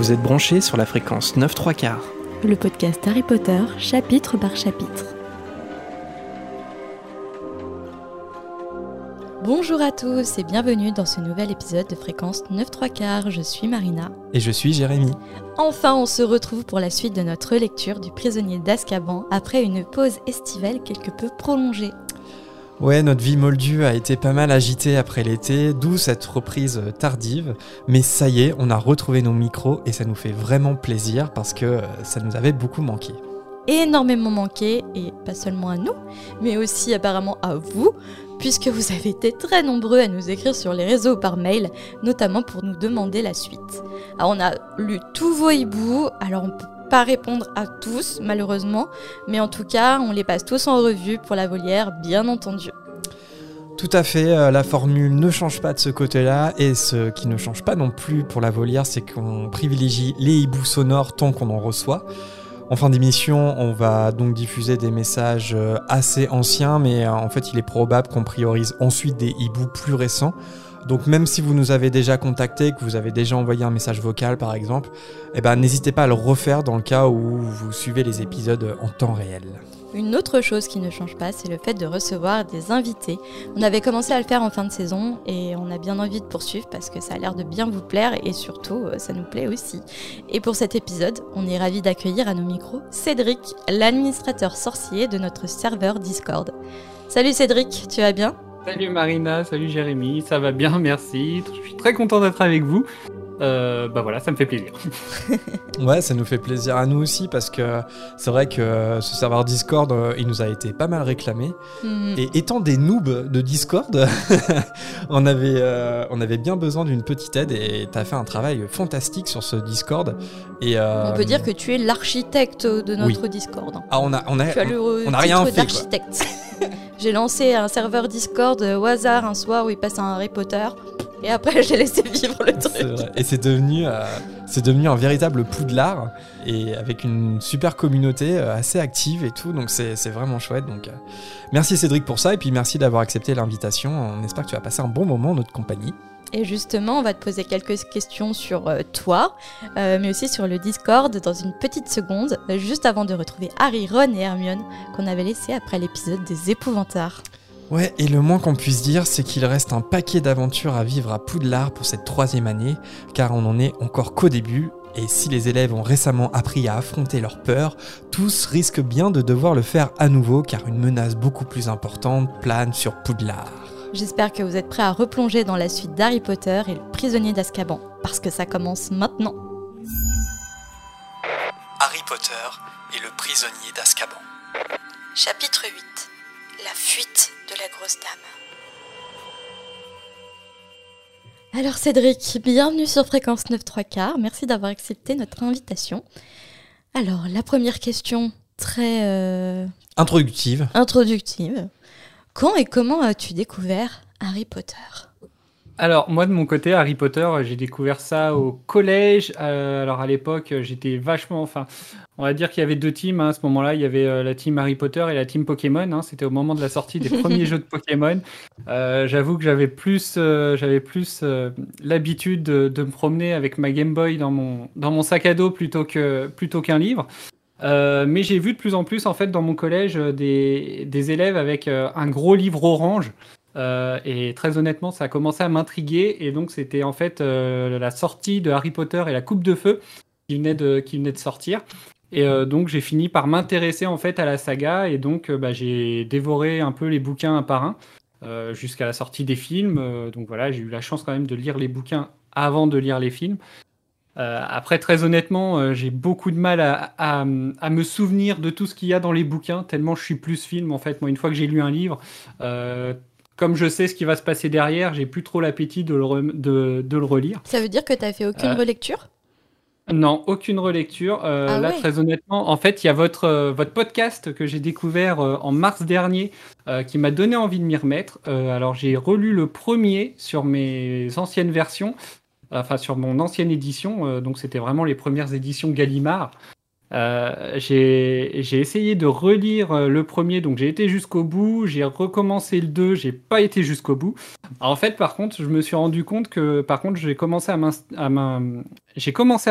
Vous êtes branchés sur la fréquence 9 3 quarts. Le podcast Harry Potter, chapitre par chapitre. Bonjour à tous et bienvenue dans ce nouvel épisode de Fréquence 9 3 quarts. Je suis Marina. Et je suis Jérémy. Enfin, on se retrouve pour la suite de notre lecture du prisonnier d'Azkaban après une pause estivale quelque peu prolongée. Ouais, notre vie moldue a été pas mal agitée après l'été, d'où cette reprise tardive. Mais ça y est, on a retrouvé nos micros et ça nous fait vraiment plaisir parce que euh, ça nous avait beaucoup manqué. Énormément manqué, et pas seulement à nous, mais aussi apparemment à vous, puisque vous avez été très nombreux à nous écrire sur les réseaux par mail, notamment pour nous demander la suite. Alors on a lu tous vos hiboux, alors on peut pas répondre à tous malheureusement, mais en tout cas on les passe tous en revue pour la volière bien entendu. Tout à fait, euh, la formule ne change pas de ce côté-là, et ce qui ne change pas non plus pour la volière, c'est qu'on privilégie les hiboux sonores tant qu'on en reçoit. En fin d'émission, on va donc diffuser des messages euh, assez anciens, mais euh, en fait il est probable qu'on priorise ensuite des hiboux plus récents. Donc même si vous nous avez déjà contacté, que vous avez déjà envoyé un message vocal par exemple, eh ben, n'hésitez pas à le refaire dans le cas où vous suivez les épisodes en temps réel. Une autre chose qui ne change pas, c'est le fait de recevoir des invités. On avait commencé à le faire en fin de saison et on a bien envie de poursuivre parce que ça a l'air de bien vous plaire et surtout euh, ça nous plaît aussi. Et pour cet épisode, on est ravi d'accueillir à nos micros Cédric, l'administrateur sorcier de notre serveur Discord. Salut Cédric, tu vas bien? Salut Marina, salut Jérémy, ça va bien, merci. Je suis très content d'être avec vous. Euh, bah voilà, ça me fait plaisir. ouais, ça nous fait plaisir à nous aussi parce que c'est vrai que ce serveur Discord, euh, il nous a été pas mal réclamé. Mhm. Et étant des noobs de Discord, on, avait, euh, on avait bien besoin d'une petite aide et tu as fait un travail fantastique sur ce Discord. Et, on peut dire que tu es l'architecte de notre Discord. Ah, on a, on a, on, a rien fait. J'ai lancé un serveur Discord au hasard un soir où il passe un Harry Potter. Et après, j'ai laissé vivre le truc. Et c'est devenu, euh, c'est devenu un véritable poudlard et avec une super communauté euh, assez active et tout. Donc c'est vraiment chouette. Donc euh, merci Cédric pour ça et puis merci d'avoir accepté l'invitation. On espère que tu vas passer un bon moment en notre compagnie. Et justement, on va te poser quelques questions sur toi, mais aussi sur le Discord dans une petite seconde, juste avant de retrouver Harry, Ron et Hermione qu'on avait laissé après l'épisode des épouvantards. Ouais, et le moins qu'on puisse dire, c'est qu'il reste un paquet d'aventures à vivre à Poudlard pour cette troisième année, car on n'en est encore qu'au début, et si les élèves ont récemment appris à affronter leur peur, tous risquent bien de devoir le faire à nouveau, car une menace beaucoup plus importante plane sur Poudlard. J'espère que vous êtes prêts à replonger dans la suite d'Harry Potter et le prisonnier d'Azkaban, parce que ça commence maintenant. Harry Potter et le prisonnier d'Azkaban. Chapitre 8 La fuite la grosse dame. Alors Cédric, bienvenue sur Fréquence 9 3 quarts. Merci d'avoir accepté notre invitation. Alors, la première question, très... Euh, introductive. Introductive. Quand et comment as-tu découvert Harry Potter? Alors, moi, de mon côté, Harry Potter, j'ai découvert ça au collège. Euh, alors, à l'époque, j'étais vachement. Enfin, on va dire qu'il y avait deux teams hein, à ce moment-là. Il y avait euh, la team Harry Potter et la team Pokémon. Hein. C'était au moment de la sortie des premiers jeux de Pokémon. Euh, j'avoue que j'avais plus, j'avais plus l'habitude de, me promener avec ma Game Boy dans mon, dans mon sac à dos plutôt qu'un plutôt qu'un livre. Mais j'ai vu de plus en plus en fait dans mon collège des, des élèves avec un gros livre orange euh, et très honnêtement, ça a commencé à m'intriguer. Et donc, c'était en fait euh, la sortie de Harry Potter et la Coupe de Feu qui venait de, sortir. Et euh, donc, j'ai fini par m'intéresser en fait à la saga. Et donc, bah, j'ai dévoré un peu les bouquins un par un jusqu'à la sortie des films. donc voilà, j'ai eu la chance quand même de lire les bouquins avant de lire les films. Après, très honnêtement, j'ai beaucoup de mal à, à, à, me souvenir de tout ce qu'il y a dans les bouquins, tellement je suis plus film en fait. Moi, une fois que j'ai lu un livre, comme je sais ce qui va se passer derrière, j'ai plus trop l'appétit de, de, le relire. Ça veut dire que tu n'as fait aucune euh, relecture? Non, aucune relecture. Euh, ah là, très honnêtement, en fait, il y a votre, euh, votre podcast que j'ai découvert en mars dernier qui m'a donné envie de m'y remettre. alors, j'ai relu le premier sur mes anciennes versions, enfin sur mon ancienne édition. donc, c'était vraiment les premières éditions Gallimard. Euh, j'ai essayé de relire euh, le premier, donc j'ai été jusqu'au bout. J'ai recommencé le 2, j'ai pas été jusqu'au bout. en fait, par contre, je me suis rendu compte que, par contre, j'ai commencé à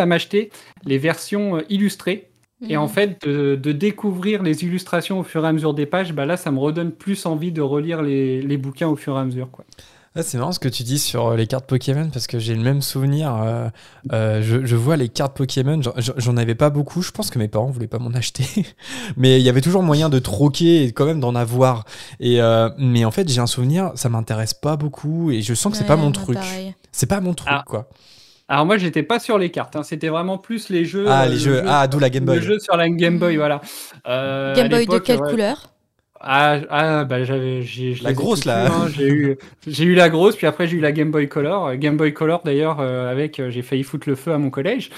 m'acheter les versions euh, illustrées. Et en mhm. fait, de, découvrir les illustrations au fur et à mesure des pages, bah là, ça me redonne plus envie de relire les, les bouquins au fur et à mesure. Quoi c'est marrant ce que tu dis sur euh, les cartes Pokémon parce que j'ai le même souvenir. Euh, euh, je, vois les cartes Pokémon, j'en avais pas beaucoup. Je pense que mes parents voulaient pas m'en acheter, mais il y avait toujours moyen de troquer et quand même d'en avoir. Et mais en fait, j'ai un souvenir, ça m'intéresse pas beaucoup et je sens que c'est pas mon truc. C'est pas mon truc, ah. quoi. Alors moi, j'étais pas sur les cartes. Hein. C'était vraiment plus les jeux. Ah, les jeux. ah, d'où la Game Boy. Le jeu sur la Game Boy, voilà. Game Boy de quelle couleur? Ah, ah, bah j'avais la grosse là. Hein. j'ai eu j'ai eu la grosse puis après j'ai eu la Game Boy Color. Game Boy Color d'ailleurs euh, avec euh, j'ai failli foutre le feu à mon collège.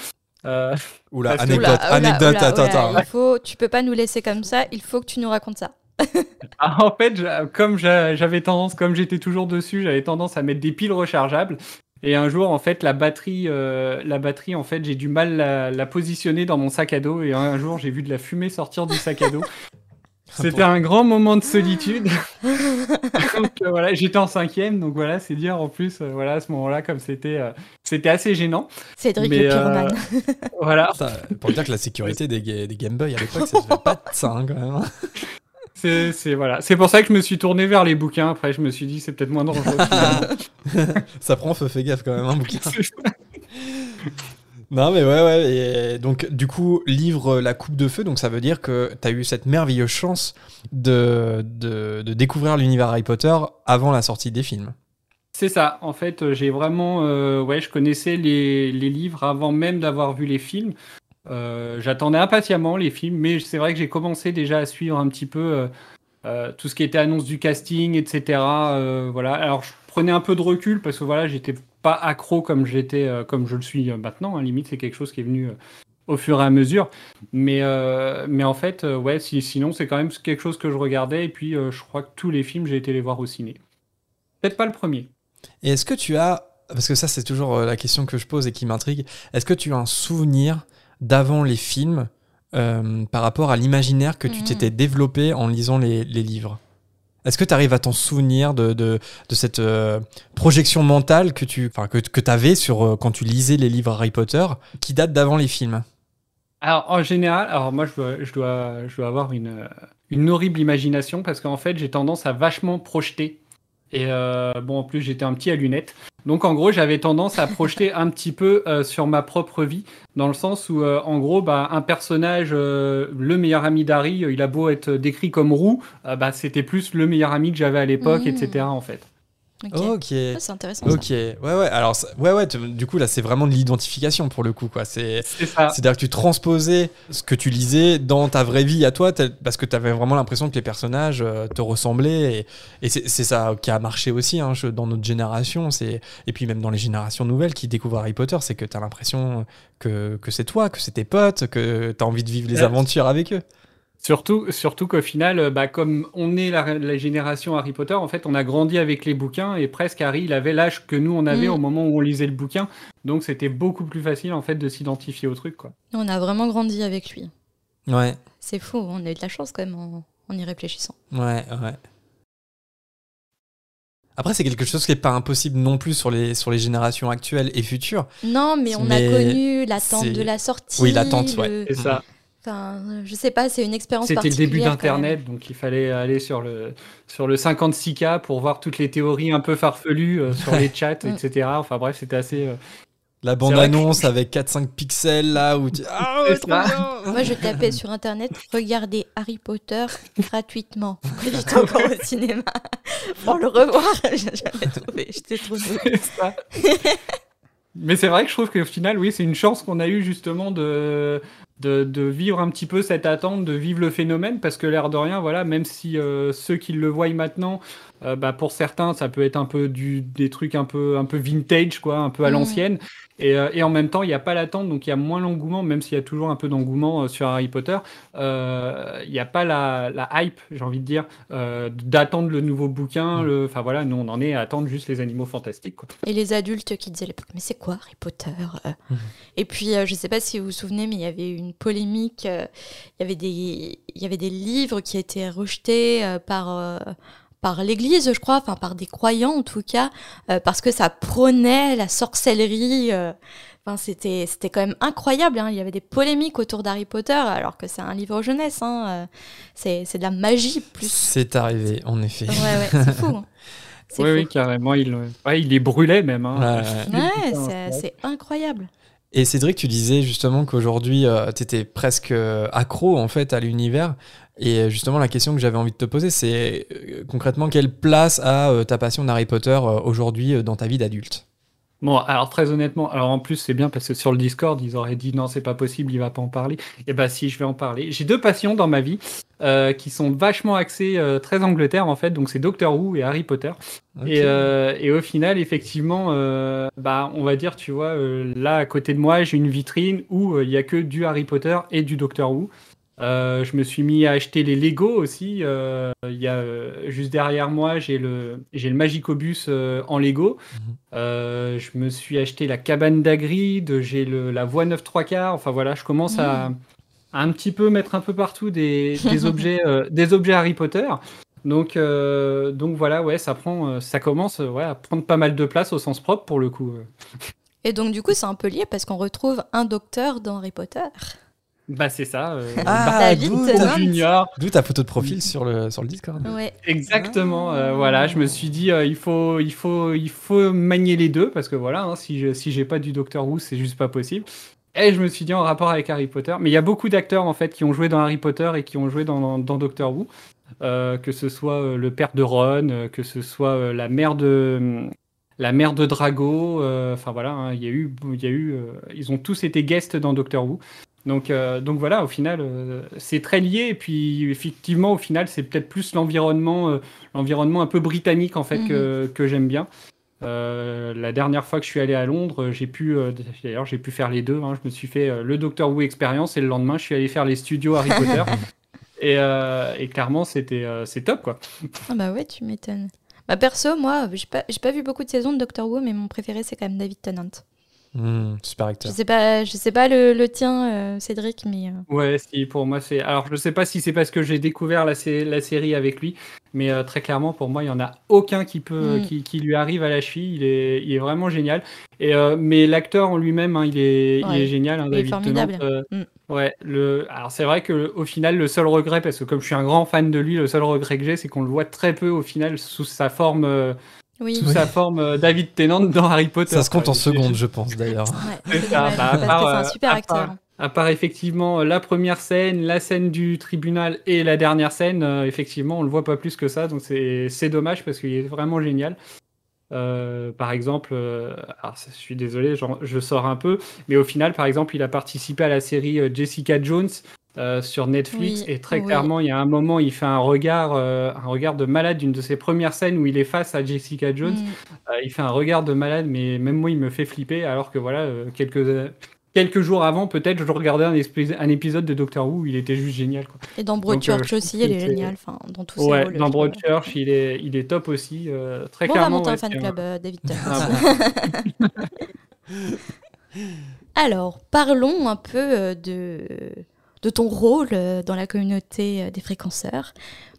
Euh, oula, anecdote, anecdote, attends, attends. Il faut, tu peux pas nous laisser comme ça. Il faut que tu nous racontes ça. ah, en fait, comme j'avais tendance, comme j'étais toujours dessus, j'avais tendance à mettre des piles rechargeables. Et un jour, en fait, la batterie, euh, la batterie, en fait, j'ai du mal à la positionner dans mon sac à dos. Et un jour, j'ai vu de la fumée sortir du sac à dos. C'était un grand moment de solitude. donc euh, voilà, j'étais en cinquième, donc voilà, c'est dire en plus, euh, voilà, à ce moment-là, comme c'était, euh, c'était assez gênant. Cédric le pyromane. voilà. pour dire que la sécurité des, des Game Boy à l'époque, ça se fait pas de ça hein, quand même. C'est, voilà. c'est pour ça que je me suis tourné vers les bouquins. Après, je me suis dit, c'est peut-être moins dangereux. ça prend feu, fais gaffe quand même, un bouquin. Non, mais ouais, ouais. Et donc, du coup, livre La Coupe de Feu, donc ça veut dire que tu as eu cette merveilleuse chance de, de, découvrir l'univers Harry Potter avant la sortie des films. C'est ça. En fait, j'ai vraiment. Euh, ouais, je connaissais les, les, livres avant même d'avoir vu les films. Euh, j'attendais impatiemment les films, mais c'est vrai que j'ai commencé déjà à suivre un petit peu euh, tout ce qui était annonce du casting, etc. voilà. Alors, je prenais un peu de recul parce que voilà, j'étais pas accro comme j'étais, euh, comme je le suis euh, maintenant. Hein. Limite, c'est quelque chose qui est venu euh, au fur et à mesure. Mais, mais en fait, ouais, si, sinon, c'est quand même quelque chose que je regardais. Et puis, je crois que tous les films, j'ai été les voir au ciné. Peut-être pas le premier. Et est-ce que tu as, parce que ça, c'est toujours la question que je pose et qui m'intrigue, est-ce que tu as un souvenir d'avant les films par rapport à l'imaginaire que tu mmh. t'étais développé en lisant les, les livres? Est-ce que tu arrives à t'en souvenir de, de, cette euh, projection mentale que tu que, que avais sur, euh, quand tu lisais les livres Harry Potter qui datent d'avant les films? Alors, en général, alors moi, je dois, je dois, je dois avoir une, euh, une horrible imagination parce qu'en fait, j'ai tendance à vachement projeter. Et bon, en plus, j'étais un petit à lunettes. Donc en gros, j'avais tendance à projeter un petit peu euh, sur ma propre vie, dans le sens où, euh, en gros, bah, un personnage, euh, le meilleur ami d'Harry, il a beau être décrit comme roux, bah, c'était plus le meilleur ami que j'avais à l'époque, mmh. etc. En fait. Ok. Ah, c'est intéressant. Ok. Ouais, ouais. Alors, ouais, ouais. Du coup, là, c'est vraiment de l'identification pour le coup, quoi. C'est. C'est-à-dire que tu transposais ce que tu lisais dans ta vraie vie à toi, parce que tu avais vraiment l'impression que les personnages euh, te ressemblaient. Et, et c'est ça qui a marché aussi hein, dans notre génération. C'est et puis même dans les générations nouvelles qui découvrent Harry Potter, c'est que tu as l'impression que, que c'est toi, que c'est tes potes, que tu as envie de vivre les aventures avec eux. Surtout, surtout qu'au final, euh, bah, comme on est la, génération Harry Potter, en fait, on a grandi avec les bouquins et presque Harry, il avait l'âge que nous on avait mm. au moment où on lisait le bouquin, donc c'était beaucoup plus facile en fait de s'identifier au truc, quoi. On a vraiment grandi avec lui. Ouais. C'est fou, on a eu de la chance quand même en, y réfléchissant. Ouais, ouais. Après, c'est quelque chose qui n'est pas impossible non plus sur les, sur les générations actuelles et futures. Non, mais on a connu l'attente de la sortie. Oui, l'attente, ouais. C'est ça. Enfin, je sais pas, c'est une expérience C'était le début d'Internet, donc il fallait aller sur le, sur le 56K pour voir toutes les théories un peu farfelues euh, sur les chats, etc. Enfin bref, c'était assez. Euh, La bande-annonce avec 4-5 pixels là où tu... Ah ouais, trop bien Moi je tapais sur internet regardez Harry Potter gratuitement. J'étais encore au cinéma pour le revoir. J'ai jamais trouvé. J'étais trop Mais c'est vrai que je trouve qu'au final, oui, c'est une chance qu'on a eu justement de, de, vivre un petit peu cette attente, de vivre le phénomène, parce que l'air de rien, voilà, même si euh, ceux qui le voient maintenant bah, pour certains, ça peut être un peu du, des trucs un peu, un peu vintage, quoi, un peu à mmh. l'ancienne. Euh, et, en même temps, il n'y a pas l'attente, donc il y a moins l'engouement, même s'il y a toujours un peu d'engouement euh, sur Harry Potter. Euh, il n'y a pas la, hype, j'ai envie de dire, d'attendre le nouveau bouquin. Mm. Enfin voilà, nous on en est à attendre juste les animaux fantastiques. Et les adultes qui disaient mais c'est quoi Harry Potter mm. Et puis je ne sais pas si vous vous souvenez, mais il y avait une polémique. il y avait des, il y avait des livres qui étaient rejetés par par l'Église, je crois, enfin par des croyants en tout cas, euh, parce que ça prônait la sorcellerie. Euh, enfin, c'était c'était quand même incroyable. Hein. Il y avait des polémiques autour d'Harry Potter, alors que c'est un livre jeunesse. Hein. Euh, c'est c'est de la magie plus. C'est arrivé, en effet. Ouais, ouais, c'est fou. Hein. Oui, oui, carrément. Il, ouais, il les brûlait même. Hein. Ouais, c'est incroyable. Et Cédric, tu disais justement qu'aujourd'hui, tu étais presque accro en fait à l'univers. Et euh, justement, la question que j'avais envie de te poser, c'est euh, concrètement, quelle place a euh, ta passion d'Harry Potter aujourd'hui dans ta vie d'adulte? Bon, alors très honnêtement, alors en plus c'est bien parce que sur le Discord ils auraient dit non c'est pas possible, il va pas en parler. Et eh bah ben, si, je vais en parler. J'ai deux passions dans ma vie qui sont vachement axées très Angleterre en fait, donc c'est Doctor Who et Harry Potter. Et, et, au final effectivement, bah on va dire tu vois là à côté de moi j'ai une vitrine où il y a que du Harry Potter et du Doctor Who. Euh, je me suis mis à acheter les Lego aussi. Euh, il y a euh, juste derrière moi, j'ai le j'ai le Magicobus en Lego. Mhm. je me suis acheté la cabane d'Agrid. J'ai la voie 9 3 quarts. Enfin voilà, je commence à, mhm. un petit peu mettre un peu partout des, des objets des objets Harry Potter. Donc donc voilà, ouais, ça prend ça commence ouais, à prendre pas mal de place au sens propre pour le coup. Et donc du coup, c'est un peu lié parce qu'on retrouve un docteur dans Harry Potter. Bah c'est ça. Euh, ah, d'où ta photo de profil sur le sur le Discord. Ouais. Exactement. Euh, voilà, je me suis dit euh, il faut il faut il faut manier les deux parce que voilà, hein, si je, si j'ai pas du Docteur Who, c'est juste pas possible. Et je me suis dit en rapport avec Harry Potter, mais il y a beaucoup d'acteurs en fait qui ont joué dans Harry Potter et qui ont joué dans, dans, Doctor Who, que ce soit le père de Ron, que ce soit la mère de la mère de Drago, enfin voilà, hein, il y a eu il y a eu ils ont tous été guests dans Doctor Who. Donc, euh, donc voilà, au final, euh, c'est très lié. Et puis, effectivement, au final, c'est peut-être plus l'environnement, euh, l'environnement un peu britannique en fait que, mhm. que j'aime bien. la dernière fois que je suis allé à Londres, j'ai pu, d'ailleurs, j'ai pu faire les deux. Hein. je me suis fait le Doctor Who expérience et le lendemain, je suis allé faire les studios Harry Potter. Et, et, clairement, c'était, c'est top, quoi. Ah bah ouais, tu m'étonnes. Bah perso, moi, j'ai pas, pas vu beaucoup de saisons de Doctor Who, mais mon préféré, c'est quand même David Tennant. Hmm, super acteur. Je sais pas, je sais pas le, le tien, euh, Cédric, mais. Euh. Ouais, si pour moi c'est. Alors je sais pas si c'est parce que j'ai découvert la, la, série avec lui, mais euh, très clairement pour moi il y en a aucun qui peut, hmm. qui, qui, lui arrive à la cheville. Il est, il est vraiment génial. Et mais l'acteur en lui-même, hein, il, est, il est génial. Hein, il est formidable. Hmm. Ouais. Le. Alors c'est vrai que au final le seul regret, parce que comme je suis un grand fan de lui, le seul regret que j'ai, c'est qu'on le voit très peu au final sous sa forme sous sa forme euh, David Tennant dans Harry Potter. Ça se compte en secondes, je pense d'ailleurs. c'est un euh, super acteur. à part effectivement euh, la première scène, la scène du tribunal et la dernière scène, effectivement, on le voit pas plus que ça, donc c'est dommage parce qu'il est vraiment génial. Par exemple, alors, je suis désolé, je sors un peu, mais au final, par exemple, il a participé à la série Jessica Jones, euh, sur Netflix et très clairement il y a un moment il fait un regard euh, un regard de malade d'une de ses premières scènes où il est face à Jessica Jones mm. euh, il fait un regard de malade mais même moi il me fait flipper alors que voilà quelques quelques jours avant peut-être je regardais un, un, épisode de Doctor Who où il était juste génial quoi. et dans Broadchurch aussi il est génial enfin dans tous ouais, dans Broadchurch il est il est top aussi très bon, clairement on va monter un fan club David ah, alors parlons un peu de de ton rôle euh, dans la communauté euh, des fréquenceurs.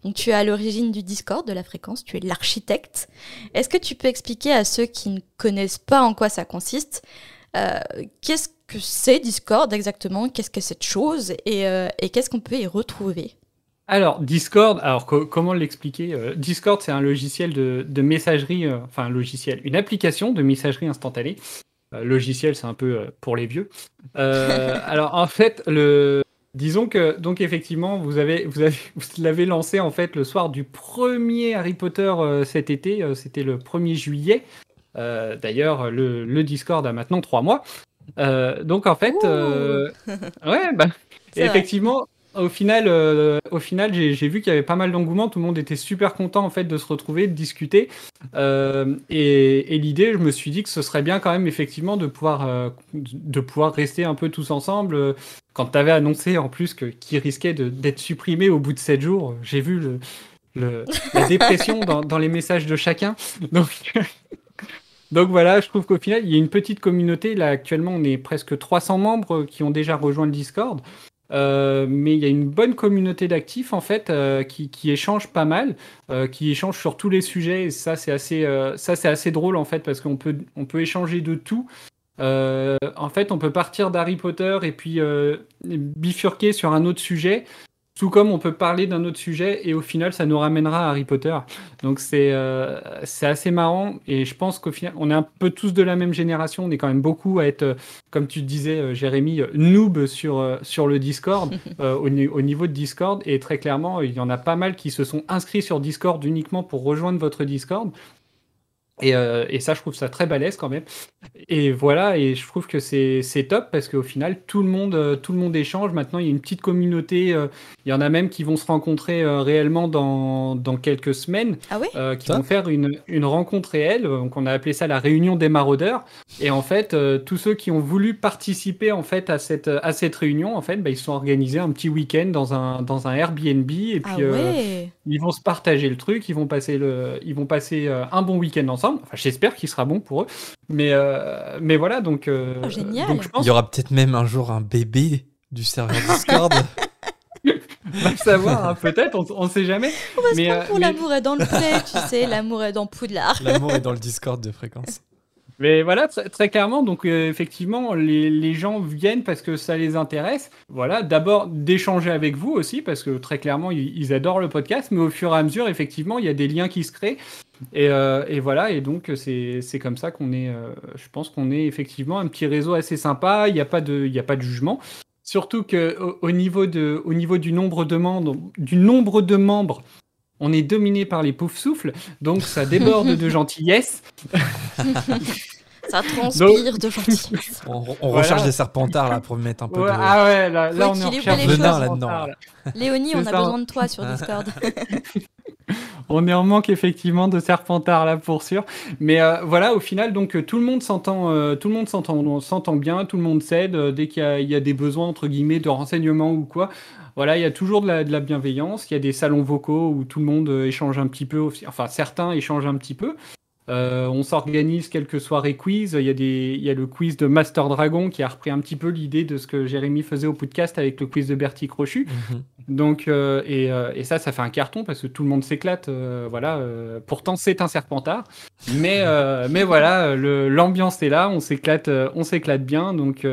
Donc tu es à l'origine du Discord de la fréquence, tu es l'architecte. Est-ce que tu peux expliquer à ceux qui ne connaissent pas en quoi ça consiste euh, Qu'est-ce que c'est Discord exactement Qu'est-ce que cette chose Et, qu'est-ce qu'on peut y retrouver alors, Discord, alors comment l'expliquer Discord, c'est un logiciel de, messagerie, enfin un logiciel, une application de messagerie instantanée. logiciel, c'est un peu pour les vieux. alors, en fait, le, Disons que, donc effectivement, vous avez, vous avez, vous l'avez lancé en fait le soir du premier Harry Potter euh, cet été, euh, c'était le 1er juillet. Euh, d'ailleurs, le, Discord a maintenant trois mois. Donc en fait, ouais, bah, effectivement, au final, euh, au final j'ai vu qu'il y avait pas mal d'engouement. Tout le monde était super content en fait de se retrouver, de discuter. Euh, et, l'idée, je me suis dit que ce serait bien quand même effectivement de pouvoir, euh, de pouvoir rester un peu tous ensemble. Quand tu avais annoncé en plus que qui risquait d'être supprimé au bout de 7 jours, j'ai vu le, la dépression dans, dans, les messages de chacun. Donc, donc voilà, je trouve qu'au final, il y a une petite communauté. Là, actuellement, on est presque 300 membres qui ont déjà rejoint le Discord. Euh, mais il y a une bonne communauté d'actifs en fait euh, qui, échangent pas mal, euh, qui échangent sur tous les sujets. Et ça c'est assez, assez drôle en fait parce qu'on peut, on peut échanger de tout. en fait, on peut partir d'Harry Potter et puis bifurquer sur un autre sujet. Tout comme on peut parler d'un autre sujet et au final ça nous ramènera à Harry Potter. Donc c'est euh, c'est assez marrant et je pense qu'au final on est un peu tous de la même génération. On est quand même beaucoup à être, euh, comme tu disais euh, Jérémy, noob sur, sur le Discord, au, au, niveau de Discord. Et très clairement, il y en a pas mal qui se sont inscrits sur Discord uniquement pour rejoindre votre Discord. Euh, et, ça, je trouve ça très balèze quand même. Et voilà, et je trouve que c'est top parce qu'au final, tout le, monde, euh, tout le monde échange. Maintenant, il y a une petite communauté. Euh, il y en a même qui vont se rencontrer réellement dans, dans, quelques semaines. Ah qui vont faire une, une, rencontre réelle. Donc, on a appelé ça la réunion des maraudeurs. Et en fait, tous ceux qui ont voulu participer en fait, à, cette, à cette réunion, en fait, bah, ils se sont organisés un petit week-end dans un, dans un Airbnb. Et ah puis, ils vont se partager le truc. Ils vont passer, le, ils vont passer un bon week-end ensemble. Enfin, j'espère qu'il sera bon pour eux. Mais, euh, mais voilà, donc. Euh, oh, génial. Il y aura peut-être même un jour un bébé du serveur Discord. Va savoir, hein, peut-être, on, ne sait jamais. On va mais, se pour euh, l'amour est dans le pré, tu sais, l'amour est dans Poudlard. L'amour est dans le Discord de fréquence. Mais voilà, très, clairement, donc effectivement, les, gens viennent parce que ça les intéresse. Voilà, d'abord d'échanger avec vous aussi, parce que très clairement, ils, adorent le podcast, mais au fur et à mesure, effectivement, il y a des liens qui se créent. Euh, et, voilà, et donc c'est comme ça qu'on est, euh, je pense qu'on est effectivement un petit réseau assez sympa, il n'y a, pas de, a pas de jugement. Surtout qu'au au niveau, du nombre de membres, on est dominé par les poufs souffles, donc ça déborde de gentillesse. Ça transpire de gentillesse. On, recherche des serpentards là pour mettre un peu de. Ah ouais, là, on est en de là-dedans. Léonie, on a besoin de toi sur Discord. on est en manque effectivement de Serpentard là pour sûr. Mais euh, voilà, au final, donc euh, tout le monde s'entend, euh, tout le monde s'entend, s'entend bien, tout le monde s'aide dès qu'il y, a, des besoins entre guillemets de renseignements ou quoi. Voilà, il y a toujours de la, bienveillance. Il y a des salons vocaux où tout le monde échange un petit peu, enfin certains échangent un petit peu. on s'organise quelques soirées quiz. Il y, a des, il y a le quiz de Master Dragon qui a repris un petit peu l'idée de ce que Jérémy faisait au podcast avec le quiz de Bertie Crochu. Mhm. Donc, euh, euh, et, ça, ça fait un carton parce que tout le monde s'éclate. Euh, voilà. pourtant, c'est un serpentard, mais mais voilà, l'ambiance est là, on s'éclate, on s'éclate bien. Donc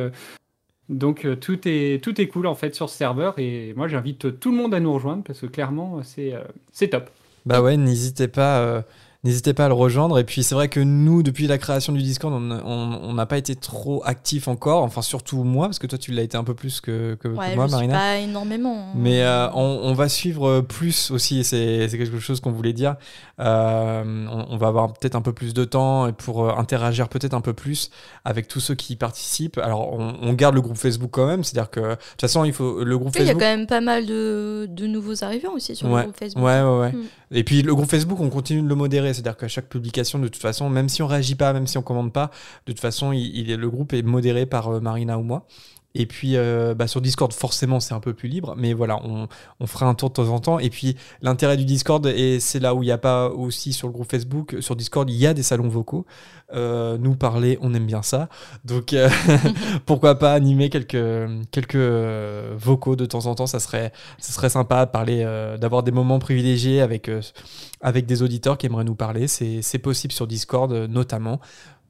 donc tout est tout est cool en fait sur ce serveur et moi j'invite tout le monde à nous rejoindre parce que clairement c'est c'est top. Bah ouais, n'hésitez pas N'hésitez pas à le rejoindre. Et puis c'est vrai que nous, depuis la création du Discord, on n'a pas été trop actifs encore. Enfin, surtout moi, parce que toi, tu l'as été un peu plus que, que, ouais, moi, je Marina. Suis pas énormément. Hein. Mais euh, on, va suivre plus aussi. C'est quelque chose qu'on voulait dire. Euh, on, va avoir peut-être un peu plus de temps pour euh, interagir peut-être un peu plus avec tous ceux qui participent. Alors, on, garde le groupe Facebook quand même. C'est-à-dire que de toute façon, il faut le groupe Facebook. Il y a quand même pas mal de, de nouveaux arrivants aussi sur le groupe Facebook. Ouais, ouais, ouais. Hmm. Et puis le groupe Facebook, on continue de le modérer. C'est-à-dire qu'à chaque publication, de toute façon, même si on réagit pas, même si on commande pas, de toute façon, le groupe est modéré par euh, Marina ou moi. Et puis euh, bah, sur Discord, forcément, c'est un peu plus libre, mais voilà, on, on, fera un tour de temps en temps. Et puis l'intérêt du Discord, et c'est là où il n'y a pas aussi sur le groupe Facebook, sur Discord, il y a des salons vocaux. Euh, nous parler, on aime bien ça. Donc euh, pourquoi pas animer quelques, quelques vocaux de temps en temps, ça serait, ça serait sympa parler, d'avoir des moments privilégiés avec, avec des auditeurs qui aimeraient nous parler. C'est possible sur Discord notamment.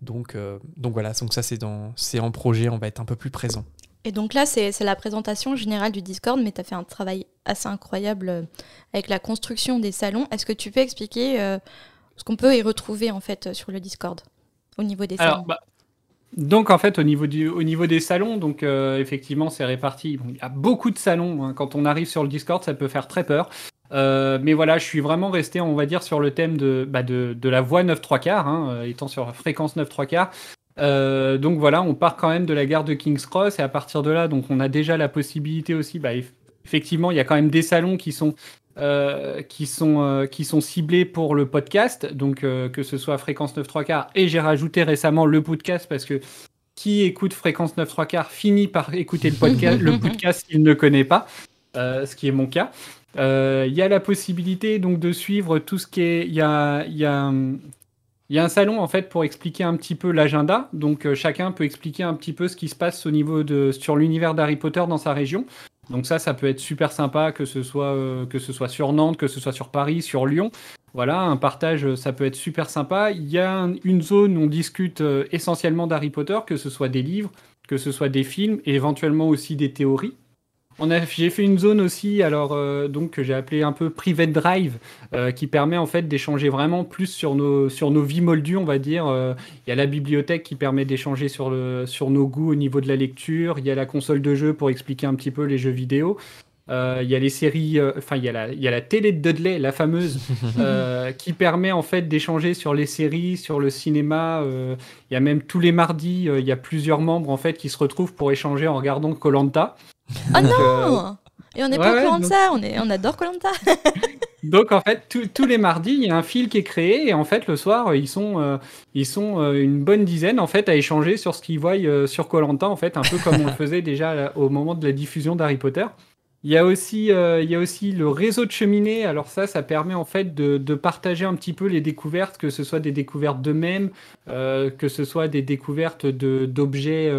Donc, donc voilà, donc ça c'est en projet, on va être un peu plus présent. Et donc là, c'est la présentation générale du Discord, mais tu as fait un travail assez incroyable euh, avec la construction des salons. Est-ce que tu peux expliquer euh, ce qu'on peut y retrouver en fait sur le Discord au niveau des salons bah, donc en fait au niveau, du, au niveau des salons, donc euh, effectivement c'est réparti. il y a beaucoup de salons. Hein. Quand on arrive sur le Discord, ça peut faire très peur. mais voilà, je suis vraiment resté, on va dire, sur le thème de, bah, de, de, la voix 9 3 quarts, hein, étant sur fréquence 9 3 quarts. Euh, donc voilà, on part quand même de la gare de King's Cross et à partir de là, donc on a déjà la possibilité aussi, bah, effectivement, il y a quand même des salons qui sont qui, sont, qui sont ciblés pour le podcast, donc que ce soit Fréquence 9 3 quarts, et j'ai rajouté récemment le podcast parce que qui écoute Fréquence 9 3 quarts finit par écouter le podcast, le podcast qu'il ne connaît pas, ce qui est mon cas. Il y a la possibilité donc de suivre tout ce qui est. Il y a, y a il y a un salon en fait pour expliquer un petit peu l'agenda. Donc euh, chacun peut expliquer un petit peu ce qui se passe au niveau de sur l'univers d'Harry Potter dans sa région. Donc ça, ça peut être super sympa que ce soit euh, que ce soit sur Nantes, que ce soit sur Paris, sur Lyon. Voilà, un partage, ça peut être super sympa. Il y a une zone où on discute euh, essentiellement d'Harry Potter, que ce soit des livres, que ce soit des films et éventuellement aussi des théories j'ai fait une zone aussi, alors euh, donc que j'ai appelé un peu private drive, euh, qui permet en fait d'échanger vraiment plus sur nos sur nos vies moldues, on va dire. Euh, il y a la bibliothèque qui permet d'échanger sur le sur nos goûts au niveau de la lecture. Il y a la console de jeu pour expliquer un petit peu les jeux vidéo. Il y a les séries, enfin il y a la il y a la télé de Dudley, la fameuse, qui permet en fait d'échanger sur les séries, sur le cinéma. Il y a même tous les mardis, il y a plusieurs membres en fait qui se retrouvent pour échanger en regardant Colanta. Oh non Et on n'est pas au courant de ça, on, est, on adore Colanta. donc en fait, tous les mardis, il y a un fil qui est créé et en fait le soir, ils sont, euh, ils sont euh, une bonne dizaine en fait à échanger sur ce qu'ils voient euh, sur Colanta en fait, un peu comme on le faisait déjà au moment de la diffusion d'Harry Potter. Il y, a aussi, il y a aussi le réseau de cheminées. Alors ça, ça permet en fait de, de partager un petit peu les découvertes, que ce soit des découvertes d'eux-mêmes, que ce soit des découvertes d'objets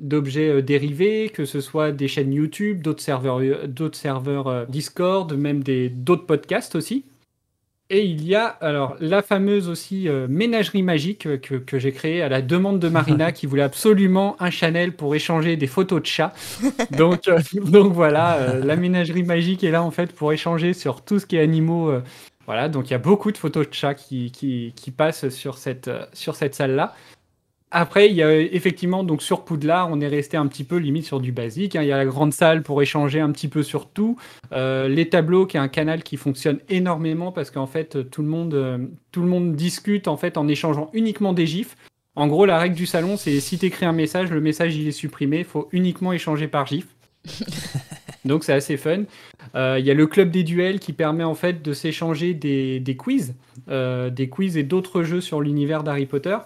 d'objets euh, dérivés, que ce soit des chaînes YouTube, d'autres serveurs, euh, d'autres serveurs euh, Discord, même des, d'autres podcasts aussi. Et il y a alors la fameuse aussi ménagerie magique que, que j'ai créée à la demande de Marina qui voulait absolument un channel pour échanger des photos de chats. Donc, donc voilà, la ménagerie magique est là en fait pour échanger sur tout ce qui est animaux. voilà, donc il y a beaucoup de photos de chats qui, qui, qui passent sur cette, sur cette salle-là. Après, il y a effectivement, donc sur Poudlard, on est resté un petit peu limite sur du basique. Hein. Il y a la grande salle pour échanger un petit peu sur tout. Euh, les tableaux, qui est un canal qui fonctionne énormément parce qu'en fait, tout le, monde, euh, tout le monde discute en fait en échangeant uniquement des gifs. En gros, la règle du salon, c'est si tu écris un message, le message il est supprimé. Il faut uniquement échanger par gif. Donc c'est assez fun. Euh, il y a le club des duels qui permet en fait de s'échanger des, des, quiz, des quiz et d'autres jeux sur l'univers d'Harry Potter.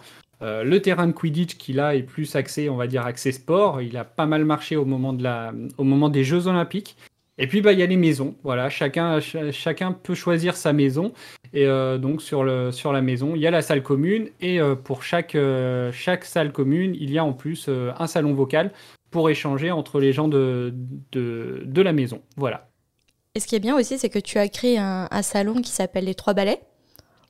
Euh, le terrain de Quidditch qu'il a est plus axé, on va dire, axé sport. Il a pas mal marché au moment, de la, au moment des Jeux Olympiques. Et puis, bah, il y a les maisons. Voilà, chacun, chacun peut choisir sa maison. Et euh, donc, sur, le, sur la maison, il y a la salle commune. Et euh, pour chaque, chaque salle commune, il y a en plus un salon vocal pour échanger entre les gens de, de, de, la maison. Voilà. Et ce qui est bien aussi, c'est que tu as créé un, un salon qui s'appelle Les Trois Ballets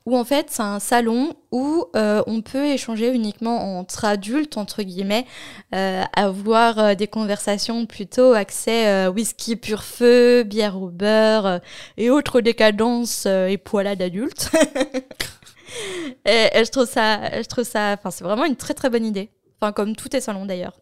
où en fait c'est un salon où euh, on peut échanger uniquement entre adultes, entre guillemets, euh, avoir euh, des conversations plutôt axées whisky pur feu, bière au beurre et autres décadences et poilades d'adultes. et, je trouve ça, je trouve ça, enfin c'est vraiment une très très bonne idée. Enfin comme tout est salon d'ailleurs.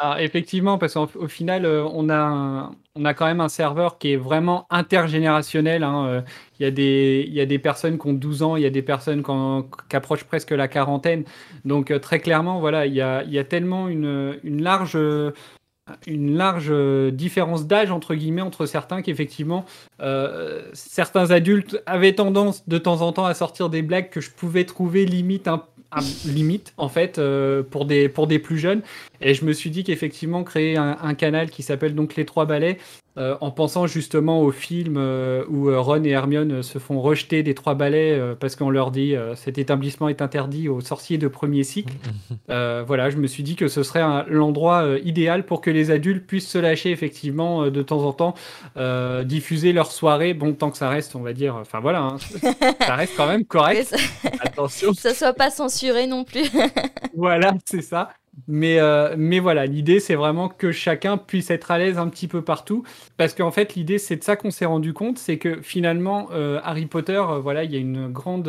Ah, effectivement, parce qu'au final, on, a on a quand même un serveur qui est vraiment intergénérationnel. Hein, il y, a des, y a des personnes qui ont 12 ans, il y a des personnes qui, approchent presque la quarantaine. Donc euh, très clairement, voilà, il y a, y a tellement une, une large une large différence d'âge entre guillemets entre certains qu'effectivement euh, certains adultes avaient tendance de temps en temps à sortir des blagues que je pouvais trouver limite un, limite en fait euh, pour des pour des plus jeunes. Et je me suis dit qu'effectivement créer un, un, canal qui s'appelle donc les trois balais euh, en pensant justement au film euh, où euh, Ron et Hermione se font rejeter des trois balais parce qu'on leur dit cet établissement est interdit aux sorciers de premier cycle. voilà, je me suis dit que ce serait l'endroit idéal pour que les adultes puissent se lâcher effectivement de temps en temps, diffuser leur soirée. Bon, tant que ça reste, on va dire, enfin voilà, hein, ça reste quand même correct. Attention. Que ça soit pas censuré non plus. voilà, c'est ça. Mais, euh, mais voilà, l'idée, c'est vraiment que chacun puisse être à l'aise un petit peu partout. Parce qu'en fait, l'idée, c'est de ça qu'on s'est rendu compte, c'est que finalement, euh, Harry Potter, euh, voilà, il y a une grande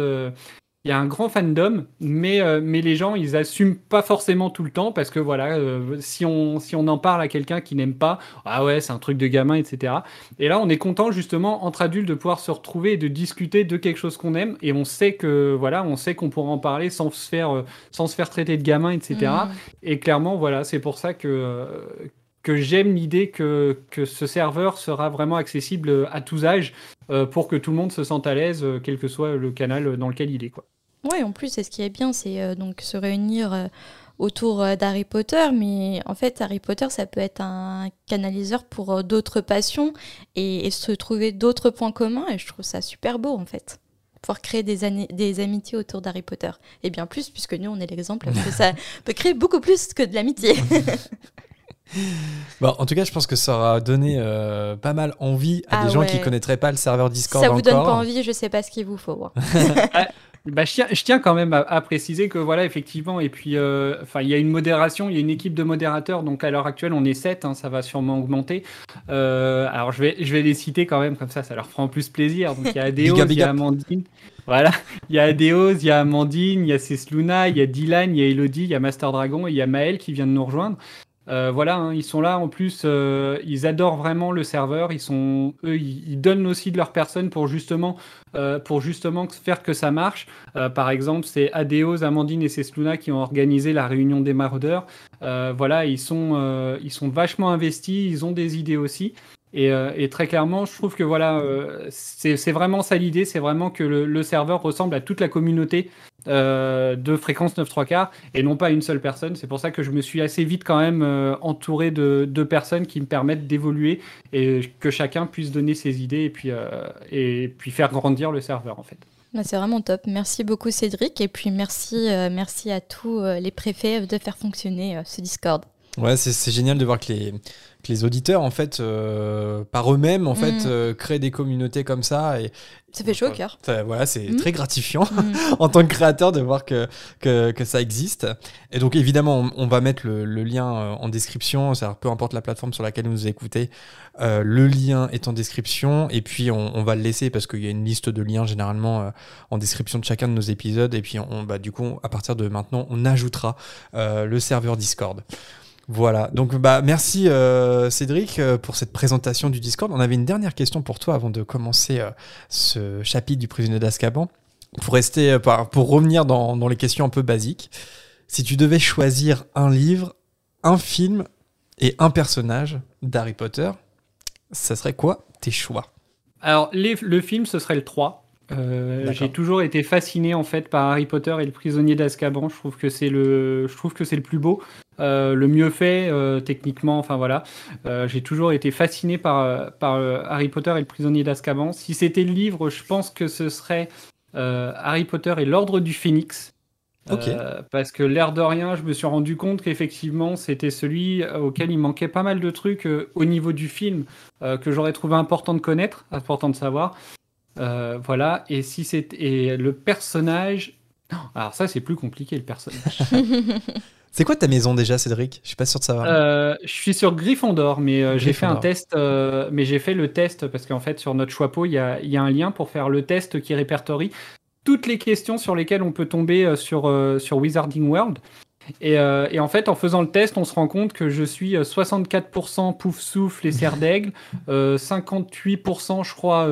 il y a un grand fandom, mais, euh, mais les gens, ils assument pas forcément tout le temps parce que voilà, euh, si, on, si on en parle à quelqu'un qui n'aime pas, ah ouais, c'est un truc de gamin, etc. Et là, on est content justement entre adultes de pouvoir se retrouver et de discuter de quelque chose qu'on aime et on sait que voilà, on sait qu'on pourra en parler sans se faire, euh, sans se faire traiter de gamin, etc. Mm. Et clairement, voilà, c'est pour ça que que j'aime l'idée que, que ce serveur sera vraiment accessible à tous âges pour que tout le monde se sente à l'aise, quel que soit le canal dans lequel il est. Quoi. Ouais, en plus, c'est ce qui est bien, c'est donc se réunir autour euh, d'Harry Potter, mais en fait, Harry Potter, ça peut être un canaliseur pour euh, d'autres passions et, se trouver d'autres points communs, et je trouve ça super beau, en fait. Pouvoir créer des, des amitiés autour d'Harry Potter. Et bien plus, puisque nous, on est l'exemple, que ça peut créer beaucoup plus que de l'amitié. Bon, en tout cas, je pense que ça aura donné euh, pas mal envie à des ah gens qui connaîtraient pas le serveur Discord. Ça vous donne pas envie, je sais pas ce qu'il vous faut. Hein. Bah, je, tiens, je, tiens, quand même à, préciser que voilà, effectivement, et puis euh, enfin, il y a une modération, il y a une équipe de modérateurs, donc à l'heure actuelle, on est 7, hein, ça va sûrement augmenter. Euh, alors je vais, je vais les citer quand même, comme ça, ça leur fera en plus plaisir. Donc il y a Adéos, il y a Amandine. Voilà, il y a Adéos, il y a Amandine, il y a Cesluna, il y a Dylan, il y a Elodie, il y a Master Dragon et il y a Maël qui vient de nous rejoindre. Euh, voilà, hein, ils sont là. En plus, euh, ils adorent vraiment le serveur. Ils sont, eux, ils, donnent aussi de leur personne pour justement, euh, pour justement faire que ça marche. par exemple, c'est Adeos, Amandine et Cesluna qui ont organisé la réunion des maraudeurs. voilà, ils sont, ils sont vachement investis. Ils ont des idées aussi. Et, très clairement, je trouve que voilà, c'est vraiment ça l'idée, c'est vraiment que le, serveur ressemble à toute la communauté euh, de fréquence 9 3 quarts et non pas une seule personne. C'est pour ça que je me suis assez vite quand même euh, entouré de, de, personnes qui me permettent d'évoluer et que chacun puisse donner ses idées et puis, euh, et puis faire grandir le serveur en fait. Bah, c'est vraiment top. Merci beaucoup Cédric et puis merci, merci à tous les préfets de faire fonctionner ce Discord. Ouais, c'est génial de voir que les, que les auditeurs, en fait, euh, par eux-mêmes, en fait, mm. euh, créent des communautés comme ça. Et, ça fait chaud au cœur. Voilà, c'est mm. très gratifiant mm. en tant que créateur de voir que, que, que, ça existe. Et donc, évidemment, on, va mettre le, lien euh, en description. Peu importe la plateforme sur laquelle vous nous écoutez, le lien est en description. Et puis, on, va le laisser parce qu'il y a une liste de liens généralement en description de chacun de nos épisodes. Et puis, on, bah, du coup, à partir de maintenant, on ajoutera le serveur Discord. Voilà, donc bah merci euh, Cédric euh, pour cette présentation du Discord. On avait une dernière question pour toi avant de commencer euh, ce chapitre du prisonnier d'Azkaban. Pour rester, pour revenir dans, dans, les questions un peu basiques, si tu devais choisir un livre, un film et un personnage d'Harry Potter, ça serait quoi tes choix? Alors le film, ce serait le 3. j'ai toujours été fasciné en fait par Harry Potter et le prisonnier d'Azkaban. Je trouve que c'est le, je trouve que c'est le plus beau. Euh, le mieux fait euh, techniquement. Enfin voilà, euh, j'ai toujours été fasciné par, par Harry Potter et le prisonnier d'Azkaban. Si c'était le livre, je pense que ce serait Harry Potter et l'ordre du Phénix. parce que l'air de rien, je me suis rendu compte qu'effectivement, c'était celui auquel il manquait pas mal de trucs au niveau du film que j'aurais trouvé important de connaître, important de savoir. voilà. Et si c'était le personnage, alors ça, c'est plus compliqué le personnage. C'est quoi ta maison déjà, Cédric? Je suis pas sûr de savoir. Euh, je suis sur Gryffondor, mais euh, j'ai fait un test. Euh, mais j'ai fait le test parce qu'en fait, sur notre chapeau, il y a, y a, un lien pour faire le test qui répertorie toutes les questions sur lesquelles on peut tomber sur, sur Wizarding World. Et, et, en fait, en faisant le test, on se rend compte que je suis 64% pouf souffle et serre d'aigle, 58% je crois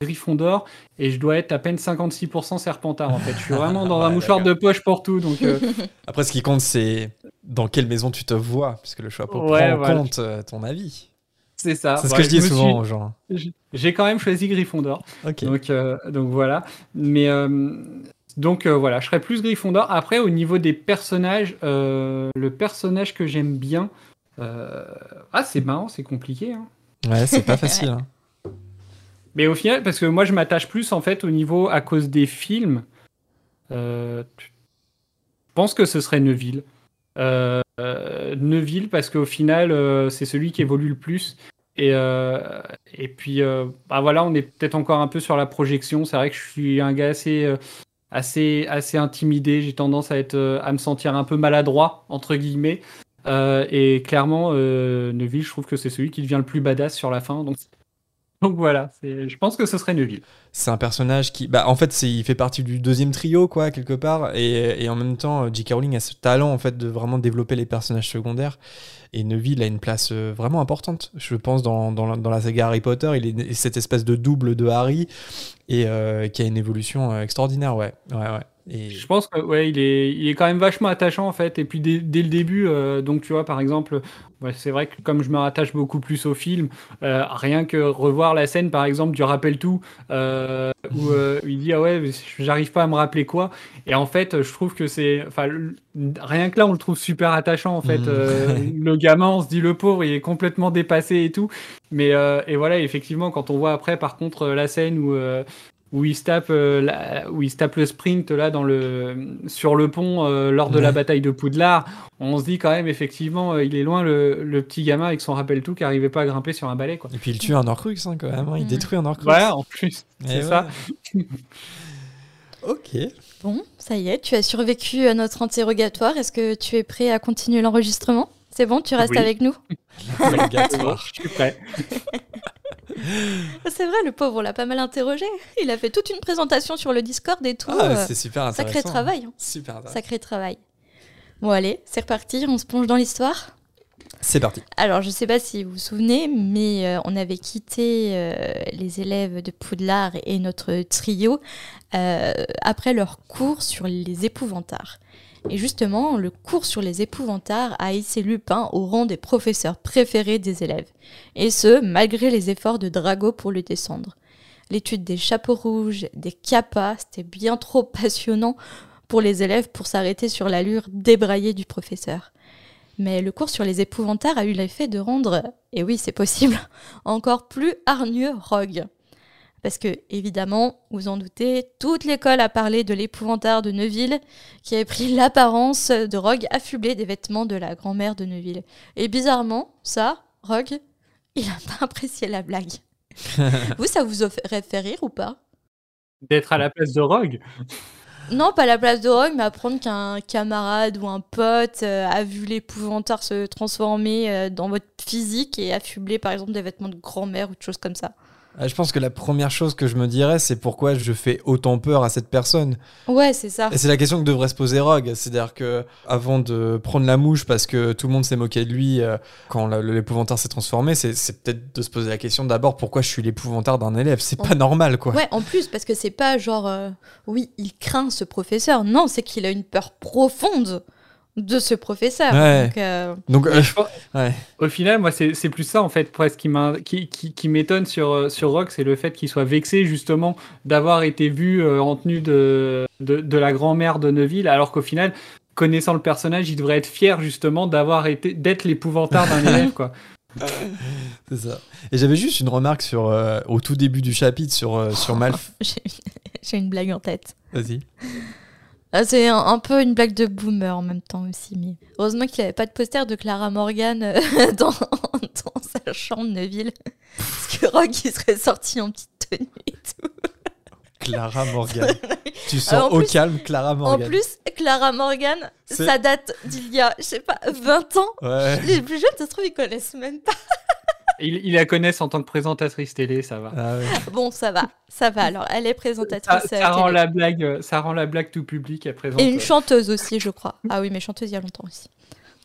Gryffondor et je dois être à peine 56% Serpentard en fait. Je suis vraiment dans un mouchoir de poche pour tout. Donc, euh. Après, ce qui compte, c'est dans quelle maison tu te vois, puisque le choix prend en compte euh, ton avis. C'est ça. C'est ce que je dis souvent aux gens. J'ai quand même choisi Gryffondor. Donc, euh, donc voilà. Mais donc voilà, je serais plus Gryffondor. Après, au niveau des personnages, le personnage que j'aime bien. Ah, c'est marrant, c'est compliqué. Hein. Ouais, c'est pas facile. Hein. Mais au final, parce que moi je m'attache plus en fait au niveau à cause des films. Euh, je pense que ce serait Neville. Euh, Neville parce qu'au final euh, c'est celui qui évolue le plus. Et, et puis bah voilà, on est peut-être encore un peu sur la projection. C'est vrai que je suis un gars assez assez assez intimidé. J'ai tendance à être à me sentir un peu maladroit entre guillemets. et clairement, Neville, je trouve que c'est celui qui devient le plus badass sur la fin. Donc donc voilà, je pense que ce serait Neville. C'est un personnage qui, bah, en fait, il fait partie du deuxième trio, quoi, quelque part. Et, en même temps, J.K. Rowling a ce talent, en fait, de vraiment développer les personnages secondaires. Et Neville a une place euh, vraiment importante, je pense, dans, la saga Harry Potter. Il est cette espèce de double de Harry et euh, qui a une évolution euh, extraordinaire, ouais. ouais, ouais. Et... Je pense que ouais, il est, il est quand même vachement attachant en fait. Et puis dès, dès le début, euh, donc tu vois par exemple, ouais, c'est vrai que comme je me rattache beaucoup plus au film, euh, rien que revoir la scène par exemple du rappel tout, euh, où euh, il dit ah ouais, j'arrive pas à me rappeler quoi. Et en fait, je trouve que c'est, enfin rien que là, on le trouve super attachant en fait. Mhm. Euh, le gamin, on se dit le pauvre, il est complètement dépassé et tout. Mais euh, et voilà, effectivement, quand on voit après par contre la scène où euh, où il se tape euh, la- où il se tape le sprint là dans le sur le pont euh, lors de la Ouais. bataille de Poudlard, on se dit quand même effectivement euh, il est loin le, le petit gamin avec son rappel tout qui arrivait pas à grimper sur un balai quoi. Et puis il tue un Horcrux hein, quand même, hein, il Mm. détruit un Horcrux. Voilà, en plus, Et c'est ouais. ça. ok. Bon, ça y est, tu as survécu à notre interrogatoire. Est-ce que tu es prêt à continuer l'enregistrement? C'est bon, tu restes Oui. avec nous? Interrogatoire. Je suis prêt. C'est vrai, le pauvre, on l'a pas mal interrogé. Il a fait toute une présentation sur le Discord et tout. Ah, euh, c'est super intéressant. sacré travail. hein. Super intéressant. Sacré travail. Bon, allez, c'est reparti, on se plonge dans l'histoire. C'est parti. Alors, je sais pas si vous vous souvenez, mais euh, on avait quitté euh, les élèves de Poudlard et notre trio euh, après leur cours sur les épouvantards. Et justement, le cours sur les épouvantards a hissé Lupin au rang des professeurs préférés des élèves. Et ce, malgré les efforts de Drago pour le descendre. L'étude des chapeaux rouges, des capas, c'était bien trop passionnant pour les élèves pour s'arrêter sur l'allure débraillée du professeur. Mais le cours sur les épouvantards a eu l'effet de rendre, et oui c'est possible, encore plus hargneux Rogue. Parce que, évidemment, vous en doutez, toute l'école a parlé de l'épouvantard de Neuville, qui avait pris l'apparence de Rogue affublé des vêtements de la grand-mère de Neuville. Et bizarrement, ça, Rogue, il n'a pas apprécié la blague. vous, ça vous aurait fait rire ou pas? D'être à la place de Rogue? Non, pas la place de Rogue, mais apprendre qu'un camarade ou un pote euh, a vu l'épouvantard se transformer euh, dans votre physique et affubler par exemple des vêtements de grand-mère ou de choses comme ça. Ah, Je pense que la première chose que je me dirais, c'est pourquoi je fais autant peur à cette personne. Ouais, c'est ça. Et c'est la question que devrait se poser Rogue. C'est-à-dire que avant de prendre la mouche parce que tout le monde s'est moqué de lui euh, quand l'épouvantard s'est transformé, c'est c'est peut-être de se poser la question d'abord pourquoi je suis l'épouvantard d'un élève? C'est pas normal, quoi. Ouais, en plus, parce que c'est pas genre, euh, oui, il craint ce professeur. Non, c'est qu'il a une peur profonde de ce professeur. Ouais. Donc, euh, Donc, euh, Je pense- ouais. Au final, moi, c'est c'est plus ça, en fait, presque, qui m'in- qui, qui, qui m'étonne sur, euh, sur Rock, c'est le fait qu'il soit vexé, justement, d'avoir été vu euh, en tenue de, de, de la grand-mère de Neuville, alors qu'au final, connaissant le personnage, il devrait être fier, justement, d'avoir été, d'être l'épouvantard d'un élève, quoi. c'est ça. Et j'avais juste une remarque sur euh, au tout début du chapitre sur euh, sur Malf. j'ai j'ai une blague en tête. Vas-y. Ah, c'est un, peu une blague de boomer en même temps aussi. Mais heureusement qu'il n'y avait pas de poster de Clara Morgan euh, dans, dans sa chambre de Neuville. Parce que Rogue, il serait sorti en petite tenue et tout. Clara Morgan. tu sens Alors, au plus- calme Clara Morgan. En plus, Clara Morgan, ça date d'il y a, je sais pas, 20 ans. Ouais. Les plus jeunes, ça se trouve, ils connaissent même pas. Il, il la connaissent en tant que présentatrice télé, ça va. Ah ouais. Bon, ça va, ça va. Alors, elle est Ça, présentatrice. euh, ça rend télé. la blague, euh, ça rend la blague tout public à présent. Et une chanteuse aussi, je crois. Ah oui, mais chanteuse il y a longtemps aussi.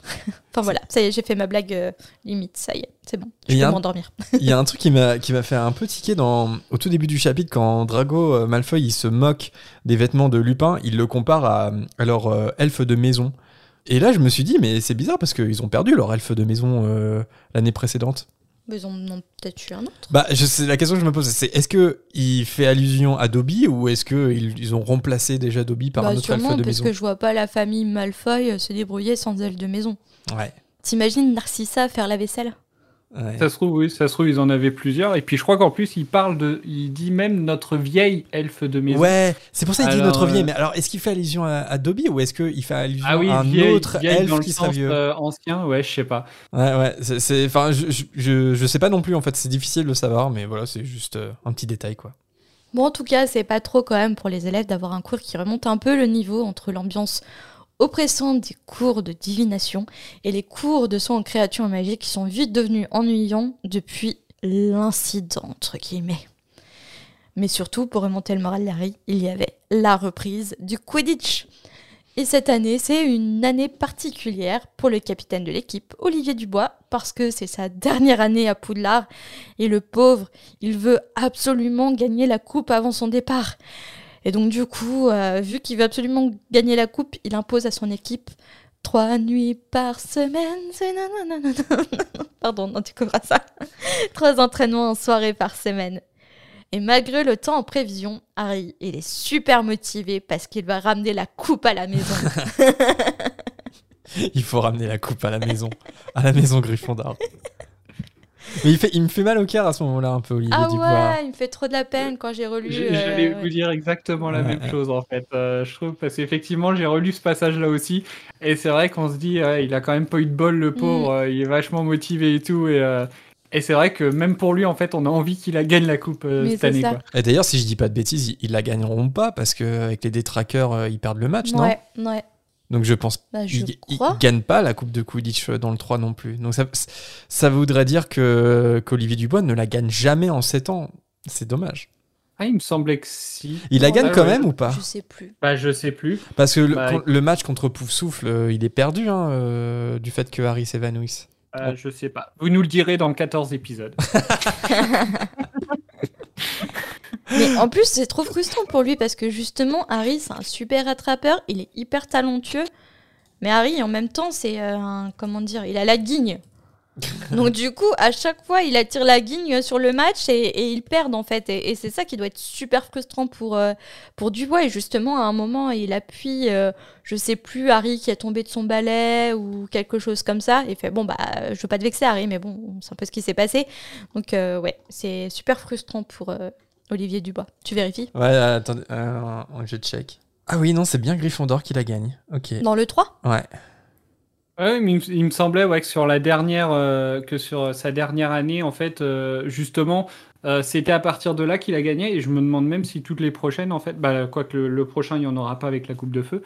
enfin voilà, ça y est, j'ai fait ma blague euh, limite, ça y est, c'est bon, je peux m'endormir. Il y a un truc qui m'a qui m'a fait un peu tiquer dans au tout début du chapitre quand Drago euh, Malfoy il se moque des vêtements de Lupin, il le compare à, à leur euh, elfe de maison. Et là je me suis dit mais c'est bizarre parce qu'ils ont perdu leur elfe de maison euh, l'année précédente. Mais ils en ont peut-être eu un autre. Bah je sais la question que je me pose c'est est-ce que il fait allusion à Dobby ou est-ce que ils, ont remplacé déjà Dobby par bah, un autre elfe sûrement, de parce maison que je vois pas la famille Malfoy euh, se débrouiller sans elle de maison. Ouais. T'imagines Narcissa faire la vaisselle? Ouais. Ça se trouve, oui, ça se trouve, ils en avaient plusieurs. Et puis, je crois qu'en plus, il parle de, il dit même notre vieille elfe de maison. Ouais, c'est pour ça qu'il dit notre vieille. euh, Mais alors, est-ce qu'il fait allusion à, à Dobby ou est-ce qu'il fait allusion Ah oui, à un vieille, autre vieille elfe dans le qui serait sens vieux? euh, ancien, ouais, je sais pas. Ouais, ouais, c'est-. Enfin, je, je, je, je sais pas non plus, en fait, c'est difficile de le savoir, mais voilà, c'est juste euh, un petit détail, quoi. Bon, en tout cas, c'est pas trop quand même pour les élèves d'avoir un cours qui remonte un peu le niveau entre l'ambiance oppressante des cours de divination et les cours de soins en créatures magiques qui sont vite devenus ennuyants depuis l'incident, entre guillemets. Mais surtout, pour remonter le moral d'Harry, il y avait la reprise du Quidditch. Et cette année, c'est une année particulière pour le capitaine de l'équipe, Olivier Dubois, parce que c'est sa dernière année à Poudlard et le pauvre, il veut absolument gagner la coupe avant son départ. Et donc du coup, euh, vu qu'il veut absolument gagner la coupe, il impose à son équipe trois nuits par semaine. Pardon, non, tu couvras ça. trois entraînements en soirée par semaine. Et malgré le temps en prévision, Harry, il est super motivé parce qu'il va ramener la coupe à la maison. Il faut ramener la coupe à la maison, à la maison Gryffondor. Mais il, fait, il me fait mal au cœur à ce moment-là, un peu, Olivier ah Dubois. ouais, il me fait trop de la peine quand j'ai relu. J'ai- euh, ouais. vous dire exactement la Ouais, même ouais. chose en fait. Euh, je trouve parce qu'effectivement j'ai relu ce passage-là aussi et c'est vrai qu'on se dit ouais, il a quand même pas eu de bol le Mm. pauvre. euh, il est vachement motivé et tout et, euh, et c'est vrai que même pour lui en fait on a envie qu'il la gagne la coupe euh, cette année. Quoi. Et d'ailleurs, si je dis pas de bêtises, ils, ils la gagneront pas parce qu'avec les détraqueurs, euh, ils perdent le match, non? Ouais, ouais. Donc je pense Bah, je crois. gagnent pas la coupe de Quidditch euh, dans le 3 non plus. Donc ça, ça voudrait dire que qu'Olivier Dubois ne la gagne jamais en 7 ans. C'est dommage. Ah il me semblait que si. Il la gagne ouais, quand ouais. même ou pas Je sais plus. Bah je sais plus. Parce que le, Bah, le match contre Poufsouffle, euh, il est perdu hein, euh, du fait que Harry s'évanouisse. Euh, Je sais pas. Vous nous le direz dans le 14 épisode. Mais en plus, c'est trop frustrant pour lui parce que justement, Harry, c'est un super rattrapeur, il est hyper talentueux. Mais Harry, en même temps, c'est euh, un. Comment dire Il a la guigne. Donc, du coup, à chaque fois, il attire la guigne sur le match et, et ils perdent en fait. Et, et c'est ça qui doit être super frustrant pour, euh, pour Dubois. Et justement, à un moment, il appuie, euh, je sais plus, Harry qui est tombé de son balai ou quelque chose comme ça. Et il fait Bon, bah, je veux pas te vexer, Harry, mais bon, c'est un peu ce qui s'est passé. Donc, euh, ouais, c'est super frustrant pour Olivier Dubois. Tu vérifies? Ouais, attendez, euh, je check. Ah oui, non, c'est bien Gryffondor qui la gagne. Ok. Dans le 3 Ouais. Ouais, mais il, me- il me semblait ouais, que sur la dernière, euh, que sur sa dernière année, en fait, euh, justement, euh, c'était à partir de là qu'il a gagné. Et je me demande même si toutes les prochaines, en fait, bah, quoique le, le prochain, il n'y en aura pas avec la Coupe de Feu.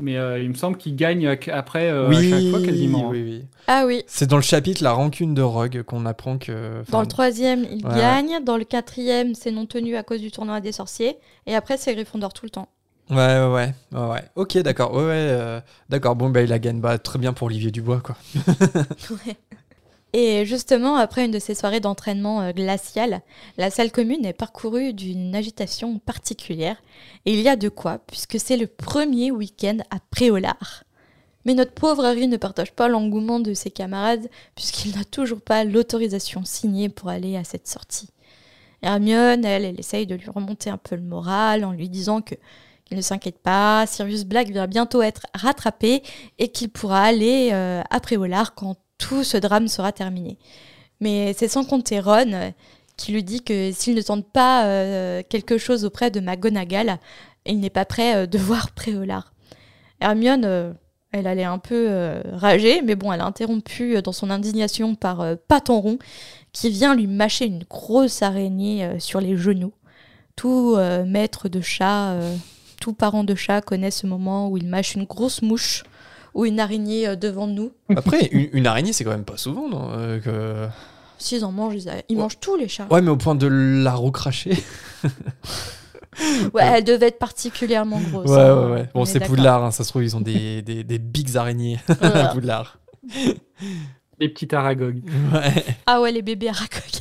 Mais euh, il me semble qu'il gagne euh, après euh, oui, à chaque fois quasiment. hein. oui, oui. Ah oui. C'est dans le chapitre La rancune de Rogue qu'on apprend que. Dans le troisième, il Ouais. gagne. Dans le quatrième, c'est non tenu à cause du tournoi des sorciers. Et après, c'est Gryffondor tout le temps. Ouais, ouais, ouais. ouais, ouais. Ok, d'accord. Ouais, ouais. euh, d'accord. Bon, bah, il la gagne. Bah, très bien pour Olivier Dubois, quoi. Et justement, après une de ces soirées d'entraînement euh, glacial, la salle commune est parcourue d'une agitation particulière. Et il y a de quoi, puisque c'est le premier week-end à Préolard. Mais notre pauvre Harry ne partage pas l'engouement de ses camarades, puisqu'il n'a toujours pas l'autorisation signée pour aller à cette sortie. Hermione, elle, elle essaye de lui remonter un peu le moral en lui disant qu'il ne s'inquiète pas, Sirius Black va bientôt être rattrapé et qu'il pourra aller euh, à Préolard quand tout ce drame sera terminé. Mais c'est sans compter Ron euh, qui lui dit que s'il ne tente pas euh, quelque chose auprès de McGonagall, il n'est pas prêt euh, de voir Préolard. Hermione, elle allait un peu rager, mais bon, elle est interrompue euh, dans son indignation par Paton Rond qui vient lui mâcher une grosse araignée sur les genoux. Tout maître de chat, tout parent de chat connaît ce moment où il mâche une grosse mouche ou une araignée euh, devant nous. Après, une, une araignée, c'est quand même pas souvent, non euh, que... S'ils en mangent, ils, ils Ouais. mangent tous les chats. Ouais, mais au point de la recracher. Ouais, elle devait être particulièrement grosse. ouais, hein, ouais, ouais. on Bon, est c'est. Poudlard, hein, ça se trouve, ils ont des, des, des bigs araignées à Voilà. Poudlard. Les petits Aragog. Ouais. Ah ouais, les bébés aracoques.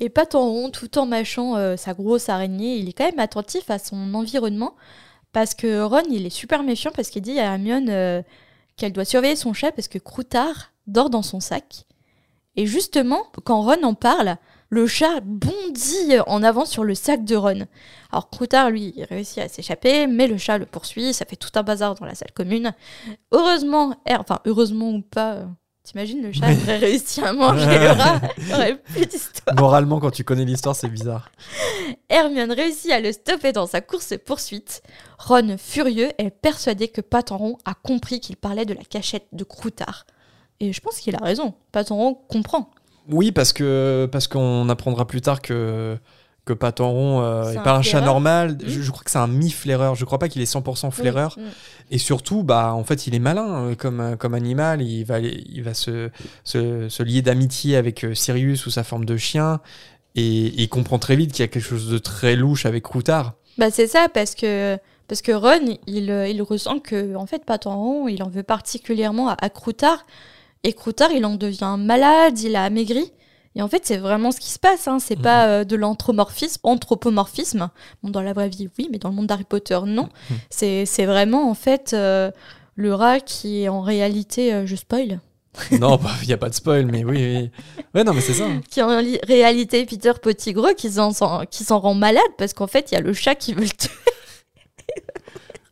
Et Paton Rond, tout en mâchant euh, sa grosse araignée, il est quand même attentif à son environnement. Parce que Ron, il est super méfiant parce qu'il dit à Hermione euh, qu'elle doit surveiller son chat parce que Croutard dort dans son sac. Et justement, quand Ron en parle, le chat bondit en avant sur le sac de Ron. Alors Croutard, lui, il réussit à s'échapper, mais le chat le poursuit, ça fait tout un bazar dans la salle commune. Heureusement, enfin heureusement ou pas, t'imagines le chat aurait réussi à manger le rat, aurait plus d'histoire. Moralement, quand tu connais l'histoire, c'est bizarre. Hermione réussit à le stopper dans sa course-poursuite. Ron, furieux, est persuadé que Patenron a compris qu'il parlait de la cachette de Croutard. Et je pense qu'il a raison. Patenron comprend. Oui, parce que parce qu'on apprendra plus tard que que Patenron euh, est pas un chat normal. Je, je crois que c'est un mi-flaireur. Je crois pas qu'il est 100% flaireur. Oui, mm. Et surtout, bah, en fait, il est malin euh, comme, euh, comme animal. Il va, il va se, se, se lier d'amitié avec euh, Sirius sous sa forme de chien. Et, et il comprend très vite qu'il y a quelque chose de très louche avec Croutard. Bah c'est ça parce que parce que Ron il, il ressent que en fait Patenron il en veut particulièrement à, à Croutard et Croutard il en devient malade, il a amaigri Et en fait, c'est vraiment ce qui se passe. Hein. C'est Mhm. pas euh, de l'anthropomorphisme, anthropomorphisme. Bon, dans la vraie vie, oui, mais dans le monde d'Harry Potter, non. Mhm. C'est c'est vraiment en fait euh, le rat qui est en réalité, euh, je spoil, non, il n'y a pas de spoil, mais oui, oui. Ouais, non, mais c'est ça. qui est en li- réalité Peter Pettigrew qui s'en qui rend malade parce qu'en fait, il y a le chat qui veut le tuer.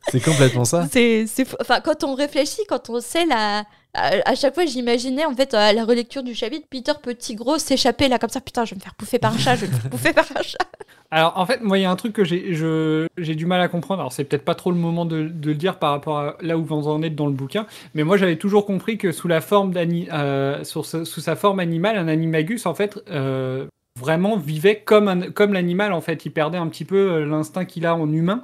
C'est complètement ça. C'est. Enfin, quand on réfléchit, quand on sait la. À, chaque fois, j'imaginais en fait à la relecture du chapitre Peter Petit Gros s'échapper là comme ça. Putain, je vais me faire bouffer par un chat, je vais me faire bouffer par un chat. Alors, en fait, moi, il y a un truc que j'ai du mal à comprendre. Alors, c'est peut-être pas trop le moment de, le dire par rapport à là où vous en êtes dans le bouquin, mais moi, j'avais toujours compris que sous la forme euh, sous sa forme animale, un animagus, en fait, euh, vraiment vivait comme, comme l'animal, en fait. Il perdait un petit peu euh, l'instinct qu'il a en humain.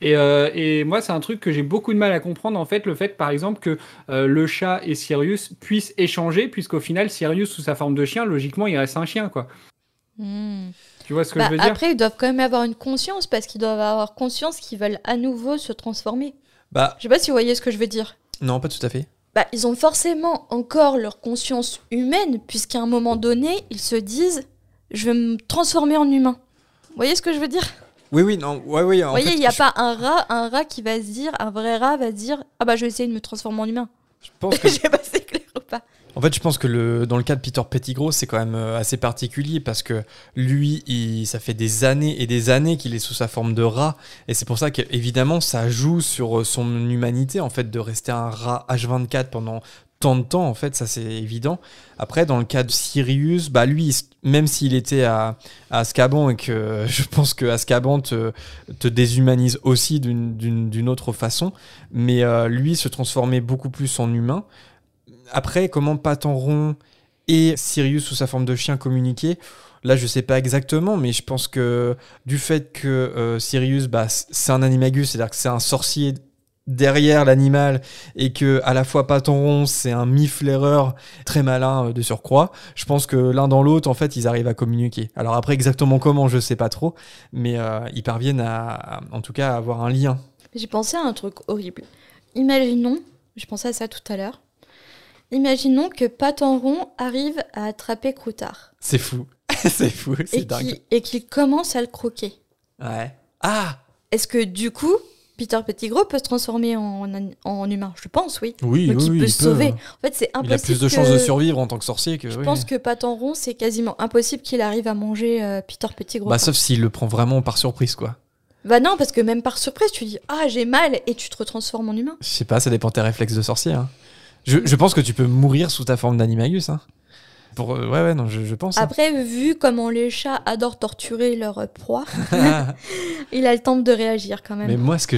Et, euh, et moi, c'est un truc que j'ai beaucoup de mal à comprendre, en fait, le fait, par exemple, que euh, le chat et Sirius puissent échanger, puisqu'au final, Sirius, sous sa forme de chien, logiquement, il reste un chien, quoi. Tu vois ce que Bah, je veux dire après, ils doivent quand même avoir une conscience parce qu'ils doivent avoir conscience qu'ils veulent à nouveau se transformer. Bah, Je sais pas si vous voyez ce que je veux dire. non, pas tout à fait. Bah, ils ont forcément encore leur conscience humaine, puisqu'à un moment donné, ils se disent Je vais me transformer en humain. Vous voyez ce que je veux dire? Oui, oui, non, ouais, oui. Vous voyez, il n'y a pas un rat, un rat qui va se dire, un vrai rat va se dire Ah bah, je vais essayer de me transformer en humain. Je pense que Je sais pas si c'est clair ou pas. En fait, je pense que le, dans le cas de Peter Pettigrew, c'est quand même euh, assez particulier parce que lui, il, ça fait des années et des années qu'il est sous sa forme de rat. Et c'est pour ça qu'évidemment, ça joue sur euh, son humanité, en fait, de rester un rat H24 pendant tant de temps, en fait, ça c'est évident. Après, dans le cas de Sirius, bah lui, même s'il était à, à et que je pense que Azkaban te, te déshumanise aussi d'une- autre façon, mais euh, lui se transformait beaucoup plus en humain. Après, comment Patenron et Sirius sous sa forme de chien communiquaient, là je sais pas exactement, mais je pense que du fait que euh, Sirius, bah, c'est un animagus, c'est-à-dire que c'est un sorcier derrière l'animal et que à la fois Patenron c'est un mi-flaireur très malin euh, de surcroît je pense que l'un dans l'autre en fait ils arrivent à communiquer alors après exactement comment je sais pas trop mais euh, ils parviennent à, à- en tout cas à avoir un lien J'ai pensé à un truc horrible. Imaginons, je pensais à ça tout à l'heure. Imaginons que Patenron arrive à attraper Croutard c'est fou c'est fou c'est dingue et qu'il commence à le croquer. ouais ah Est-ce que du coup, Peter Pettigrew peut se transformer en, en humain Je pense, oui. oui Donc oui, il peut se sauver. peut. En fait, c'est impossible. Il a plus de chances de survivre en tant que sorcier que. Je oui. pense que Patenron, c'est quasiment impossible qu'il arrive à manger euh, Peter Pettigrew. Bah, quoi. sauf s'il le prend vraiment par surprise, quoi. Bah non, parce que même par surprise, tu dis Ah, j'ai mal et tu te retransformes en humain. Je sais pas, ça dépend de tes réflexes de sorcier. hein. Je, je pense que tu peux mourir sous ta forme d'animagus. Hein. Pour, euh, ouais, ouais, non, je, je pense. hein. Après, vu comment les chats adorent torturer leur proie, il a le temps de réagir quand même. Mais moi, ce que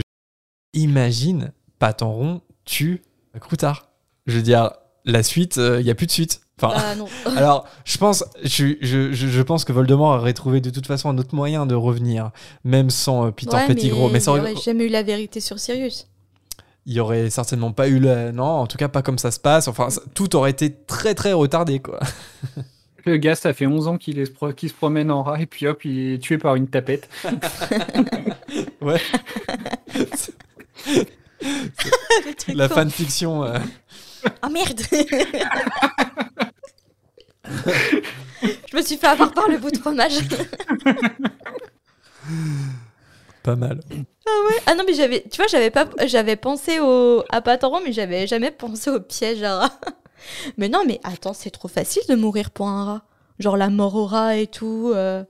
imagine, Patenron tue Croutard. Je veux dire, la suite, il y a plus de suite. Enfin, Ah non. alors, je pense, je, je, je, je pense que Voldemort aurait trouvé de toute façon un autre moyen de revenir, même sans euh, Peter Ouais, Pettigrew. Mais, ça il aurait- aurait jamais eu la vérité sur Sirius. il y aurait certainement pas eu le. Non, en tout cas, pas comme ça se passe. Enfin, ça- tout aurait été très très retardé, quoi. Le gars, ça fait 11 ans qu'il est- qu'il se promène en rat et puis hop, il est tué par une tapette. Ouais. La fanfiction. euh, Ah merde Je me suis fait avoir par le bout de fromage. pas mal. Ah non mais j'avais, tu vois, j'avais pas, j'avais pensé au à mais j'avais jamais pensé au piège à rat. Mais non, mais attends, c'est trop facile de mourir pour un rat. Genre la mort au rat et tout. euh.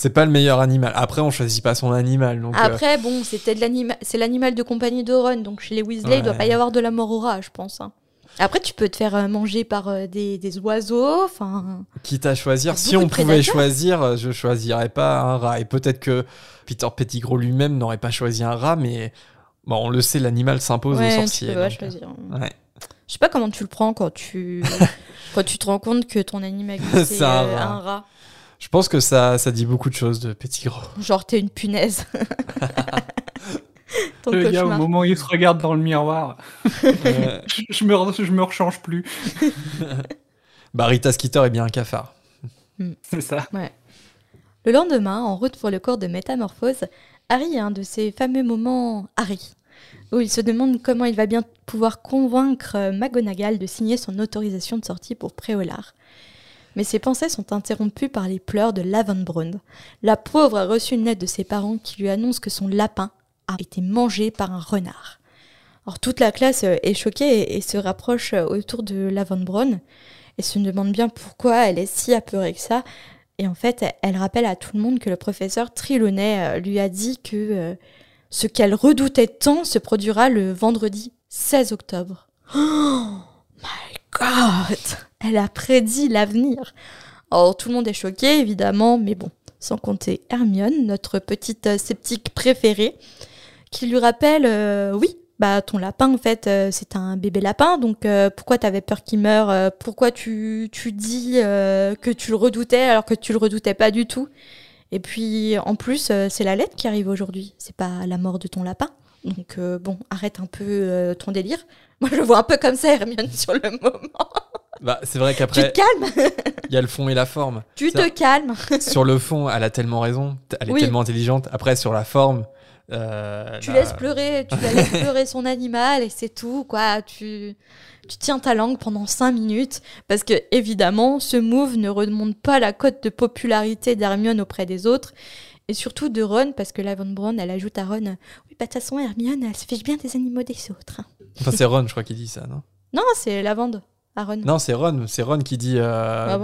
C'est pas le meilleur animal. Après, on choisit pas son animal. Donc, euh, Après, bon, c'était de l'animal, c'est l'animal de compagnie de Ron, donc chez les Weasley, il doit pas y avoir de la mort au rat, je pense. hein. Après, tu peux te faire euh, manger par euh, des, des oiseaux, enfin. quitte à choisir, si on pouvait choisir, euh, je choisirais pas un rat. Et peut-être que Peter Pettigrew lui-même n'aurait pas choisi un rat, mais bon, on le sait, l'animal s'impose aux Ouais, tu sorciers. donc, euh, choisir. ouais. Je sais pas comment tu le prends quand tu quand tu te rends compte que ton animal c'est euh, un rat. Je pense que ça, ça dit beaucoup de choses de Pettigrew. Genre t'es une punaise. ton le gars, au cauchemar. moment où il se regarde dans le miroir, Euh, je, je me, je me rechange plus. bah, Rita Skeeter est bien un cafard. C'est ça. Le lendemain, en route pour le cours de métamorphose, Harry a un de ces fameux moments Harry, où il se demande comment il va bien pouvoir convaincre euh, McGonagall de signer son autorisation de sortie pour Préolard. Mais ses pensées sont interrompues par les pleurs de Lavendbrunn. La pauvre a reçu une lettre de ses parents qui lui annoncent que son lapin a été mangé par un renard. Alors toute la classe euh, est choquée et, se rapproche euh, autour de Lavendbrunn et se demande bien pourquoi elle est si apeurée que ça. Et en fait, elle rappelle à tout le monde que le professeur Trelawney euh, lui a dit que ce qu'elle redoutait tant se produira le vendredi 16 octobre. Oh Elle a prédit l'avenir. Alors tout le monde est choqué, évidemment, mais bon, sans compter Hermione, notre petite sceptique préférée, qui lui rappelle, euh, oui, bah ton lapin en fait euh, c'est un bébé lapin donc euh, pourquoi t'avais peur qu'il meure pourquoi tu, tu dis que tu le redoutais alors que tu le redoutais pas du tout? Et puis en plus c'est la lettre qui arrive aujourd'hui c'est pas la mort de ton lapin. Donc bon arrête un peu ton délire moi je le vois un peu comme ça Hermione sur le moment bah, c'est vrai qu'après. Tu te calmes Il y a le fond et la forme. Tu te calmes Sur le fond, elle a tellement raison. Elle est tellement intelligente. Après, sur la forme. Euh, tu laisses pleurer, tu laisses pleurer son animal et c'est tout, quoi. Tu, tu tiens ta langue pendant 5 minutes parce que, évidemment, ce move ne remonte pas la cote de popularité d'Hermione auprès des autres et surtout de Ron parce que Lavon Brown, elle ajoute à Ron Oui, bah, de toute façon, Hermione, elle se fiche bien des animaux des autres. Enfin, c'est Ron, je crois, qui dit ça, non? Non, c'est Lavande. Non, c'est Ron. C'est Ron qui dit. Euh, ah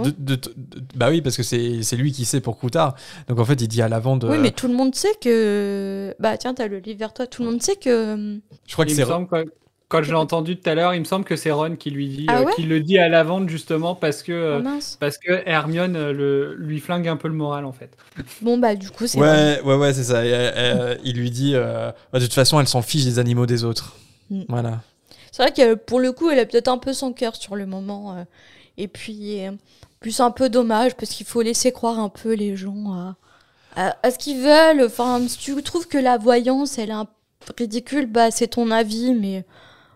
bah oui, parce que c'est lui qui sait pour Croutard. Donc en fait, il dit à l'avant de. Oui, mais tout le monde sait que. Bah tiens, t'as le livre vers toi. Tout le monde sait que. Je crois que c'est Ron. Quand je l'ai entendu tout à l'heure, il me semble que c'est Ron qui lui dit, ah euh, qui le dit à l'avant justement parce que oh, parce que Hermione euh, le, lui flingue un peu le moral en fait. Bon bah du coup c'est. Ouais, ouais ouais c'est ça. il lui dit bah, de toute façon elle s'en fiche des animaux des autres. Mm. Voilà. C'est vrai que pour le coup, elle a peut-être un peu son cœur sur le moment. Euh, et puis, euh, plus un peu dommage parce qu'il faut laisser croire un peu les gens à, à, ce qu'ils veulent. Enfin, si tu trouves que la voyance, elle est un ridicule, bah c'est ton avis, mais,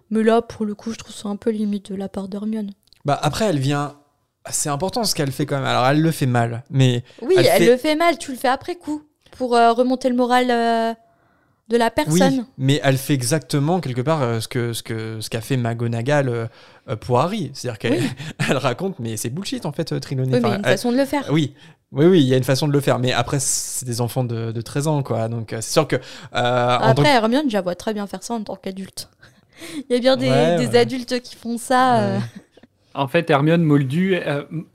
mais là, pour le coup, je trouve ça un peu limite de la part d'Hermione. Bah après, elle vient. C'est important ce qu'elle fait quand même. Alors, elle le fait mal, mais. Oui, elle, le fait mal. Tu le fais après coup pour euh, remonter le moral de la personne. Oui, mais elle fait exactement quelque part euh, ce que ce que ce qu'a fait McGonagall euh, euh, pour Harry, c'est-à-dire qu'elle elle raconte, mais c'est bullshit en fait, Trelawney. Oui, mais il y a une façon de le faire. Oui. Oui, oui, il y a une façon de le faire, mais après, c'est des enfants de, de, 13 ans, quoi. Donc, c'est sûr que. après, Hermione, je la vois très bien faire ça en tant qu'adulte. il y a bien des, des adultes qui font ça. En fait, Hermione Moldu,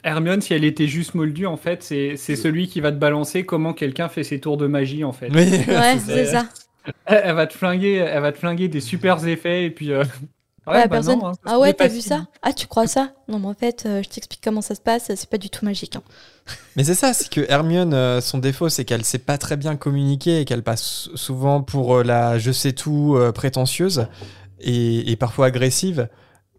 Hermione, si elle était juste Moldu, en fait, c'est celui qui va te balancer comment quelqu'un fait ses tours de magie, en fait. Oui, ouais, c'est ça elle, va te flinguer, elle va te flinguer des super effets et puis. Euh, ouais, bah personne... Hein, ah ouais, t'as vu ça Ah, tu crois ça Non, mais en fait, euh, je t'explique comment ça se passe. C'est pas du tout magique. Hein. Mais c'est ça, c'est que Hermione, euh, son défaut, c'est qu'elle sait pas très bien communiquer et qu'elle passe souvent pour la je sais tout prétentieuse et, et, parfois agressive.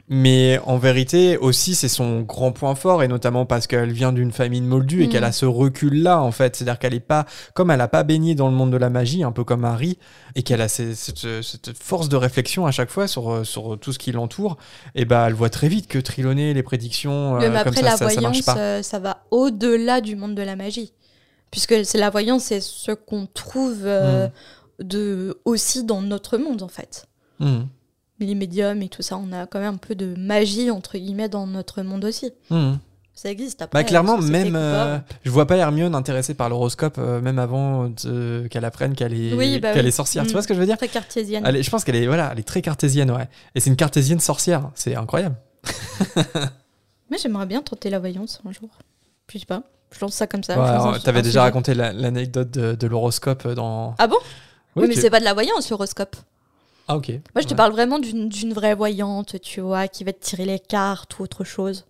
Mais en vérité, aussi, c'est son grand point fort, et notamment parce qu'elle vient d'une famille de moldus et qu'elle mm. a ce recul-là, en fait. C'est-à-dire qu'elle est pas, comme elle n'a pas baigné dans le monde de la magie, un peu comme Harry, et qu'elle a cette, cette, force de réflexion à chaque fois sur, sur tout ce qui l'entoure, et bah, elle voit très vite que trilonner les prédictions, euh, comme ça, la ça, voyance, ça marche pas. Euh, ça va au-delà du monde de la magie. Puisque c'est la voyance, c'est ce qu'on trouve euh, mm. de, aussi dans notre monde, en fait. Mm les médiums et tout ça, on a quand même un peu de magie, entre guillemets, dans notre monde aussi. Hmm. Ça existe après. Bah, clairement, même. Euh, je vois pas Hermione intéressée par l'horoscope, euh, même avant qu'elle apprenne qu'elle est, bah qu'elle est sorcière. Tu hmm. vois ce que je veux dire Très cartésienne. je pense qu'elle est, voilà, elle est très cartésienne, ouais. Et c'est une cartésienne sorcière. C'est incroyable. Mais j'aimerais bien tenter la voyance un jour. Je sais pas. Je lance ça comme ça. Ouais, T'avais déjà raconté l'anecdote de, l'horoscope dans. Ah bon? Oui, mais c'est pas de la voyance, l'horoscope. Ah, ok. Moi, je te parle vraiment d'une vraie voyante, tu vois, qui va te tirer les cartes ou autre chose.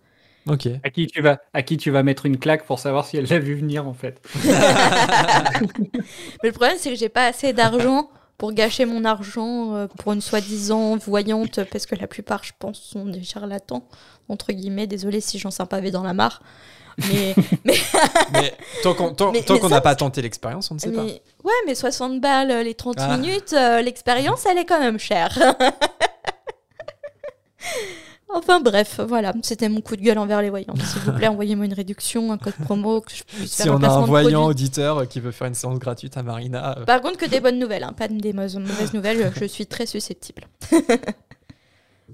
Ok. À qui tu vas, à qui tu vas mettre une claque pour savoir si elle l'a vu venir, en fait. Mais le problème, c'est que j'ai pas assez d'argent pour gâcher mon argent euh, pour une soi-disant voyante, parce que la plupart, je pense, sont des charlatans, entre guillemets. Désolé si j'en sais un pavé dans la mare. Mais, mais... tant qu'on n'a pas tenté l'expérience, on ne sait pas. Ouais, mais 60 balles les 30 ah. minutes, euh, l'expérience, elle est quand même chère. enfin bref, voilà, c'était mon coup de gueule envers les voyants. S'il vous plaît, envoyez-moi une réduction, un code promo, que je puisse si on a un voyant auditeur qui veut faire une séance gratuite à Marina. Euh. Par contre, que des bonnes nouvelles, hein, pas des mauvaises nouvelles, je suis très susceptible.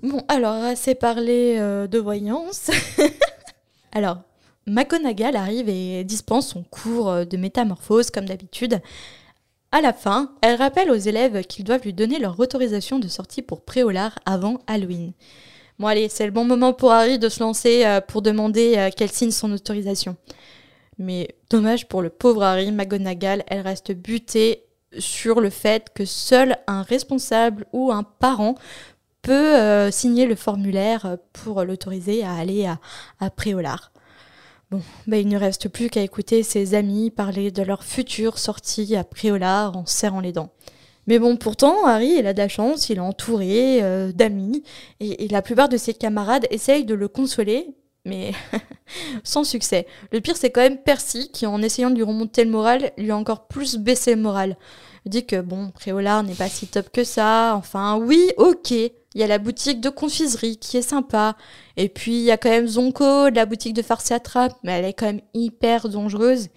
bon, alors, assez parlé euh, de voyance. alors, McGonagall arrive et dispense son cours euh, de métamorphose comme d'habitude. À la fin, elle rappelle aux élèves qu'ils doivent lui donner leur autorisation de sortie pour Préolard avant Halloween. Bon allez, c'est le bon moment pour Harry de se lancer euh, pour demander euh, qu'elle signe son autorisation. Mais dommage pour le pauvre Harry, McGonagall, elle reste butée sur le fait que seul un responsable ou un parent peut signer le formulaire pour l'autoriser à aller à, à Préolard. Bon, ben il ne reste plus qu'à écouter ses amis parler de leur future sortie à Préolard en serrant les dents. Mais bon, pourtant, Harry, il a de la chance, il est entouré euh, d'amis, et, et la plupart de ses camarades essayent de le consoler, mais sans succès. Le pire, c'est quand même Percy, qui en essayant de lui remonter le moral, lui a encore plus baissé le moral. Il dit que bon, Préolard n'est pas si top que ça, enfin oui, ok, il y a la boutique de confiserie qui est sympa, et puis il y a quand même Zonko, la boutique de farce et attrape, mais elle est quand même hyper dangereuse.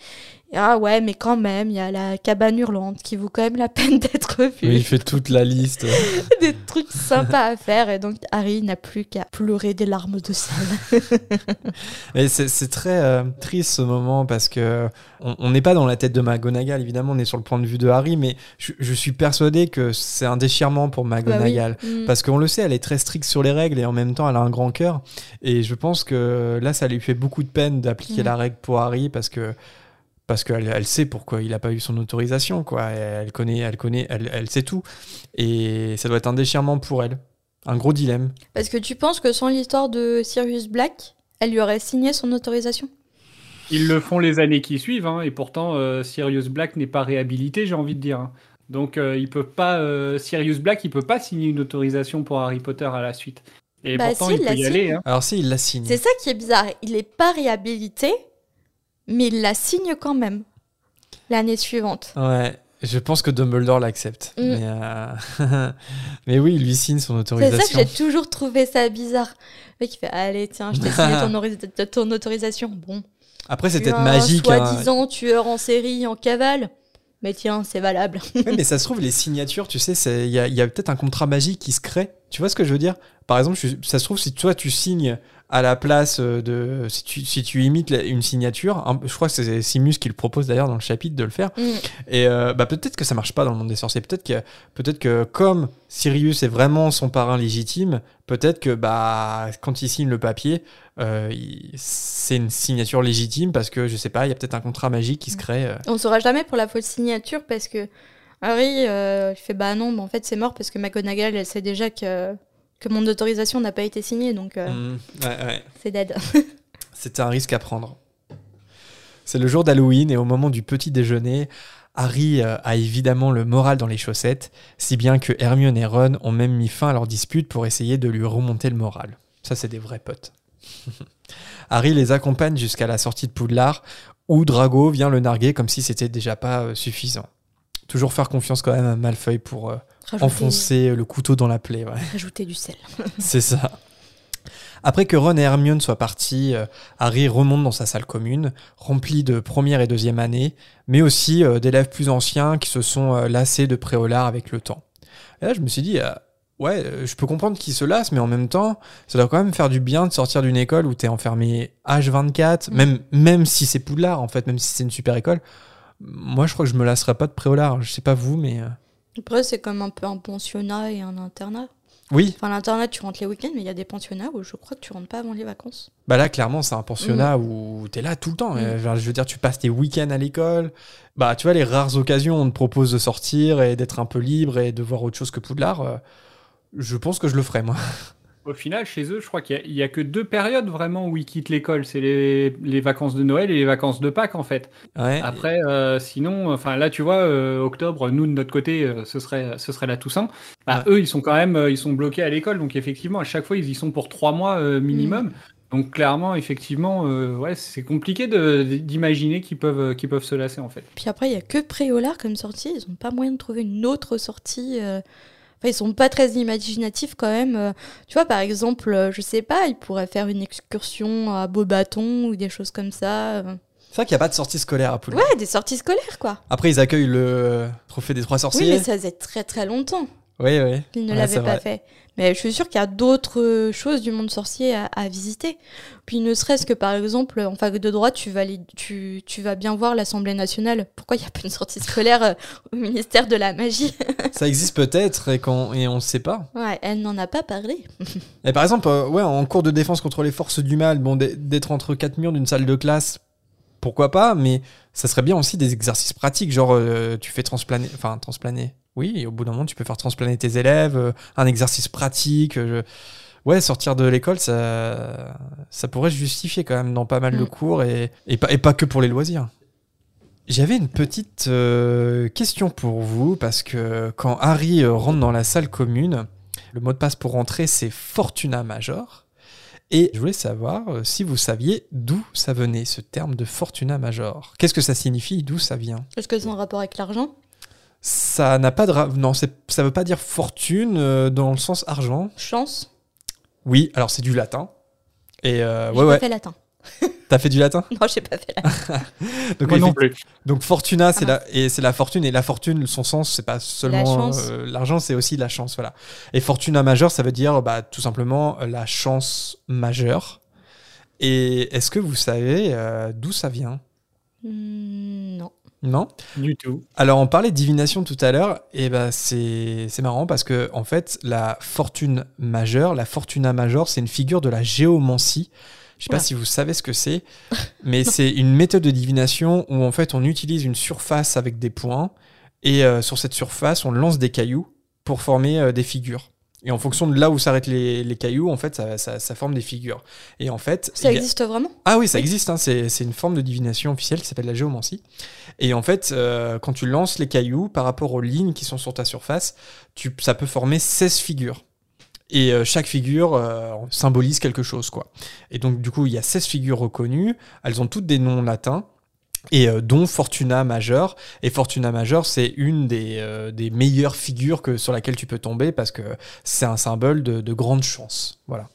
Et ah ouais, mais quand même, il y a la cabane hurlante qui vaut quand même la peine d'être vue. Oui, il fait toute la liste. Des trucs sympas à faire, et donc Harry n'a plus qu'à pleurer des larmes de sel. Mais c'est très euh, triste ce moment parce que on n'est pas dans la tête de McGonagall, évidemment, on est sur le point de vue de Harry, mais je, je suis persuadé que c'est un déchirement pour McGonagall. Mm. Parce qu'on le sait, elle est très stricte sur les règles et en même temps, elle a un grand cœur. Et je pense que là, ça lui fait beaucoup de peine d'appliquer Mm. la règle pour Harry parce que parce qu'elle elle sait pourquoi il n'a pas eu son autorisation, quoi. Elle connaît, elle connaît, elle, elle sait tout. Et ça doit être un déchirement pour elle, un gros dilemme. Parce que tu penses que sans l'histoire de Sirius Black, elle lui aurait signé son autorisation? Ils le font les années qui suivent, hein, et pourtant euh, Sirius Black n'est pas réhabilité, j'ai envie de dire. hein. Donc euh, il peut pas, euh, Sirius Black, il peut pas signer une autorisation pour Harry Potter à la suite. Et Bah, pourtant si, il il peut la y aller. hein. Alors si, il la signe. C'est ça qui est bizarre. Il n'est pas réhabilité, mais il la signe quand même l'année suivante. Ouais, je pense que Dumbledore l'accepte. Mm. Mais, euh, mais oui, il lui signe son C'est autorisation. ça que j'ai toujours trouvé ça bizarre. Le mec il fait Allez, tiens, je t'ai signé ton, ori- ton autorisation. Bon. Après, c'est peut-être magique. hein. Soi-disant tueur en série en cavale. Mais tiens, c'est valable. Mais ça se trouve, les signatures, tu sais, c'est- il y a, il y a peut-être un contrat magique qui se crée. Tu vois ce que je veux dire? Par exemple, ça se trouve, si toi, tu signes à la place euh, de... Si tu, si tu imites une signature, je crois que c'est Simus qui le propose d'ailleurs dans le chapitre de le faire, Mm. et euh, bah, peut-être que ça marche pas dans le monde des sorciers. Peut-être que, peut que comme Sirius est vraiment son parrain légitime, peut-être que bah, quand il signe le papier, euh, c'est une signature légitime parce que, je sais pas, il y a peut-être un contrat magique qui se crée. euh. On saura jamais pour la fausse signature parce que Harry euh, il fait Bah non, mais en fait, c'est mort parce que McGonagall, elle sait déjà que, que mon autorisation n'a pas été signée, donc euh, Mm, ouais, ouais. c'est dead. C'était un risque à prendre. C'est le jour d'Halloween et au moment du petit déjeuner, Harry euh, a évidemment le moral dans les chaussettes, si bien que Hermione et Ron ont même mis fin à leur dispute pour essayer de lui remonter le moral. Ça, c'est des vrais potes. Harry les accompagne jusqu'à la sortie de Poudlard, où Drago vient le narguer comme si c'était déjà pas euh, suffisant. Toujours faire confiance quand même à Malfoy pour Rajouter, enfoncer le couteau dans la plaie. ouais. rajouter du sel. C'est ça. Après que Ron et Hermione soient partis, euh, Harry remonte dans sa salle commune, remplie de première et deuxième année, mais aussi euh, d'élèves plus anciens qui se sont euh, lassés de préolard avec le temps. Et là, je me suis dit, euh, ouais, je peux comprendre qu'ils se lassent, mais en même temps, ça doit quand même faire du bien de sortir d'une école où t'es enfermé H24, Mm. même, même si c'est Poudlard, en fait, même si c'est une super école. Moi, je crois que je me lasserais pas de préolard. Je sais pas vous, mais... Après, c'est comme un peu un pensionnat et un internat. Oui, Enfin, l'internat, tu rentres les week-ends, mais il y a des pensionnats où je crois que tu rentres pas avant les vacances. Bah là, clairement, c'est un pensionnat où t'es là tout le temps. Mm. Je veux dire, tu passes tes week-ends à l'école. Bah, tu vois, les rares occasions où on te propose de sortir et d'être un peu libre et de voir autre chose que Poudlard, euh, je pense que je le ferais, moi. Au final, chez eux, je crois qu'il y a- que deux périodes vraiment où ils quittent l'école. C'est les, les vacances de Noël et les vacances de Pâques, en fait. Ouais. Après, euh, sinon, enfin là, tu vois, euh, octobre, nous de notre côté, euh, ce serait, ce serait la Toussaint. Bah, Eux, ils sont quand même, euh, ils sont bloqués à l'école, donc effectivement, à chaque fois, ils y sont pour trois mois euh, minimum. Donc clairement, effectivement, euh, ouais, c'est compliqué de- d'imaginer qu'ils peuvent, qu'ils peuvent se lasser en fait. Puis après, il y a que Préolard comme sortie. Ils ont pas moyen de trouver une autre sortie. Enfin, ils sont pas très imaginatifs quand même. euh. Tu vois, par exemple, euh, je sais pas, ils pourraient faire une excursion à Beaubaton ou des choses comme ça. euh. C'est vrai qu'il n'y a pas de sortie scolaire à Poudlard. Ouais, des sorties scolaires, quoi. Après, ils accueillent le trophée des trois Oui, sorciers. mais ça faisait très très longtemps. Oui, oui. Il ne Ouais, c'est pas vrai. fait. Mais je suis sûre qu'il y a d'autres choses du monde sorcier à, à visiter. Puis ne serait-ce que par exemple, en fac de droit, tu vas, aller- tu, tu vas bien voir l'Assemblée nationale. Pourquoi il n'y a pas une sortie scolaire euh, au ministère de la magie? Ça existe peut-être et, on ne sait pas. Ouais, elle n'en a pas parlé. Et par exemple, euh, ouais, en cours de défense contre les forces du mal, bon, d'être entre quatre murs d'une salle de classe, pourquoi pas, mais ça serait bien aussi des exercices pratiques, genre euh, tu fais transplaner, enfin transplaner, oui, et au bout d'un moment tu peux faire transplaner tes élèves, euh, un exercice pratique. euh, je- Ouais, sortir de l'école, ça, ça pourrait se justifier quand même dans pas mal de Mm. cours et, et, pas, et pas que pour les loisirs. J'avais une petite euh, question pour vous, parce que quand Harry rentre dans la salle commune, le mot de passe pour rentrer, c'est Fortuna Major. Et je voulais savoir si vous saviez d'où ça venait, ce terme de Fortuna Major. Qu'est-ce que ça signifie D'où ça vient? Est-ce que c'est en rapport avec l'argent? Ça n'a pas de... ra- Non, c'est- ça veut pas dire fortune euh, dans le sens argent. Chance Oui, alors c'est du latin. Et euh, J'ai ouais, pas ouais. fait latin. T'as fait du latin? Non, j'ai pas fait latin. Donc, Moi non effectivement- plus. Donc fortuna, c'est Ah la et c'est la fortune et la fortune, son sens, c'est pas seulement euh, l'argent, c'est aussi la chance, voilà. Et fortuna majeure, ça veut dire bah, tout simplement euh, la chance majeure. Et est-ce que vous savez euh, d'où ça vient? Hmm, non. Non Du tout. Alors on parlait de divination tout à l'heure, et ben c'est c'est marrant parce que en fait la fortune majeure, la fortuna majeure, c'est une figure de la géomancie. Je sais pas si vous savez ce que c'est, mais c'est une méthode de divination où en fait on utilise une surface avec des points et euh, sur cette surface on lance des cailloux pour former euh, des figures. Et en fonction de là où s'arrêtent les, les cailloux, en fait, ça, ça- ça forme des figures. Et en fait, Ça a- existe vraiment? Ah oui, ça existe. hein, c'est c'est une forme de divination officielle qui s'appelle la géomancie. Et en fait, euh, quand tu lances les cailloux par rapport aux lignes qui sont sur ta surface, tu, ça peut former 16 figures. Et euh, chaque figure euh, symbolise quelque chose. quoi. Et donc, du coup, il y a 16 figures reconnues. Elles ont toutes des noms latins. Et dont Fortuna majeure. Et Fortuna majeure, c'est une des, des meilleures figures que, sur laquelle tu peux tomber parce que c'est un symbole de, de grande chance. Voilà.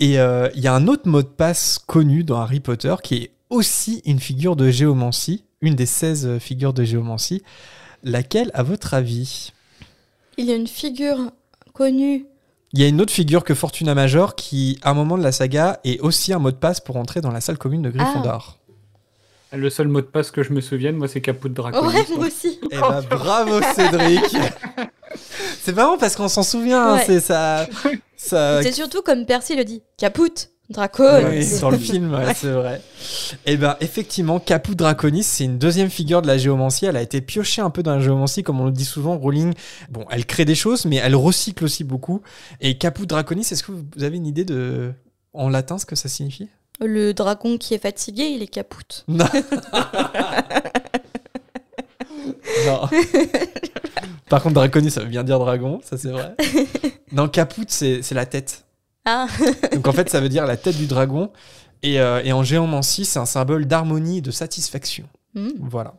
Et il y a un autre mot de passe connu dans Harry Potter qui est aussi une figure de géomancie, une des 16 figures de géomancie. Laquelle, à votre avis? Il y a une figure connue. Il y a une autre figure que Fortuna Major qui, à un moment de la saga, est aussi un mot de passe pour entrer dans la salle commune de Gryffondor. Le seul mot de passe que je me souvienne, moi, c'est Caput de Draconis. ouais, moi aussi. Eh ben, bravo Cédric C'est marrant parce qu'on s'en souvient, hein, c'est ça... ça... C'est surtout comme Percy le dit. Caput, Draco. Oui, sur le film, ouais, c'est vrai. Et ben effectivement, Caput Draconis, c'est une deuxième figure de la géomancie. Elle a été piochée un peu dans la géomancie, comme on le dit souvent. Rowling, bon, elle crée des choses, mais elle recycle aussi beaucoup. Et Caput Draconis, est-ce que vous avez une idée de en latin ce que ça signifie? Le dragon qui est fatigué, il est caput. Non. non. Par contre, Draconis, ça veut bien dire dragon, ça c'est vrai. Non, Caput, c'est la tête. Ah, Donc en fait, ça veut dire la tête du dragon. Et, euh, et en géomancie, c'est un symbole d'harmonie et de satisfaction. Hmm. Voilà.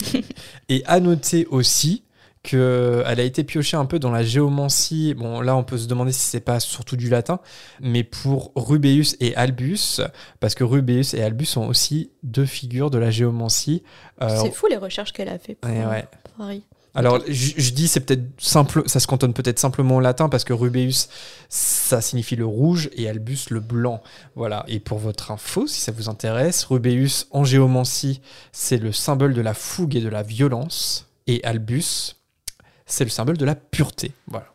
et à noter aussi qu'elle a été piochée un peu dans la géomancie. Bon, là, on peut se demander si c'est pas surtout du latin, mais pour Rubéus et Albus, parce que Rubéus et Albus sont aussi deux figures de la géomancie. Euh, c'est fou les recherches qu'elle a fait pour, ouais, ouais. pour Harry. Alors, je, je dis, c'est peut-être simple, ça se cantonne peut-être simplement au latin parce que Rubéus, ça signifie le rouge et Albus le blanc. Voilà. Et pour votre info, si ça vous intéresse, Rubéus en géomancie, c'est le symbole de la fougue et de la violence. Et Albus, c'est le symbole de la pureté. Voilà.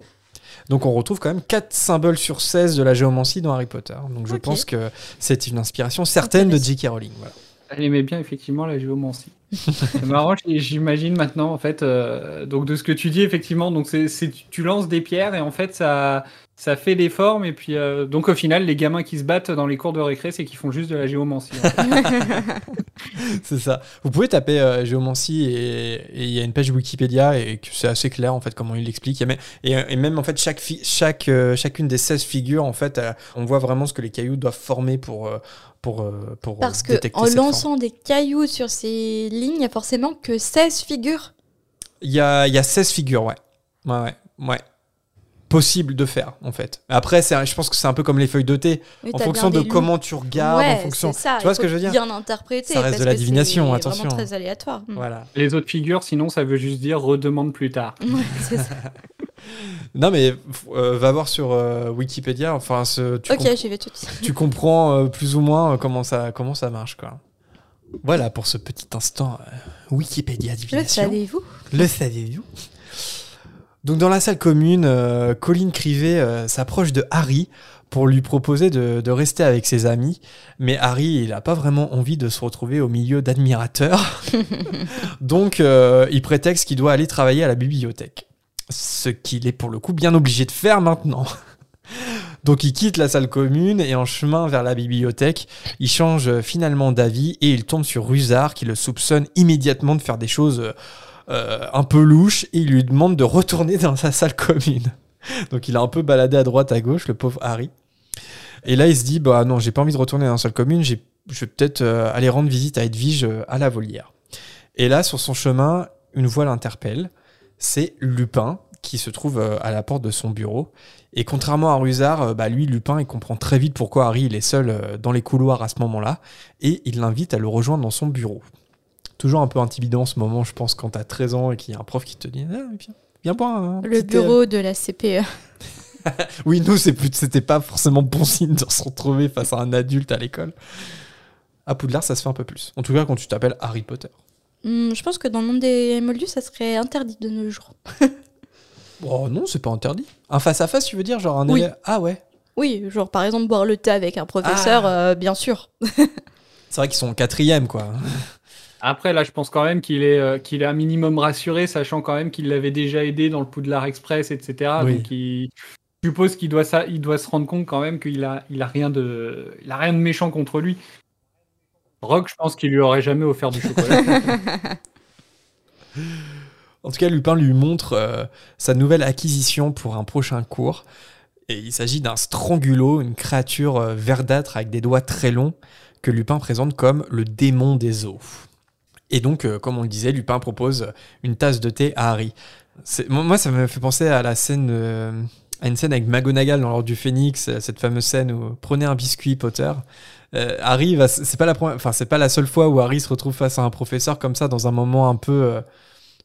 Donc on retrouve quand même 4 symboles sur 16 de la géomancie dans Harry Potter. Donc je pense que c'est une inspiration certaine de. J.K. Rowling. Voilà. Elle aimait bien effectivement la géomancie. c'est marrant, j'imagine maintenant en fait. euh, donc de ce que tu dis effectivement, donc c'est- tu lances des pierres et en fait ça, ça fait des formes et puis euh, donc au final les gamins qui se battent dans les cours de récré c'est qu'ils font juste de la géomancie. en fait. C'est ça. Vous pouvez taper euh, géomancie et il y a une page Wikipédia et c'est assez clair en fait comment il l'explique. Et, euh, et même en fait chaque chaque euh, chacune des 16 figures en fait euh, on voit vraiment ce que les cailloux doivent former pour euh, pour pour Parce que en forme. lançant des cailloux sur ces lignes, il n'y a forcément que 16 figures? Il y a il y a 16 figures ouais. Ouais ouais. ouais. Possible de faire en fait. Après, c'est, je pense que c'est un peu comme les feuilles de thé, Oui, en fonction de comment tu regardes, Ouais, en fonction. ça, tu vois il ce que je veux dire Bien interpréter. Ça reste parce de la que divination, vraiment attention. très aléatoire. Mm. Voilà. Les autres figures, sinon, ça veut juste dire redemande plus tard. Ouais, c'est ça. Non mais euh, va voir sur euh, Wikipédia. Enfin, ce, tu, ok, com- j'y vais tout de suite. tu comprends euh, plus ou moins euh, comment ça comment ça marche quoi. Voilà pour ce petit instant euh, Wikipédia Le divination. savez-vous? Le saviez-vous Donc dans la salle commune, euh, Colin Crivet euh, s'approche de Harry pour lui proposer de, de rester avec ses amis, mais Harry il n'a pas vraiment envie de se retrouver au milieu d'admirateurs, donc euh, il prétexte qu'il doit aller travailler à la bibliothèque, ce qu'il est pour le coup bien obligé de faire maintenant. Donc il quitte la salle commune et en chemin vers la bibliothèque, il change finalement d'avis et il tombe sur Rusard qui le soupçonne immédiatement de faire des choses euh, un peu louches et il lui demande de retourner dans sa salle commune. Donc il a un peu baladé à droite à gauche, le pauvre Harry. Et là il se dit bah non j'ai pas envie de retourner dans la salle commune, je vais peut-être euh, aller rendre visite à Edwige euh, à la volière. Et là sur son chemin, une voix l'interpelle, c'est Lupin qui se trouve à la porte de son bureau. Et contrairement à Rusard, bah lui, Lupin, il comprend très vite pourquoi Harry il est seul dans les couloirs à ce moment-là, et il l'invite à le rejoindre dans son bureau. Toujours un peu intimidant en ce moment, je pense, quand t'as 13 ans et qu'il y a un prof qui te dit ah, viens, viens boire un Le bureau de la CPE. Oui, nous, c'est plus, c'était pas forcément bon signe de se retrouver face à un adulte à l'école. À Poudlard, ça se fait un peu plus. En tout cas, quand tu t'appelles Harry Potter. Hmm, je pense que dans le monde des moldus, ça serait interdit de nos jours. Oh non, c'est pas interdit. Un face-à-face, tu veux dire Genre un Oui. élève? Ah ouais. Oui, genre par exemple boire le thé avec un professeur, Ah. euh, bien sûr. C'est vrai qu'ils sont en quatrième, quoi. Après, là, je pense quand même qu'il est, euh, qu'il est un minimum rassuré, sachant quand même qu'il l'avait déjà aidé dans le Poudlard Express, etc. Oui. Donc, il je suppose qu'il doit, ça, il doit se rendre compte quand même qu'il a, il a, rien de, il a rien de méchant contre lui. Rogue, je pense qu'il lui aurait jamais offert du chocolat. En tout cas, Lupin lui montre euh, sa nouvelle acquisition pour un prochain cours. Et il s'agit d'un strangulo, une créature euh, verdâtre avec des doigts très longs, que Lupin présente comme le démon des eaux. Et donc, euh, comme on le disait, Lupin propose une tasse de thé à Harry. Moi, ça me fait penser à la scène, euh, à une scène avec McGonagall dans l'Ordre du Phénix, euh, cette fameuse scène où prenez un biscuit, Potter. Harry, c'est pas la première, enfin c'est pas la seule fois où Harry se retrouve face à un professeur comme ça dans un moment un peu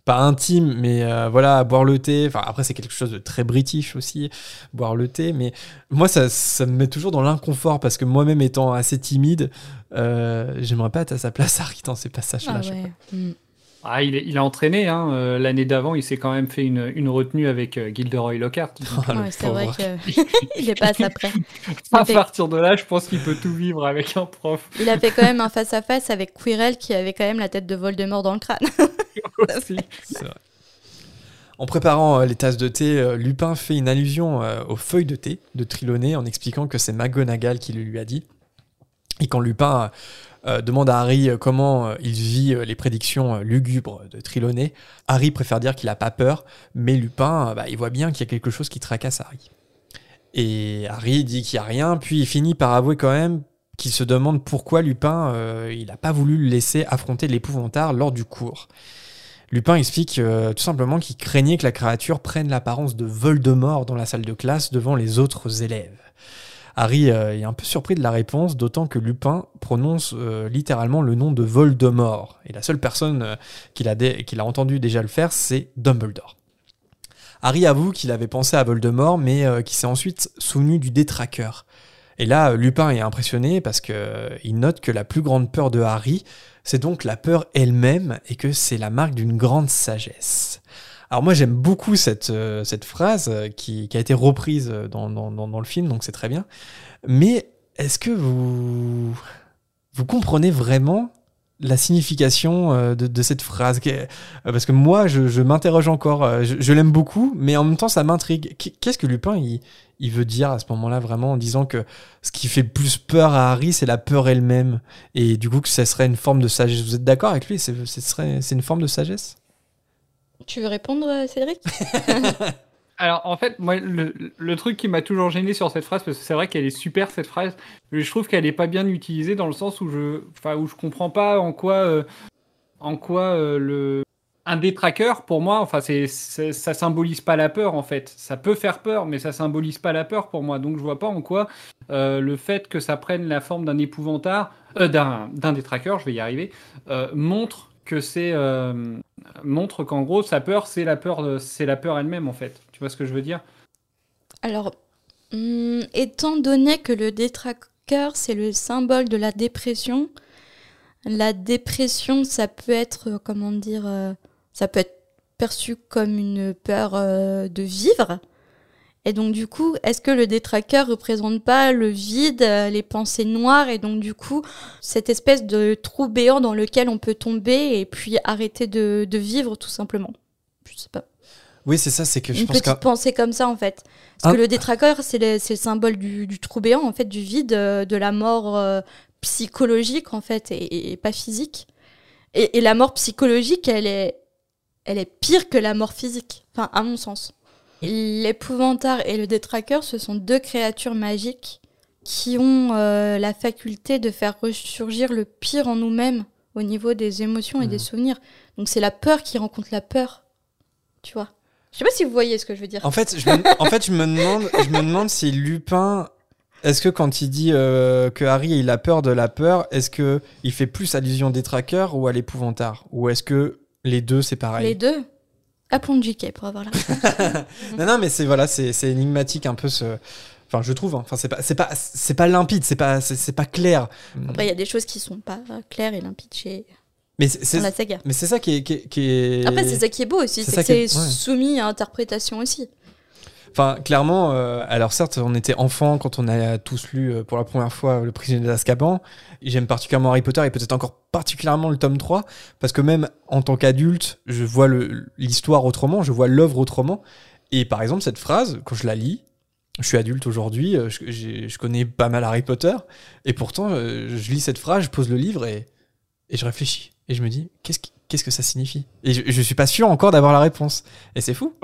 pas intime, mais euh, voilà, boire le thé. Enfin, après, c'est quelque chose de très british aussi, boire le thé. Mais moi, ça, ça me met toujours dans l'inconfort parce que moi-même étant assez timide, euh, j'aimerais pas être à sa place, Harry, dans ces passages-là. Ah à ouais. Ah, il, est, il a entraîné. Hein. euh, L'année d'avant, il s'est quand même fait une, une retenue avec euh, Gilderoy Lockhart. Oh, Ouais, c'est vrai qu'il est pas à sa près. à fait- partir de là, je pense qu'il peut tout vivre avec un prof. Il a fait quand même un face-à-face avec Quirrell qui avait quand même la tête de Voldemort dans le crâne. aussi. C'est vrai. En préparant euh, les tasses de thé, Lupin fait une allusion aux feuilles de thé de Triloné en expliquant que c'est McGonagall qui le lui a dit. Et quand Lupin euh, demande à Harry euh, comment euh, il vit les prédictions lugubres de Triloné, Harry préfère dire qu'il a pas peur, mais Lupin, bah, il voit bien qu'il y a quelque chose qui tracasse Harry. Et Harry dit qu'il n'y a rien, puis il finit par avouer quand même qu'il se demande pourquoi Lupin il n'a pas voulu le laisser affronter l'épouvantail lors du cours. Lupin explique tout simplement qu'il craignait que la créature prenne l'apparence de Voldemort dans la salle de classe devant les autres élèves. Harry euh, est un peu surpris de la réponse, d'autant que Lupin prononce euh, littéralement le nom de Voldemort. Et la seule personne euh, qu'il a, qu'il entendu déjà le faire, c'est Dumbledore. Harry avoue qu'il avait pensé à Voldemort, mais qu'il s'est ensuite souvenu du détraqueur. Et là, Lupin est impressionné parce que euh, il note que la plus grande peur de Harry, c'est donc la peur elle-même et que c'est la marque d'une grande sagesse. Alors moi j'aime beaucoup cette, euh, cette phrase euh, qui, a été reprise euh, dans, dans, le film, donc c'est très bien. Mais est-ce que vous, vous comprenez vraiment la signification de, cette phrase? Parce que moi je, je m'interroge encore, je, l'aime beaucoup, mais en même temps ça m'intrigue. Qu- Qu'est-ce que Lupin il, il veut dire à ce moment-là vraiment en disant que ce qui fait plus peur à Harry c'est la peur elle-même? Et du coup que ça serait une forme de sagesse. Vous êtes d'accord avec lui? C'est une forme de sagesse? Tu veux répondre, euh, Cédric Alors, en fait, moi, le, le truc qui m'a toujours gêné sur cette phrase, parce que c'est vrai qu'elle est super, cette phrase, mais je trouve qu'elle est pas bien utilisée dans le sens où je, enfin, où je comprends pas en quoi, euh, en quoi euh, le, un détraqueur, pour moi, enfin, c'est, c'est- ça symbolise pas la peur en fait. Ça peut faire peur, mais ça symbolise pas la peur pour moi. Donc je vois pas en quoi euh, le fait que ça prenne la forme d'un épouvantard, euh, d'un, d'un détraqueur, je vais y arriver, euh, montre que c'est euh, montre qu'en gros sa peur, c'est la peur, c'est la peur elle-même en fait. Tu vois ce que je veux dire? Alors, hum, étant donné que le détraqueur, c'est le symbole de la dépression, la dépression, ça peut être, euh, comment dire, euh, ça peut être perçu comme une peur euh, de vivre. Et donc, du coup, est-ce que le détraqueur représente pas le vide, euh, les pensées noires, et donc, du coup, cette espèce de trou béant dans lequel on peut tomber et puis arrêter de, de vivre, tout simplement Je sais pas Oui, c'est ça, c'est que je une pense petite pensée comme ça en fait. Parce Ah. que le détraqueur, c'est le, symbole du, du trou béant, en fait, du vide, euh, de la mort euh, psychologique en fait, et, et pas physique. Et, et la mort psychologique, elle est, elle est pire que la mort physique, enfin à mon sens. L'épouvantard et le détraqueur, ce sont deux créatures magiques qui ont euh, la faculté de faire ressurgir le pire en nous-mêmes au niveau des émotions et des souvenirs. Donc c'est la peur qui rencontre la peur, tu vois. Je sais pas si vous voyez ce que je veux dire. En fait, je me, en fait, je me demande, je me demande si Lupin, est-ce que quand il dit euh, que Harry il a peur de la peur, est-ce que il fait plus allusion des traqueurs ou à l'épouvantard, ou est-ce que les deux c'est pareil? Les deux. Appelons JK pour avoir la réponse. Non, non, mais c'est voilà, c'est énigmatique un peu ce. Enfin, je trouve. hein. Enfin, c'est pas, c'est pas, c'est pas limpide, c'est pas, c'est pas clair. Après, il y a des choses qui sont pas claires et limpides chez Mais c'est, la saga. mais c'est ça qui est, qui est- qui est- Après, c'est ça qui est beau aussi, c'est que c'est ouais. soumis à interprétation aussi. Enfin, clairement, euh, alors certes, on était enfants quand on a tous lu euh, pour la première fois Le prisonnier d'Azkaban. J'aime particulièrement Harry Potter et peut-être encore particulièrement le tome 3, parce que même en tant qu'adulte, je vois l'histoire autrement, je vois l'œuvre autrement. Et par exemple, cette phrase, quand je la lis, je suis adulte aujourd'hui, euh, je, connais pas mal Harry Potter, et pourtant, je lis cette phrase, je pose le livre et, je réfléchis. Et je me dis, qu'est-ce, que ça signifie? Et je, suis pas sûr encore d'avoir la réponse. Et c'est fou.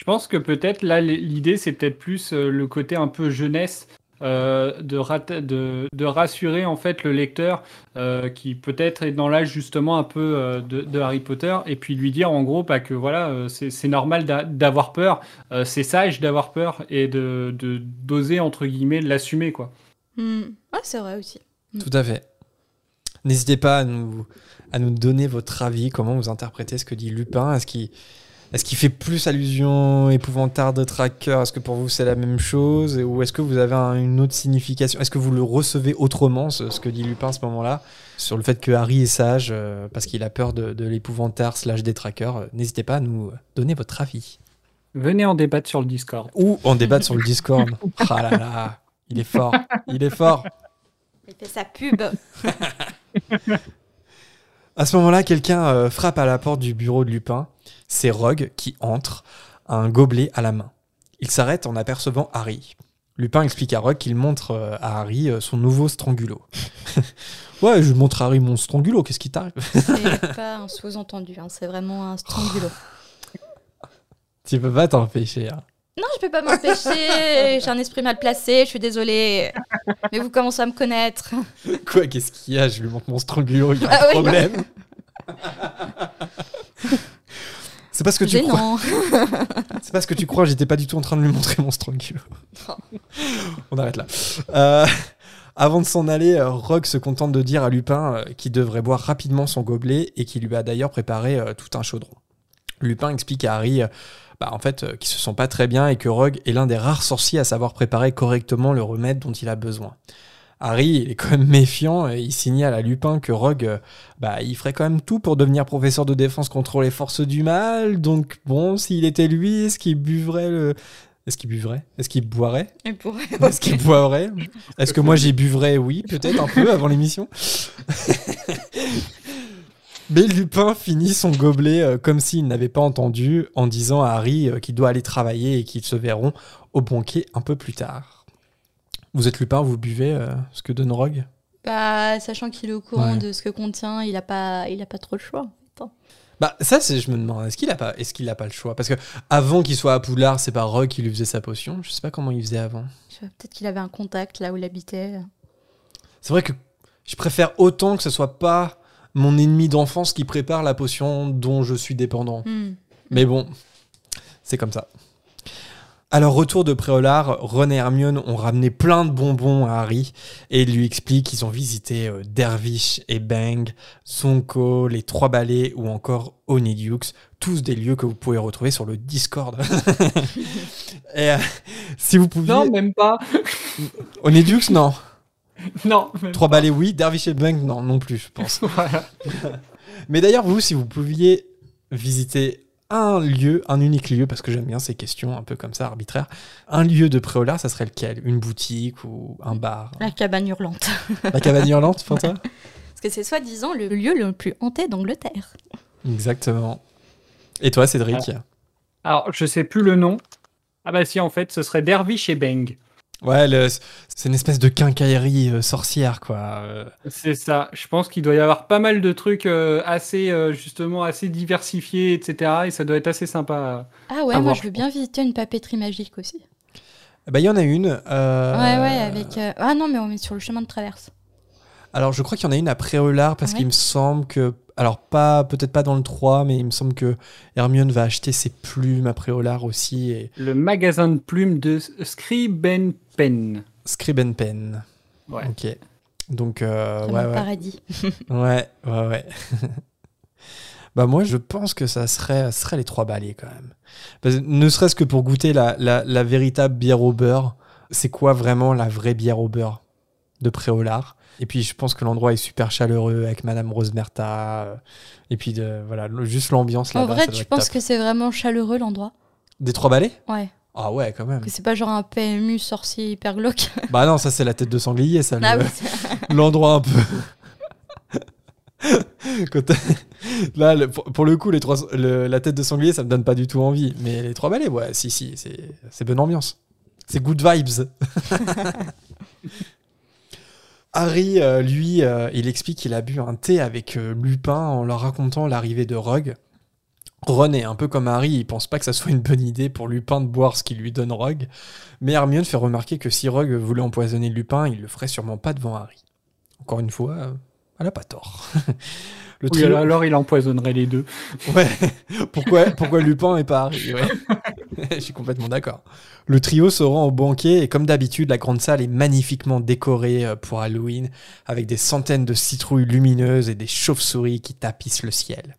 Je pense que peut-être là, l'idée, c'est peut-être plus euh, le côté un peu jeunesse. euh, de, rat- de, de rassurer en fait le lecteur euh, qui peut-être est dans l'âge justement un peu euh, de, de Harry Potter et puis lui dire en gros pas que voilà euh, c'est c'est normal d'a- d'avoir peur euh, c'est sage d'avoir peur et de de- d'oser entre guillemets l'assumer quoi Hmm. Ouais, c'est vrai aussi. Tout à fait. N'hésitez pas à nous, à nous donner votre avis, comment vous interprétez ce que dit Lupin. Est-ce qu'il est qu'il fait plus allusion épouvantard de tracker? Est-ce que pour vous c'est la même chose? Ou est-ce que vous avez un- une autre signification? Est-ce que vous le recevez autrement, ce, ce que dit Lupin à ce moment-là Sur le fait que Harry est sage euh, parce qu'il a peur de, de l'épouvantard slash des trackers? Euh, N'hésitez pas à nous donner votre avis. venez en débattre sur le Discord Ou en débattre sur le Discord. Ah là là, il est fort. Il est fort. Il fait sa pub. À ce moment-là, quelqu'un euh, frappe à la porte du bureau de Lupin. C'est Rogue qui entre, un gobelet à la main. Il s'arrête en apercevant Harry. Lupin explique à Rogue qu'il montre euh, à Harry euh, son nouveau strangulo. ouais, je montre à Harry mon strangulo, qu'est-ce qui t'arrive? C'est pas un sous-entendu, hein, c'est vraiment un strangulo. Tu peux pas t'empêcher. hein. Non, je peux pas m'empêcher. J'ai un esprit mal placé, je suis désolée. Mais vous commencez à me connaître. Quoi, qu'est-ce qu'il y a? Je lui montre mon strangulo, il y a Ah un oui. problème. C'est pas ce que tu crois. Gênant. C'est pas ce que tu crois, j'étais pas du tout en train de lui montrer mon strangulo. Oh. On arrête là. Euh, avant de s'en aller, euh, Rogue se contente de dire à Lupin euh, qu'il devrait boire rapidement son gobelet et qu'il lui a d'ailleurs préparé tout un chaudron. Lupin explique à Harry bah, en fait, qu'il se sent pas très bien et que Rogue est l'un des rares sorciers à savoir préparer correctement le remède dont il a besoin. Harry il est quand même méfiant et il signale à Lupin que Rogue euh, bah, il ferait quand même tout pour devenir professeur de défense contre les forces du mal. Donc bon, s'il était lui, est-ce qu'il buvrait le... Est-ce qu'il buvrait Est-ce qu'il boirait? Est-ce qu'il boirait? Est-ce que moi j'y buvrais Oui, peut-être un peu avant l'émission. Mais Lupin finit son gobelet euh, comme s'il n'avait pas entendu en disant à Harry euh, qu'il doit aller travailler et qu'ils se verront au banquet un peu plus tard. Vous êtes Lupin, vous buvez euh, ce que donne Rogue? Bah, sachant qu'il est au courant Ouais. de ce que contient, il a pas, il a pas trop le choix. Attends. Bah ça c'est je me demande est-ce qu'il a pas est-ce qu'il a pas le choix? Parce que avant qu'il soit à Poudlard c'est pas Rogue qui lui faisait sa potion je sais pas comment il faisait avant Peut-être qu'il avait un contact là où il habitait. c'est vrai que je préfère autant que ce soit pas mon ennemi d'enfance qui prépare la potion dont je suis dépendant. Hmm. Mais bon, c'est comme ça. Alors, retour de Préolard, Ron et Hermione ont ramené plein de bonbons à Harry et lui expliquent qu'ils ont visité euh, Dervish et Bang, Zonko, les Trois Balais ou encore Honeydews, tous des lieux que vous pouvez retrouver sur le Discord. et euh, si vous pouviez... Non, même pas. Honeydews, non. Non. Trois pas. Balais, oui. Dervish et Bang, non, non plus, je pense. Voilà. Mais d'ailleurs, vous, si vous pouviez visiter un lieu, un unique lieu, parce que j'aime bien ces questions un peu comme ça, arbitraires, un lieu de Préolard, ça serait lequel? Une boutique ou un bar? La cabane hurlante. La cabane hurlante, pour toi? Parce que c'est soi-disant le lieu le plus hanté d'Angleterre. Exactement. Et toi, Cédric? Alors, je sais plus le nom. Ah bah si, en fait, ce serait Dervish et Bang. Ouais, le- c'est une espèce de quincaillerie euh, sorcière, quoi. Euh, C'est ça. Je pense qu'il doit y avoir pas mal de trucs euh, assez, euh, justement, assez diversifiés, etc. Et ça doit être assez sympa. Ah ouais, À moi voir, je veux bien visiter une papeterie magique aussi. Bah, il y en a une. euh, Ouais, ouais, avec. euh, Ah non, mais on est sur le chemin de traverse. Alors, je crois qu'il y en a une à Préolard parce Ouais. qu'il me semble que. Alors, pas peut-être pas dans le 3, mais il me semble que Hermione va acheter ses plumes à Préolard aussi et Le magasin de plumes de Scriben Pen. Scribe and Pen. Ouais. Ok. Donc, euh, ouais, ouais. paradis. Ouais, ouais, ouais. bah moi, je pense que ça serait, serait les trois balais quand même. Parce ne serait-ce que pour goûter la, la, la véritable bière au beurre. C'est quoi vraiment la vraie bière au beurre de Préolard? Et puis je pense que l'endroit est super chaleureux avec Madame Rosemerta. euh, Et puis de, voilà, le- juste l'ambiance En là-bas. vrai, ça doit tu penses que c'est vraiment chaleureux l'endroit? Des trois balais Ouais. Ah ouais, quand même. Que c'est pas genre un PMU sorcier hyper glauque. bah non, ça c'est la tête de sanglier, ça. Ah le- l'endroit un peu. Là, le- pour, le coup, les trois, le- la tête de sanglier, ça me donne pas du tout envie. Mais les trois balais, ouais, si, si, c'est c'est bonne ambiance. C'est good vibes. Harry, euh, lui, euh, il explique qu'il a bu un thé avec euh, Lupin en leur racontant l'arrivée de Rogue. Ron est un peu comme Harry, il pense pas que ça soit une bonne idée pour Lupin de boire ce qu'il lui donne Rogue. Mais Hermione fait remarquer que si Rogue voulait empoisonner Lupin, il le ferait sûrement pas devant Harry. Encore une fois, euh, elle a pas tort. Le Oui, trio- alors, il empoisonnerait les deux. Ouais. pourquoi, pourquoi Lupin et pas Harry ouais. Je suis complètement d'accord. Le trio se rend au banquet et comme d'habitude, la grande salle est magnifiquement décorée euh, pour Halloween avec des centaines de citrouilles lumineuses et des chauves-souris qui tapissent le ciel.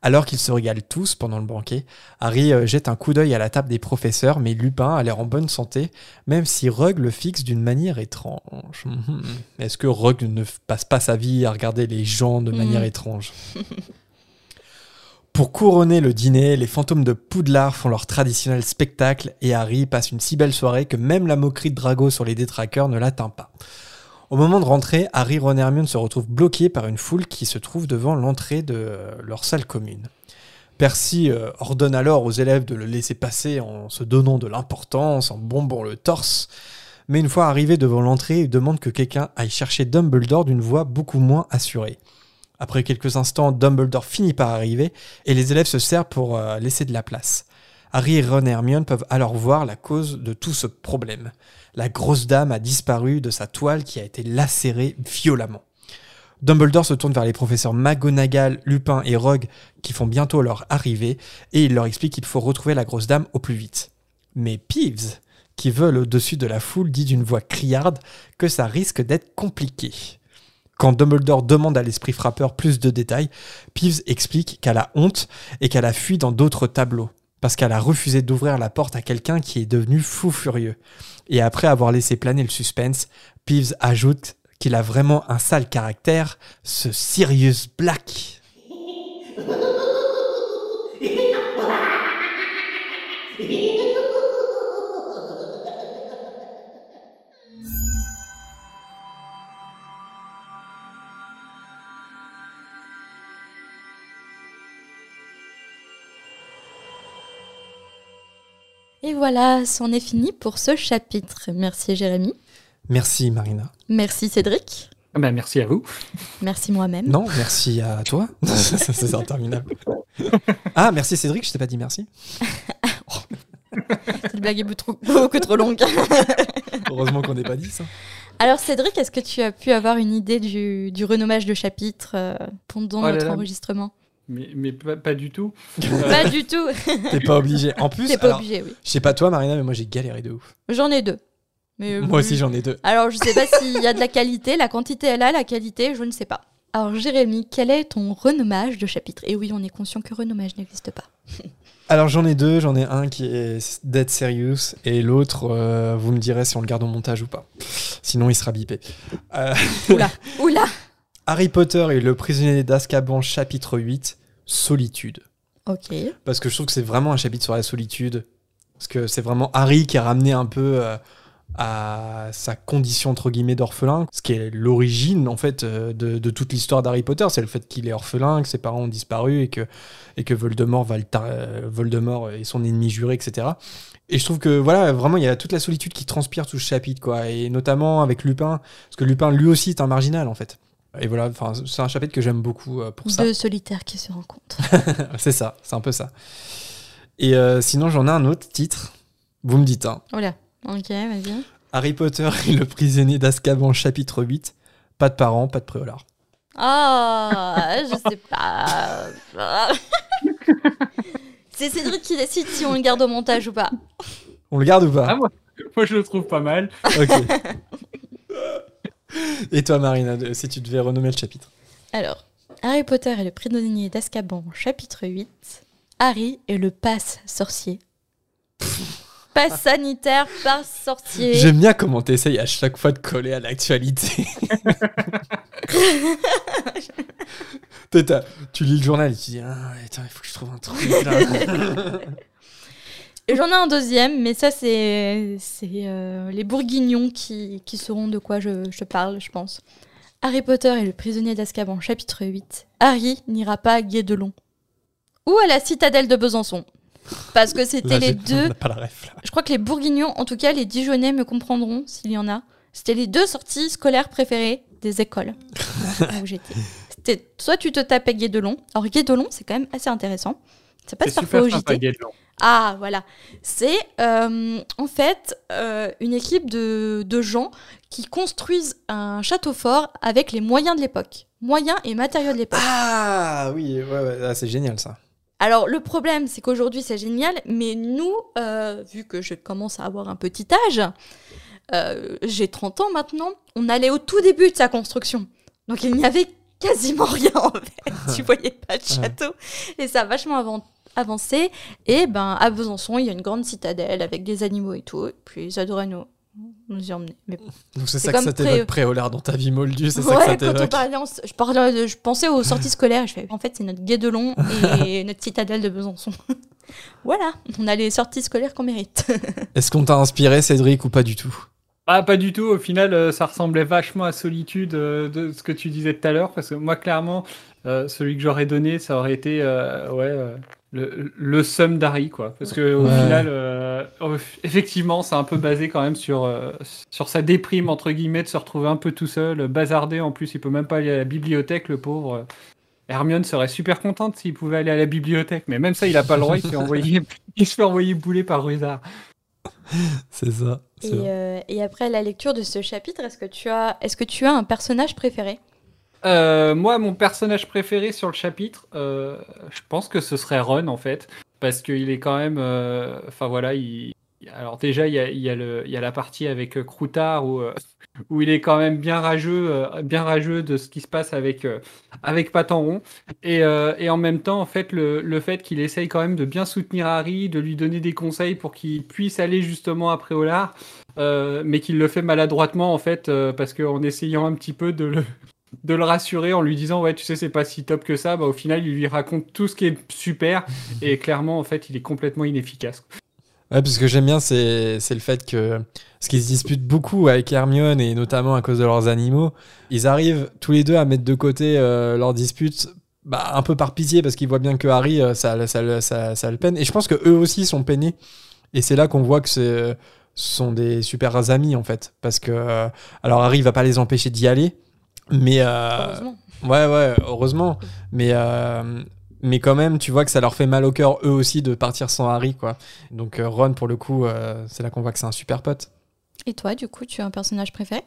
Alors qu'ils se régalent tous pendant le banquet, Harry euh, jette un coup d'œil à la table des professeurs, mais Lupin a l'air en bonne santé, même si Rogue le fixe d'une manière étrange. Est-ce que Rogue ne passe pas sa vie à regarder les gens de manière Mhm. étrange? Pour couronner le dîner, les fantômes de Poudlard font leur traditionnel spectacle et Harry passe une si belle soirée que même la moquerie de Drago sur les détraqueurs ne l'atteint pas. Au moment de rentrer, Harry, Ron et Hermione se retrouvent bloqués par une foule qui se trouve devant l'entrée de leur salle commune. Percy euh, ordonne alors aux élèves de le laisser passer en se donnant de l'importance, en bombant le torse. Mais une fois arrivé devant l'entrée, il demande que quelqu'un aille chercher Dumbledore d'une voix beaucoup moins assurée. Après quelques instants, Dumbledore finit par arriver et les élèves se servent pour euh, laisser de la place. Harry, Ron et Hermione peuvent alors voir la cause de tout ce problème. La grosse dame a disparu de sa toile qui a été lacérée violemment. Dumbledore se tourne vers les professeurs McGonagall, Lupin et Rogue qui font bientôt leur arrivée et il leur explique qu'il faut retrouver la grosse dame au plus vite. Mais Peeves, qui vole au-dessus de la foule, dit d'une voix criarde que ça risque d'être compliqué. Quand Dumbledore demande à l'esprit frappeur plus de détails, Peeves explique qu'elle a honte et qu'elle a fui dans d'autres tableaux, parce qu'elle a refusé d'ouvrir la porte à quelqu'un qui est devenu fou furieux. Et après avoir laissé planer le suspense, Peeves ajoute qu'il a vraiment un sale caractère, ce Sirius Black. Et voilà, c'en est fini pour ce chapitre. Merci Jérémy. Merci Marina. Merci Cédric. Ah bah, merci à vous. Merci moi-même. Non, merci à toi. C'est interminable. Ah, merci Cédric, je t'ai pas dit merci. Cette blague est beaucoup trop, beaucoup trop longue. Heureusement qu'on n'ait pas dit ça. Alors Cédric, est-ce que tu as pu avoir une idée du, du renommage de chapitre euh, pendant Oh là notre là. enregistrement? Mais, mais pas, pas du tout. Pas du tout. T'es pas obligé. En plus, T'es pas alors, obligé, oui. je sais pas toi, Marina, mais moi j'ai galéré de ouf. J'en ai deux. Mais, euh, Moi aussi, j'en ai deux. Alors, je sais pas s'il y a de la qualité, la quantité est là, la qualité, je ne sais pas. Alors, Jérémy, quel est ton renommage de chapitre? Et oui, on est conscient que renommage n'existe pas. Alors j'en ai deux, j'en ai un qui est Dead Serious et l'autre, euh, vous me direz si on le garde au montage ou pas. Sinon il sera bipé. Euh, Oula, oula Harry Potter et le prisonnier d'Azkaban chapitre 8, Solitude. Ok. Parce que je trouve que c'est vraiment un chapitre sur la solitude. Parce que c'est vraiment Harry qui a ramené un peu euh, à sa condition entre guillemets d'orphelin, ce qui est l'origine en fait euh, de, de toute l'histoire d'Harry Potter, c'est le fait qu'il est orphelin, que ses parents ont disparu et que, et que Voldemort, va le tar- euh, Voldemort est son ennemi juré, etc. Et je trouve que voilà, vraiment il y a toute la solitude qui transpire tout ce chapitre, quoi, et notamment avec Lupin, parce que Lupin lui aussi est un marginal en fait. Et voilà, enfin c'est un chapitre que j'aime beaucoup euh, pour ça. Deux solitaires qui se rencontrent. c'est ça, c'est un peu ça. Et euh, sinon, j'en ai un autre titre. Vous me dites, hein. Oula. Ok, vas-y. Harry Potter et le prisonnier d'Azkaban, chapitre 8. Pas de parents, pas de préolard. Ah, je sais pas. C'est Cédric qui décide si on le garde au montage ou pas. On le garde ou pas Ah, moi, moi, je le trouve pas mal. Ok. et toi, Marina, si tu devais renommer le chapitre Alors, Harry Potter et le prisonnier d'Azkaban, chapitre 8. Harry et le passe sorcier. passe sanitaire, passe sorcier. J'aime bien comment t'essayes à chaque fois de coller à l'actualité. Tu lis le journal et tu dis ah, attends, il faut que je trouve un truc là. Et j'en ai un deuxième, mais ça, c'est c'est, euh, les bourguignons qui, qui sauront de quoi je, je parle, je pense. Harry Potter et le prisonnier d'Azkaban, chapitre 8. Harry n'ira pas à Guédelon. Ou à la citadelle de Besançon. Parce que c'était les deux. on n'a pas la ref, là. Je crois que les bourguignons, en tout cas les Dijonais, me comprendront s'il y en a. C'était les deux sorties scolaires préférées des écoles où j'étais. C'était soit tu te tapais Guédelon. Alors Guédelon, c'est quand même assez intéressant. Ça passe C'est parfois super au sympa. Guédelon. Ah, voilà. C'est euh, en fait euh, une équipe de, de gens qui construisent un château fort avec les moyens de l'époque. Moyens et matériaux de l'époque. Ah oui, ouais, ouais, ah, c'est génial ça. Alors, le problème, c'est qu'aujourd'hui, c'est génial, mais nous, euh, vu que je commence à avoir un petit âge, j'ai 30 ans maintenant, on allait au tout début de sa construction. Donc, il n'y avait quasiment rien en fait. tu voyais pas de château. Et ça a vachement avan- avancé. Et ben, à Besançon, il y a une grande citadelle avec des animaux et tout. Et puis, ils adoraient nous, nous y emmener. Mais Donc c'est ça que ça t'évoque préolard dans ta vie moldue, c'est ça que ça quand on t'évoque. je, parlais je pensais aux sorties scolaires. Je fais, en fait, c'est notre guédelon et notre citadelle de Besançon. voilà, on a les sorties scolaires qu'on mérite. Est-ce qu'on t'a inspiré, Cédric, ou pas du tout? Ah, pas du tout. Au final, euh, ça ressemblait vachement à Solitude euh, de ce que tu disais tout à l'heure. Parce que moi, clairement, euh, celui que j'aurais donné, ça aurait été euh, ouais, euh, le, le sum d'Harry. Quoi. Parce que au Ouais. final, effectivement, c'est un peu basé quand même sur, sur sa déprime, entre guillemets, de se retrouver un peu tout seul, bazardé. En plus, il peut même pas aller à la bibliothèque, le pauvre. Hermione serait super contente s'il pouvait aller à la bibliothèque. Mais même ça, il a pas le droit. Il se fait envoyer, il se fait envoyer bouler par Rusard. C'est ça. Et, euh, et après la lecture de ce chapitre, est-ce que tu as, est-ce que tu as un personnage préféré? Euh, moi, mon personnage préféré sur le chapitre, euh, je pense que ce serait Ron en fait, parce qu'il est quand même, euh, enfin voilà, il, alors déjà il y a, y a y a la partie avec euh, Croutard où, euh, où il est quand même bien rageux, euh, bien rageux de ce qui se passe avec, euh, avec Patenron, et, et en même temps en fait le, le fait qu'il essaye quand même de bien soutenir Harry, de lui donner des conseils pour qu'il puisse aller justement après Olar, mais qu'il le fait maladroitement en fait, parce qu'en essayant un petit peu de le de le rassurer en lui disant ouais tu sais c'est pas si top que ça bah au final il lui raconte tout ce qui est super. Et clairement en fait il est complètement inefficace Ouais, parce que j'aime bien, c'est le fait que. Parce qu'ils se disputent beaucoup avec Hermione, et notamment à cause de leurs animaux. Ils arrivent tous les deux à mettre de côté euh, leur dispute, bah, un peu par pitié, parce qu'ils voient bien que Harry, euh, ça, ça, ça, ça le peine. Et je pense que eux aussi sont peinés. Et c'est là qu'on voit que c'est- ce sont des super amis, en fait. Parce que. euh, alors, Harry va pas les empêcher d'y aller, mais. euh, Heureusement. Ouais, ouais, heureusement. Mais, mais quand même, tu vois que ça leur fait mal au cœur, eux aussi, de partir sans Harry, quoi. Donc, euh, Ron, pour le coup, euh, c'est là qu'on voit que c'est un super pote. Et toi, du coup, tu as un personnage préféré?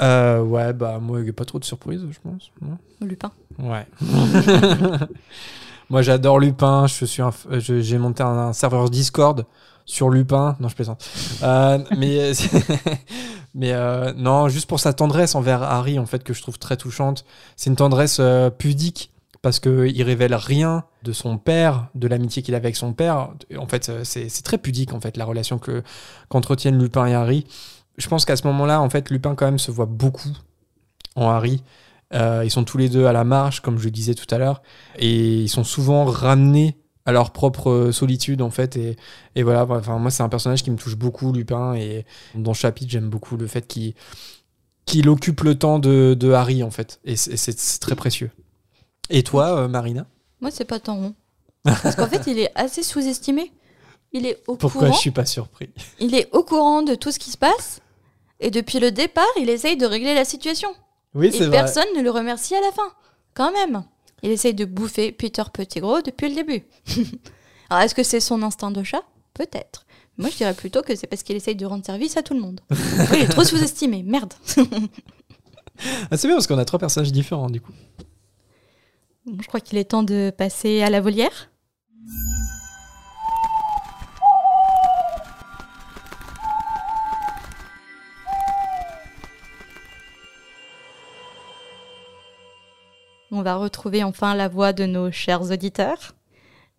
Euh, ouais, bah moi, il n'y a pas trop de surprises, je pense. Lupin. Ouais. moi, j'adore Lupin. Je suis j'ai monté un, un serveur Discord sur Lupin. Non, je plaisante. Euh, mais mais euh, non, juste pour sa tendresse envers Harry, en fait, que je trouve très touchante. C'est une tendresse euh, pudique parce que il révèle rien de son père, de l'amitié qu'il avait avec son père. En fait, euh, c'est très pudique en fait la relation que qu'entretiennent Lupin et Harry. Je pense qu'à ce moment-là, en fait, Lupin quand même se voit beaucoup en Harry. Euh, ils sont tous les deux à la marge, comme je le disais tout à l'heure, et ils sont souvent ramenés à leur propre solitude en fait. Et, voilà, moi c'est un personnage qui me touche beaucoup, Lupin, et dans ce chapitre j'aime beaucoup le fait qu'il qu'il occupe le temps de, de Harry en fait, et c'est très précieux. Et toi, euh, Marina Moi, c'est pas tant rond. Parce qu'en fait, il est assez sous-estimé. Il est au Pourquoi courant. je suis pas surpris Il est au courant de tout ce qui se passe. Et depuis le départ, il essaye de régler la situation. Oui, Et personne ne le remercie à la fin. Quand même. Il essaye de bouffer Peter Pettigrew depuis le début. Alors, est-ce que c'est son instinct de chat? Peut-être. Moi, je dirais plutôt que c'est parce qu'il essaye de rendre service à tout le monde. Il est trop sous-estimé. Merde. Ah, c'est bien parce qu'on a trois personnages différents du coup. Je crois qu'il est temps de passer à la volière. On va retrouver enfin la voix de nos chers auditeurs.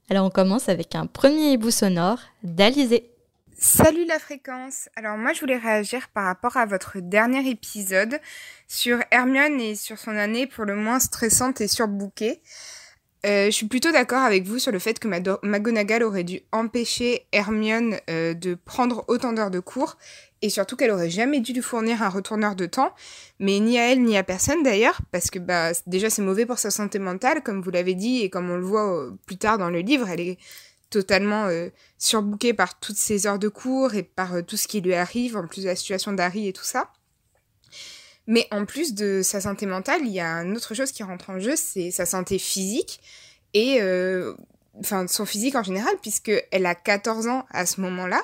Alors on commence avec un premier hibou sonore d'Alizé. Salut la fréquence. Alors moi je voulais réagir par rapport à votre dernier épisode sur Hermione et sur son année pour le moins stressante et surbookée. Euh, je suis plutôt d'accord avec vous sur le fait que McGonagall aurait dû empêcher Hermione euh, de prendre autant d'heures de cours et surtout qu'elle aurait jamais dû lui fournir un retourneur de temps, mais ni à elle ni à personne d'ailleurs, parce que bah, déjà c'est mauvais pour sa santé mentale, comme vous l'avez dit et comme on le voit euh, plus tard dans le livre, elle est totalement euh, surbookée par toutes ses heures de cours et par euh, tout ce qui lui arrive, en plus de la situation d'Harry et tout ça. Mais en plus de sa santé mentale, il y a une autre chose qui rentre en jeu, c'est sa santé physique et euh, enfin son physique en général, puisque elle a 14 ans à ce moment-là,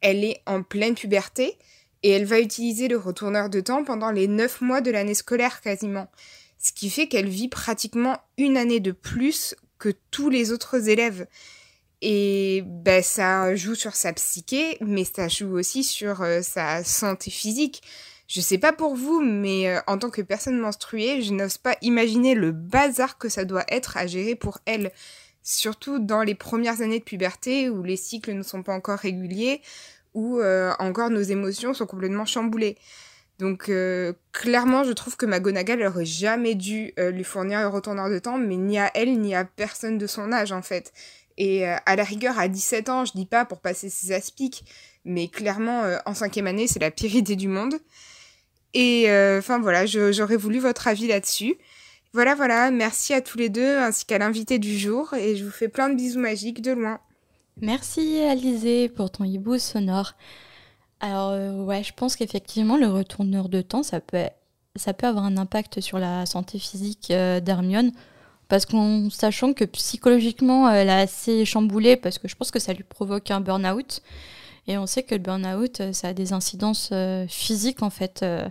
elle est en pleine puberté et elle va utiliser le retourneur de temps pendant les 9 mois de l'année scolaire quasiment. Ce qui fait qu'elle vit pratiquement une année de plus que tous les autres élèves. Et ben, ça joue sur sa psyché, mais ça joue aussi sur euh, sa santé physique. Je sais pas pour vous, mais euh, en tant que personne menstruée, je n'ose pas imaginer le bazar que ça doit être à gérer pour elle. Surtout dans les premières années de puberté où les cycles ne sont pas encore réguliers, où euh, encore nos émotions sont complètement chamboulées. Donc clairement, je trouve que McGonagall aurait jamais dû lui fournir un retourneur de temps, mais ni à elle ni à personne de son âge en fait. Et euh, à la rigueur, à 17 ans, je dis pas pour passer ses aspics, mais clairement, euh, en cinquième année, c'est la pire idée du monde. Et euh, enfin voilà, j'aurais voulu votre avis là-dessus. Voilà, voilà, merci à tous les deux, ainsi qu'à l'invité du jour, et je vous fais plein de bisous magiques de loin. Merci Alizé pour ton hibou sonore. Alors ouais, je pense qu'effectivement le retourneur de temps, ça peut, ça peut avoir un impact sur la santé physique d'Hermione, parce qu'en sachant que psychologiquement elle est assez chamboulée, parce que je pense que ça lui provoque un burn-out, et on sait que le burn-out, euh, ça a des incidences euh, physiques en fait euh,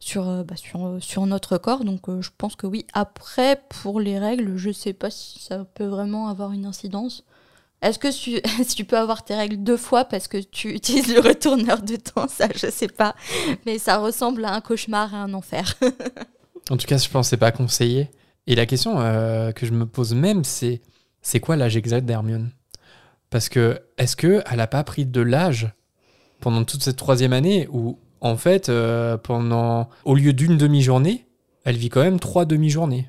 sur, bah, sur, sur notre corps, donc je pense que oui. Après, pour les règles, je sais pas si ça peut vraiment avoir une incidence. Est-ce que tu, tu peux avoir tes règles deux fois parce que tu utilises le retourneur de temps Ça, je sais pas. Mais ça ressemble à un cauchemar et un enfer. En tout cas, je pense que pas conseillé. Et la question euh, que je me pose même, c'est c'est quoi l'âge exact d'Hermione? Parce que est-ce que elle a pas pris de l'âge pendant toute cette troisième année où en fait euh, pendant au lieu d'une demi-journée, elle vit quand même trois demi-journées?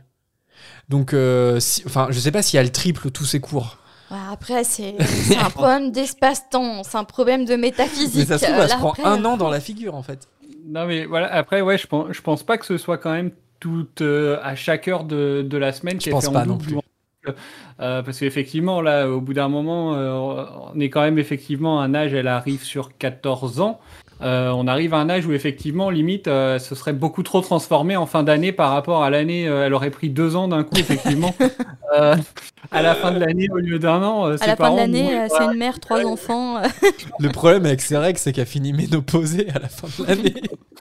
Donc, euh, si- enfin, je sais pas si elle triple tous ses cours. Ouais, après, c'est un problème d'espace-temps, c'est un problème de métaphysique. Mais ça se trouve, elle Euh, se prend un an dans la figure en fait. Non, mais voilà, après, ouais, je pense, je pense pas que ce soit quand même tout euh, à chaque heure de, de la semaine Je qui est pense fait pas en non double. Euh, parce qu'effectivement, là, au bout d'un moment, euh, on est quand même effectivement à un âge, elle arrive sur 14 ans. Euh, on arrive à un âge où effectivement, limite, euh, ce serait beaucoup trop transformé en fin d'année par rapport à l'année. euh, elle aurait pris deux ans d'un coup, effectivement. Euh, à la fin de l'année, au lieu d'un an, euh, À ses la fin de l'année, euh, c'est une mère, trois enfants. Le problème avec ses règles, c'est qu'elle finit ménopausée à la fin de l'année.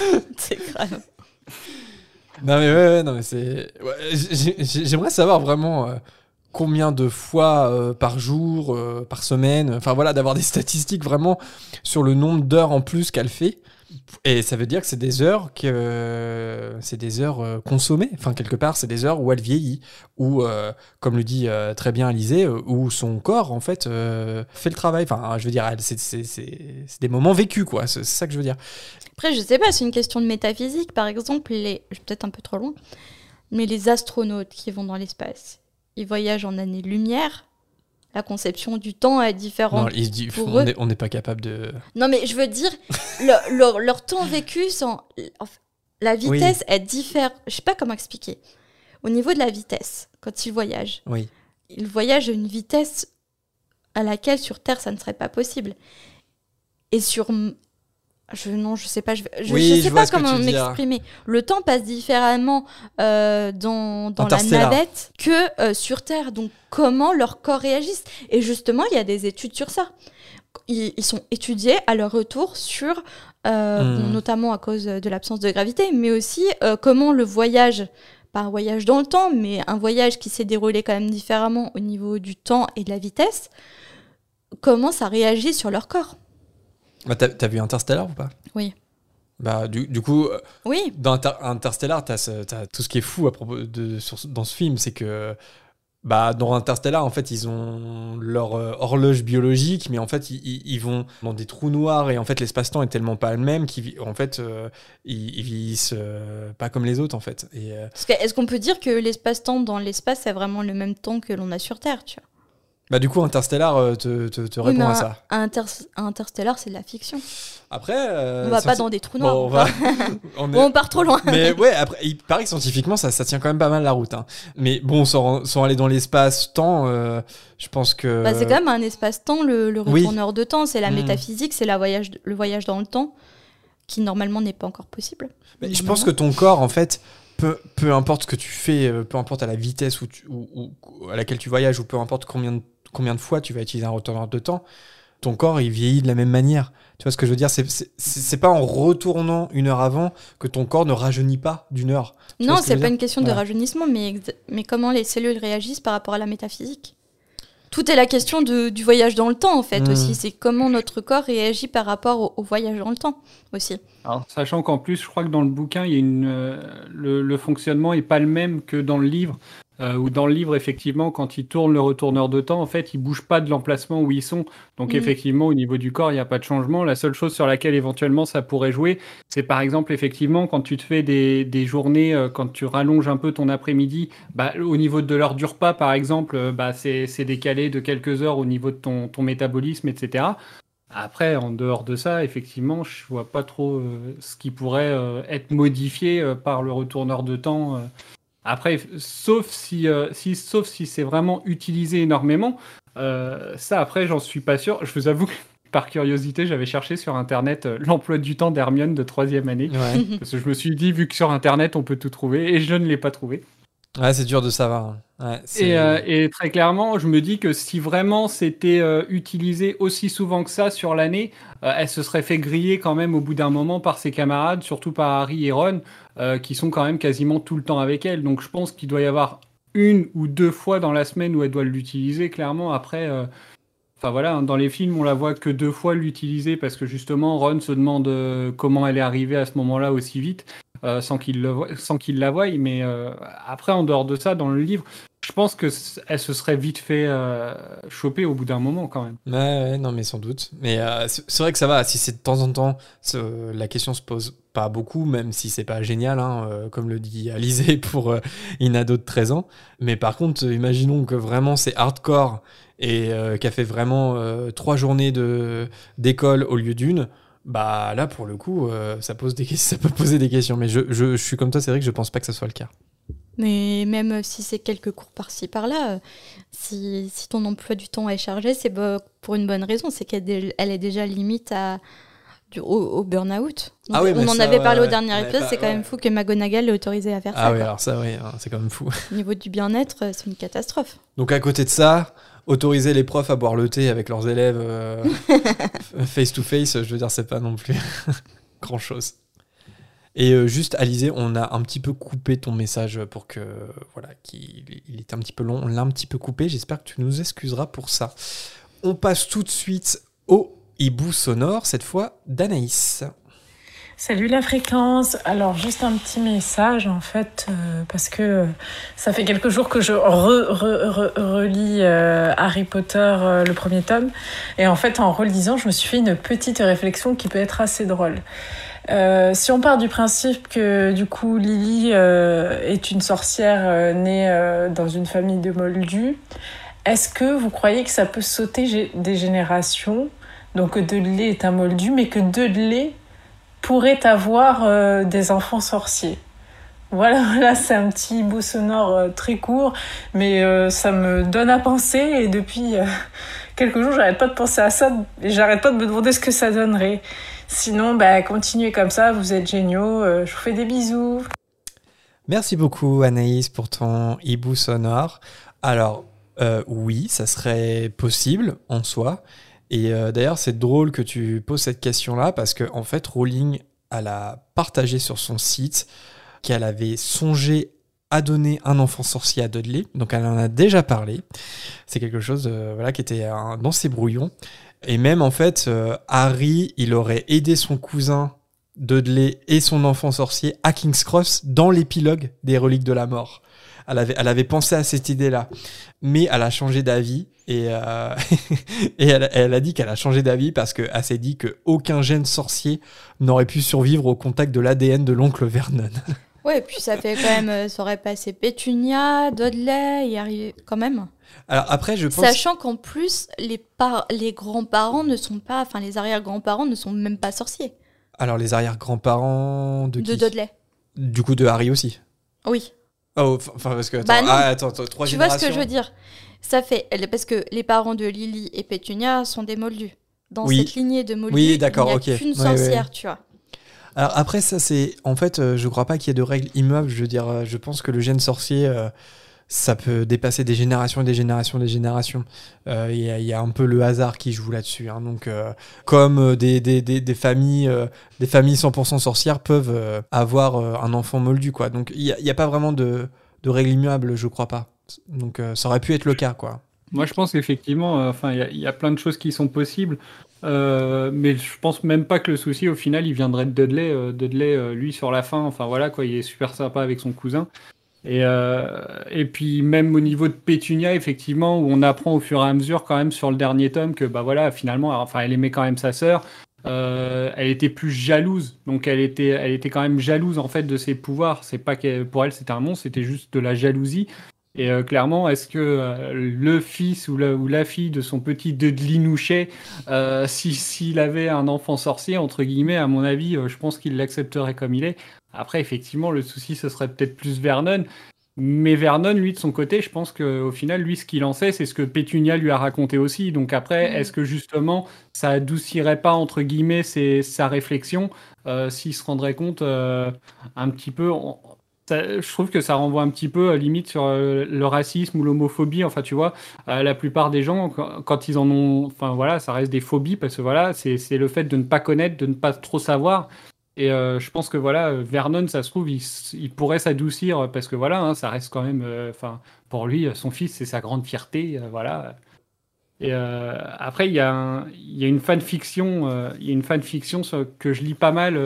grave. Non mais ouais, ouais, non mais c'est. J'aimerais savoir vraiment euh, combien de fois euh, par jour, euh, par semaine, enfin voilà, d'avoir des statistiques vraiment sur le nombre d'heures en plus qu'elle fait. Et ça veut dire que c'est des heures que c'est des heures euh, consommées. Enfin quelque part, c'est des heures où elle vieillit, ou euh, comme le dit euh, très bien Alizé, où son corps en fait fait le travail. Enfin, je veux dire, c'est des moments vécus quoi. C'est ça que je veux dire. Après, je sais pas, c'est une question de métaphysique. Par exemple, les... je suis peut-être un peu trop loin, mais les astronautes qui vont dans l'espace, ils voyagent en années-lumière. La conception du temps est différente. Non, pour on n'est pas capable de. Non, mais je veux dire, leur, leur- leur temps vécu, sans... la vitesse, elle diffère. Je sais pas comment expliquer. Au niveau de la vitesse, quand ils voyagent, Oui. ils voyagent à une vitesse à laquelle sur Terre, ça ne serait pas possible. Et sur. Je, non, je sais pas, je, je, Oui, je je sais pas comment m'exprimer. Le temps passe différemment euh, dans, dans la navette que euh, sur Terre. Donc, comment leur corps réagissent Et justement, il y a des études sur ça. Ils, ils sont étudiés à leur retour sur, euh, Hmm. bon, notamment à cause de l'absence de gravité, mais aussi comment le voyage, pas un voyage dans le temps, mais un voyage qui s'est déroulé quand même différemment au niveau du temps et de la vitesse, comment ça réagit sur leur corps. Bah, t'as, t'as vu Interstellar ou pas? Oui. Bah, du, du coup, euh, Oui, dans Inter- Interstellar, t'as, ce- t'as tout ce qui est fou à propos de, sur dans ce film, c'est que bah, dans Interstellar, en fait, ils ont leur euh, horloge biologique, mais en fait, ils, vont dans des trous noirs et en fait, l'espace-temps est tellement pas le même qu'en fait, euh, ils, ils vieillissent euh, pas comme les autres, en fait. Et, parce que est-ce qu'on peut dire que l'espace-temps dans l'espace c'est vraiment le même temps que l'on a sur Terre, tu vois? Bah, du coup, Interstellar euh, te, te, répond à ça. Inter- Interstellar, c'est de la fiction. Après, euh, on va pas dans des trous noirs. on on va. va- on est- on part trop loin. Mais ouais, après, il paraît que scientifiquement, ça, ça tient quand même pas mal la route. hein. Mais bon, sans, sans aller dans l'espace-temps, euh, je pense que. Bah, c'est quand même un espace-temps, le, le Oui. retourneur de temps. C'est la Mm. métaphysique, c'est voyage, le voyage dans le temps, qui normalement n'est pas encore possible. Mais je pense que ton corps, en fait, peu, peu importe ce que tu fais, euh, peu importe à la vitesse où tu- où- où- à laquelle tu voyages, ou peu importe combien de, combien de fois tu vas utiliser un retourneur de temps, ton corps, il vieillit de la même manière. Tu vois ce que je veux dire? C'est c'est- c'est pas en retournant une heure avant que ton corps ne rajeunit pas d'une heure. Tu Non, c'est pas une question de rajeunissement, mais, ex- mais comment les cellules réagissent par rapport à la métaphysique? Tout est la question de- du voyage dans le temps, en fait, Mm. aussi. C'est comment notre corps réagit par rapport au, au voyage dans le temps, aussi. Alors, sachant qu'en plus, je crois que dans le bouquin, il y a une, euh, le, le fonctionnement est pas le même que dans le livre. Euh, où dans le livre, effectivement, quand ils tournent le retourneur de temps, en fait, ils bougent pas de l'emplacement où ils sont. Donc, Mhm. effectivement, au niveau du corps, il n'y a pas de changement. La seule chose sur laquelle éventuellement ça pourrait jouer, c'est par exemple, effectivement, quand tu te fais des, des journées, euh, quand tu rallonges un peu ton après-midi, bah, au niveau de l'heure du repas, par exemple, euh, bah, c'est c'est décalé de quelques heures au niveau de ton, ton métabolisme, etc. Après, en dehors de ça, effectivement, je vois pas trop euh, ce qui pourrait euh, être modifié euh, par le retourneur de temps. Après, sauf si, euh, si, sauf si c'est vraiment utilisé énormément, euh, ça après, j'en suis pas sûr. Je vous avoue que par curiosité, j'avais cherché sur internet euh, l'emploi du temps d'Hermione de troisième année. Ouais, Parce que je me suis dit, vu que sur internet on peut tout trouver, et je ne l'ai pas trouvé. ouais c'est dur de savoir. Ouais, Et, euh, et très clairement, je me dis que si vraiment c'était euh, utilisé aussi souvent que ça sur l'année, euh, elle se serait fait griller quand même au bout d'un moment par ses camarades, surtout par Harry et Ron, euh, qui sont quand même quasiment tout le temps avec elle. Donc je pense qu'il doit y avoir une ou deux fois dans la semaine où elle doit l'utiliser. Clairement, après, euh, enfin voilà, hein, dans les films, on la voit que deux fois l'utiliser parce que justement, Ron se demande euh, comment elle est arrivée à ce moment-là aussi vite. sans qu'il la voie, mais après en dehors de ça, dans le livre, je pense que elle se serait vite fait euh, choper au bout d'un moment quand même. Ouais, ouais, non, mais sans doute. Mais euh, c'est vrai que ça va. Si c'est de temps en temps, la question se pose pas beaucoup, même si c'est pas génial, hein, euh, comme le dit Alizé pour euh, une ado de 13 ans. Mais par contre, imaginons que vraiment c'est hardcore et qu'elle fait vraiment trois journées d'école au lieu d'une. Bah là, pour le coup, ça pose des ça peut poser des questions. Mais je, je, je suis comme toi, c'est vrai que je pense pas que ça soit le cas. Mais même si c'est quelques cours par-ci par-là, euh, si, si ton emploi du temps est chargé, c'est pour une bonne raison, c'est qu'elle est déjà limite à, au, au burn-out. Ah oui, on en ça, avait parlé ouais. au dernier épisode, pas- c'est quand même fou que McGonagall est autorisée à faire Ah ça. oui, quoi. alors ça, oui, hein, c'est quand même fou. Au niveau du bien-être, euh, c'est une catastrophe. Donc à côté de ça, autoriser les profs à boire le thé avec leurs élèves euh, face to face, je veux dire, c'est pas non plus grand chose. Et euh, juste, Alizé, on a un petit peu coupé ton message pour que. Voilà, qu'il il était un petit peu long. On l'a un petit peu coupé. J'espère que tu nous excuseras pour ça. On passe tout de suite au hibou sonore, cette fois d'Anaïs. Salut la fréquence. Alors juste un petit message en fait euh, parce que ça fait quelques jours que je relis euh, Harry Potter le premier tome et en fait en relisant je me suis fait une petite réflexion qui peut être assez drôle. Si on part du principe que du coup Lily est une sorcière née dans une famille de moldus, est-ce que vous croyez que ça peut sauter des générations? Donc que Dudley est un moldu mais que Dudley pourrait avoir euh, des enfants sorciers? Voilà, là c'est un petit bout sonore euh, très court, mais euh, ça me donne à penser et depuis quelques jours j'arrête pas de penser à ça et j'arrête pas de me demander ce que ça donnerait. Sinon, bah, continuez comme ça, vous êtes géniaux, je vous fais des bisous. Merci beaucoup Anaïs pour ton hibou sonore. Alors oui, ça serait possible en soi. Et euh, d'ailleurs, c'est drôle que tu poses cette question-là parce que en fait, Rowling, elle a partagé sur son site qu'elle avait songé à donner un enfant sorcier à Dudley. Donc, elle en a déjà parlé. C'est quelque chose euh, voilà, qui était dans ses brouillons. Et même en fait, euh, Harry, il aurait aidé son cousin Dudley et son enfant sorcier à King's Cross dans l'épilogue des Reliques de la Mort. Elle avait, elle avait pensé à cette idée-là. Mais elle a changé d'avis et, euh, et elle, a dit qu'elle a changé d'avis parce qu'elle s'est dit qu'aucun gène sorcier n'aurait pu survivre au contact de l'ADN de l'oncle Vernon. Ouais, et puis ça fait quand même, euh, ça aurait passé Pétunia, Dudley, y arrive quand même. Alors après, je pense. Sachant qu'en plus, les, par... les grands-parents ne sont pas, enfin les arrière-grands-parents ne sont même pas sorciers. Alors les arrière-grands-parents de qui De Dudley. Du coup, de Harry aussi. Oui. Oh, enfin parce que bah attends, ah, attends, trois tu vois ce que je veux dire? Ça fait parce que les parents de Lily et Pétunia sont des moldus. Dans cette lignée de moldus, oui, d'accord, il n'y a qu'une sorcière, tu vois. Alors après ça c'est en fait euh, je crois pas qu'il y ait de règles immuables, je veux dire euh, je pense que le gène sorcier euh, ça peut dépasser des générations et des générations et des générations. Il y, a un peu le hasard qui joue là-dessus. Hein. donc, comme des, des, des, des, familles, des familles 100% sorcières peuvent avoir un enfant moldu, quoi. Donc, il n'y a, a, pas vraiment de, de règles immuables, je crois pas. Donc euh, ça aurait pu être le cas, quoi. Moi, je pense qu'effectivement, euh, enfin, il y, a plein de choses qui sont possibles, euh, mais je pense même pas que le souci, au final, il viendrait de Dudley. Dudley, lui, sur la fin, enfin voilà, quoi, il est super sympa avec son cousin. Et, et puis même au niveau de Pétunia, effectivement, où on apprend au fur et à mesure quand même sur le dernier tome que bah voilà, finalement, enfin, elle aimait quand même sa sœur. elle était plus jalouse, donc elle était, elle était quand même jalouse en fait de ses pouvoirs. C'est pas que pour elle c'était un monstre, c'était juste de la jalousie. Et euh, clairement, est-ce que euh, le fils ou la, ou la, fille de son petit Dudley Nouchet, euh, s'il avait un enfant sorcier, entre guillemets, à mon avis, je pense qu'il l'accepterait comme il est. Après, effectivement, le souci, ce serait peut-être plus Vernon. Mais Vernon, lui, de son côté, je pense qu'au final, lui, ce qu'il en sait, c'est ce que Pétunia lui a raconté aussi. Donc après, mm. est-ce que justement, ça adoucirait pas, entre guillemets, sa réflexion, s'il se rendrait compte un petit peu je trouve que ça renvoie un petit peu à limite sur euh, le racisme ou l'homophobie. Enfin, tu vois, euh, la plupart des gens, quand, ils en ont, enfin voilà, ça reste des phobies parce que voilà, c'est le fait de ne pas connaître, de ne pas trop savoir. Et euh, je pense que voilà, Vernon, ça se trouve, il, pourrait s'adoucir parce que voilà, hein, ça reste quand même, enfin, pour lui, son fils, c'est sa grande fierté, voilà. Et après, il y, y a une fanfiction, il y a une fanfiction que je lis pas mal,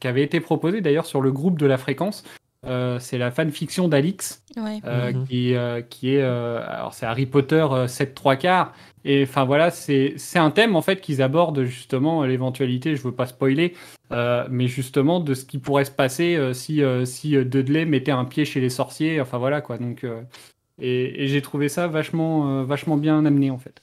qui avait été proposée d'ailleurs sur le groupe de la fréquence. Euh, c'est la fanfiction d'Alix, euh, mhm. qui, euh, qui, est, alors c'est Harry Potter 7 3 quarts. Et enfin voilà, c'est un thème en fait qu'ils abordent justement l'éventualité, je veux pas spoiler, mais justement de ce qui pourrait se passer si, si Dudley mettait un pied chez les sorciers. Enfin voilà quoi. Donc, et, et j'ai trouvé ça vachement, vachement bien amené en fait.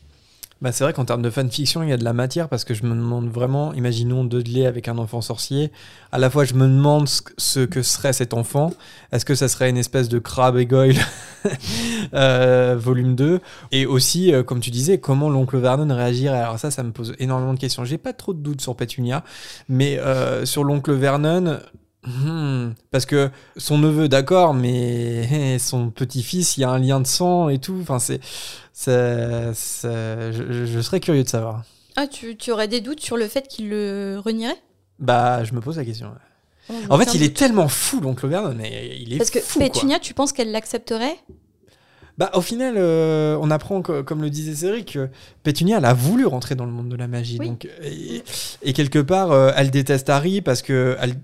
Bah c'est vrai qu'en termes de fanfiction, il y a de la matière parce que je me demande vraiment, imaginons Dudley avec un enfant sorcier. À la fois, je me demande ce que serait cet enfant. Est-ce que ça serait une espèce de crabe et goyle euh, volume 2 Et aussi, euh, comme tu disais, comment l'oncle Vernon réagirait? Alors ça, ça me pose énormément de questions. J'ai pas trop de doutes sur Petunia, mais euh, sur l'oncle Vernon, Hmm, parce que son neveu, d'accord, mais son petit-fils, il y a un lien de sang et tout. Enfin, c'est, je, serais curieux de savoir. Ah, tu, aurais des doutes sur le fait qu'il le renierait? Bah, je me pose la question. En fait, il est tellement fou, l'oncle Vernon, mais il est Parce que fou, quoi. Pétunia, tu penses qu'elle l'accepterait? Bah, au final, euh, on apprend, que, comme le disait Cédric, que Pétunia, elle a voulu rentrer dans le monde de la magie. Oui. Donc, et, et quelque part, euh, elle déteste Harry parce que elle,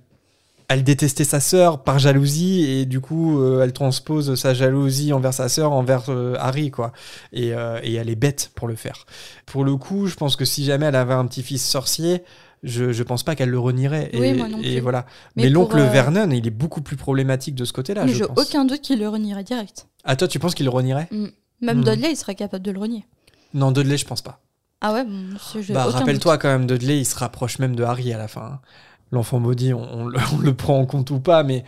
elle détestait sa sœur par jalousie et du coup, euh, elle transpose sa jalousie envers sa sœur envers euh, Harry, quoi. Et, euh, et elle est bête pour le faire. Pour le coup, je pense que si jamais elle avait un petit-fils sorcier, je, je pense pas qu'elle le renierait. Oui, et, moi non et plus. voilà. Mais Mais, l'oncle Vernon, il est beaucoup plus problématique de ce côté-là, Mais je j'ai aucun doute qu'il le renierait direct. Ah, toi, tu penses qu'il le renierait? Même Hmm. Dudley, il serait capable de le renier. Non, Dudley, je pense pas. Ah ouais, bon, Bah, rappelle-toi quand même, Dudley, il se rapproche même de Harry à la fin. hein. L'enfant maudit, on, on le, on le prend en compte ou pas, mais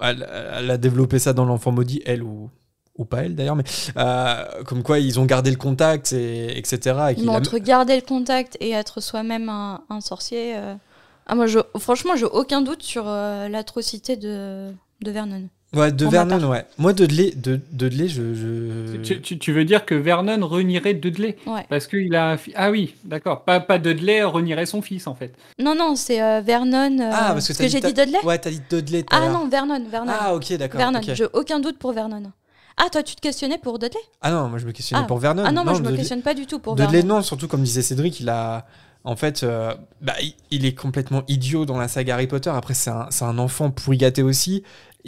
elle, elle a développé ça dans l'enfant maudit, elle ou, ou pas elle d'ailleurs, mais euh, comme quoi ils ont gardé le contact, et, etc. Et Mais a- entre garder le contact et être soi-même un, un sorcier. euh, Ah, moi, je... franchement, j'ai aucun doute sur euh, l'atrocité de... de Vernon. Ouais, de Vernon, ouais. Moi, Dudley, de, Dudley je. je... Tu, tu- tu veux dire que Vernon renierait Dudley? Ouais. Parce qu'il a un Ah oui, d'accord. Pas, pas Dudley renierait son fils, en fait. Non, non, c'est euh, Vernon. euh, Ah, parce que que dit j'ai dit Dudley? Ouais, t'as dit Dudley Ah non, Vernon, Vernon. Ah, ok, d'accord. Vernon, ok. j'ai aucun doute pour Vernon. Ah, toi, tu te questionnais pour Dudley? Ah non, moi je me questionnais Ah. pour Vernon. Ah non, moi, je me Dudley- questionne pas du tout pour Dudley, Vernon. non, surtout comme disait Cédric, il a. En fait, euh, bah, il- est complètement idiot dans la saga Harry Potter. Après, c'est un, c'est un enfant pourri gâté aussi.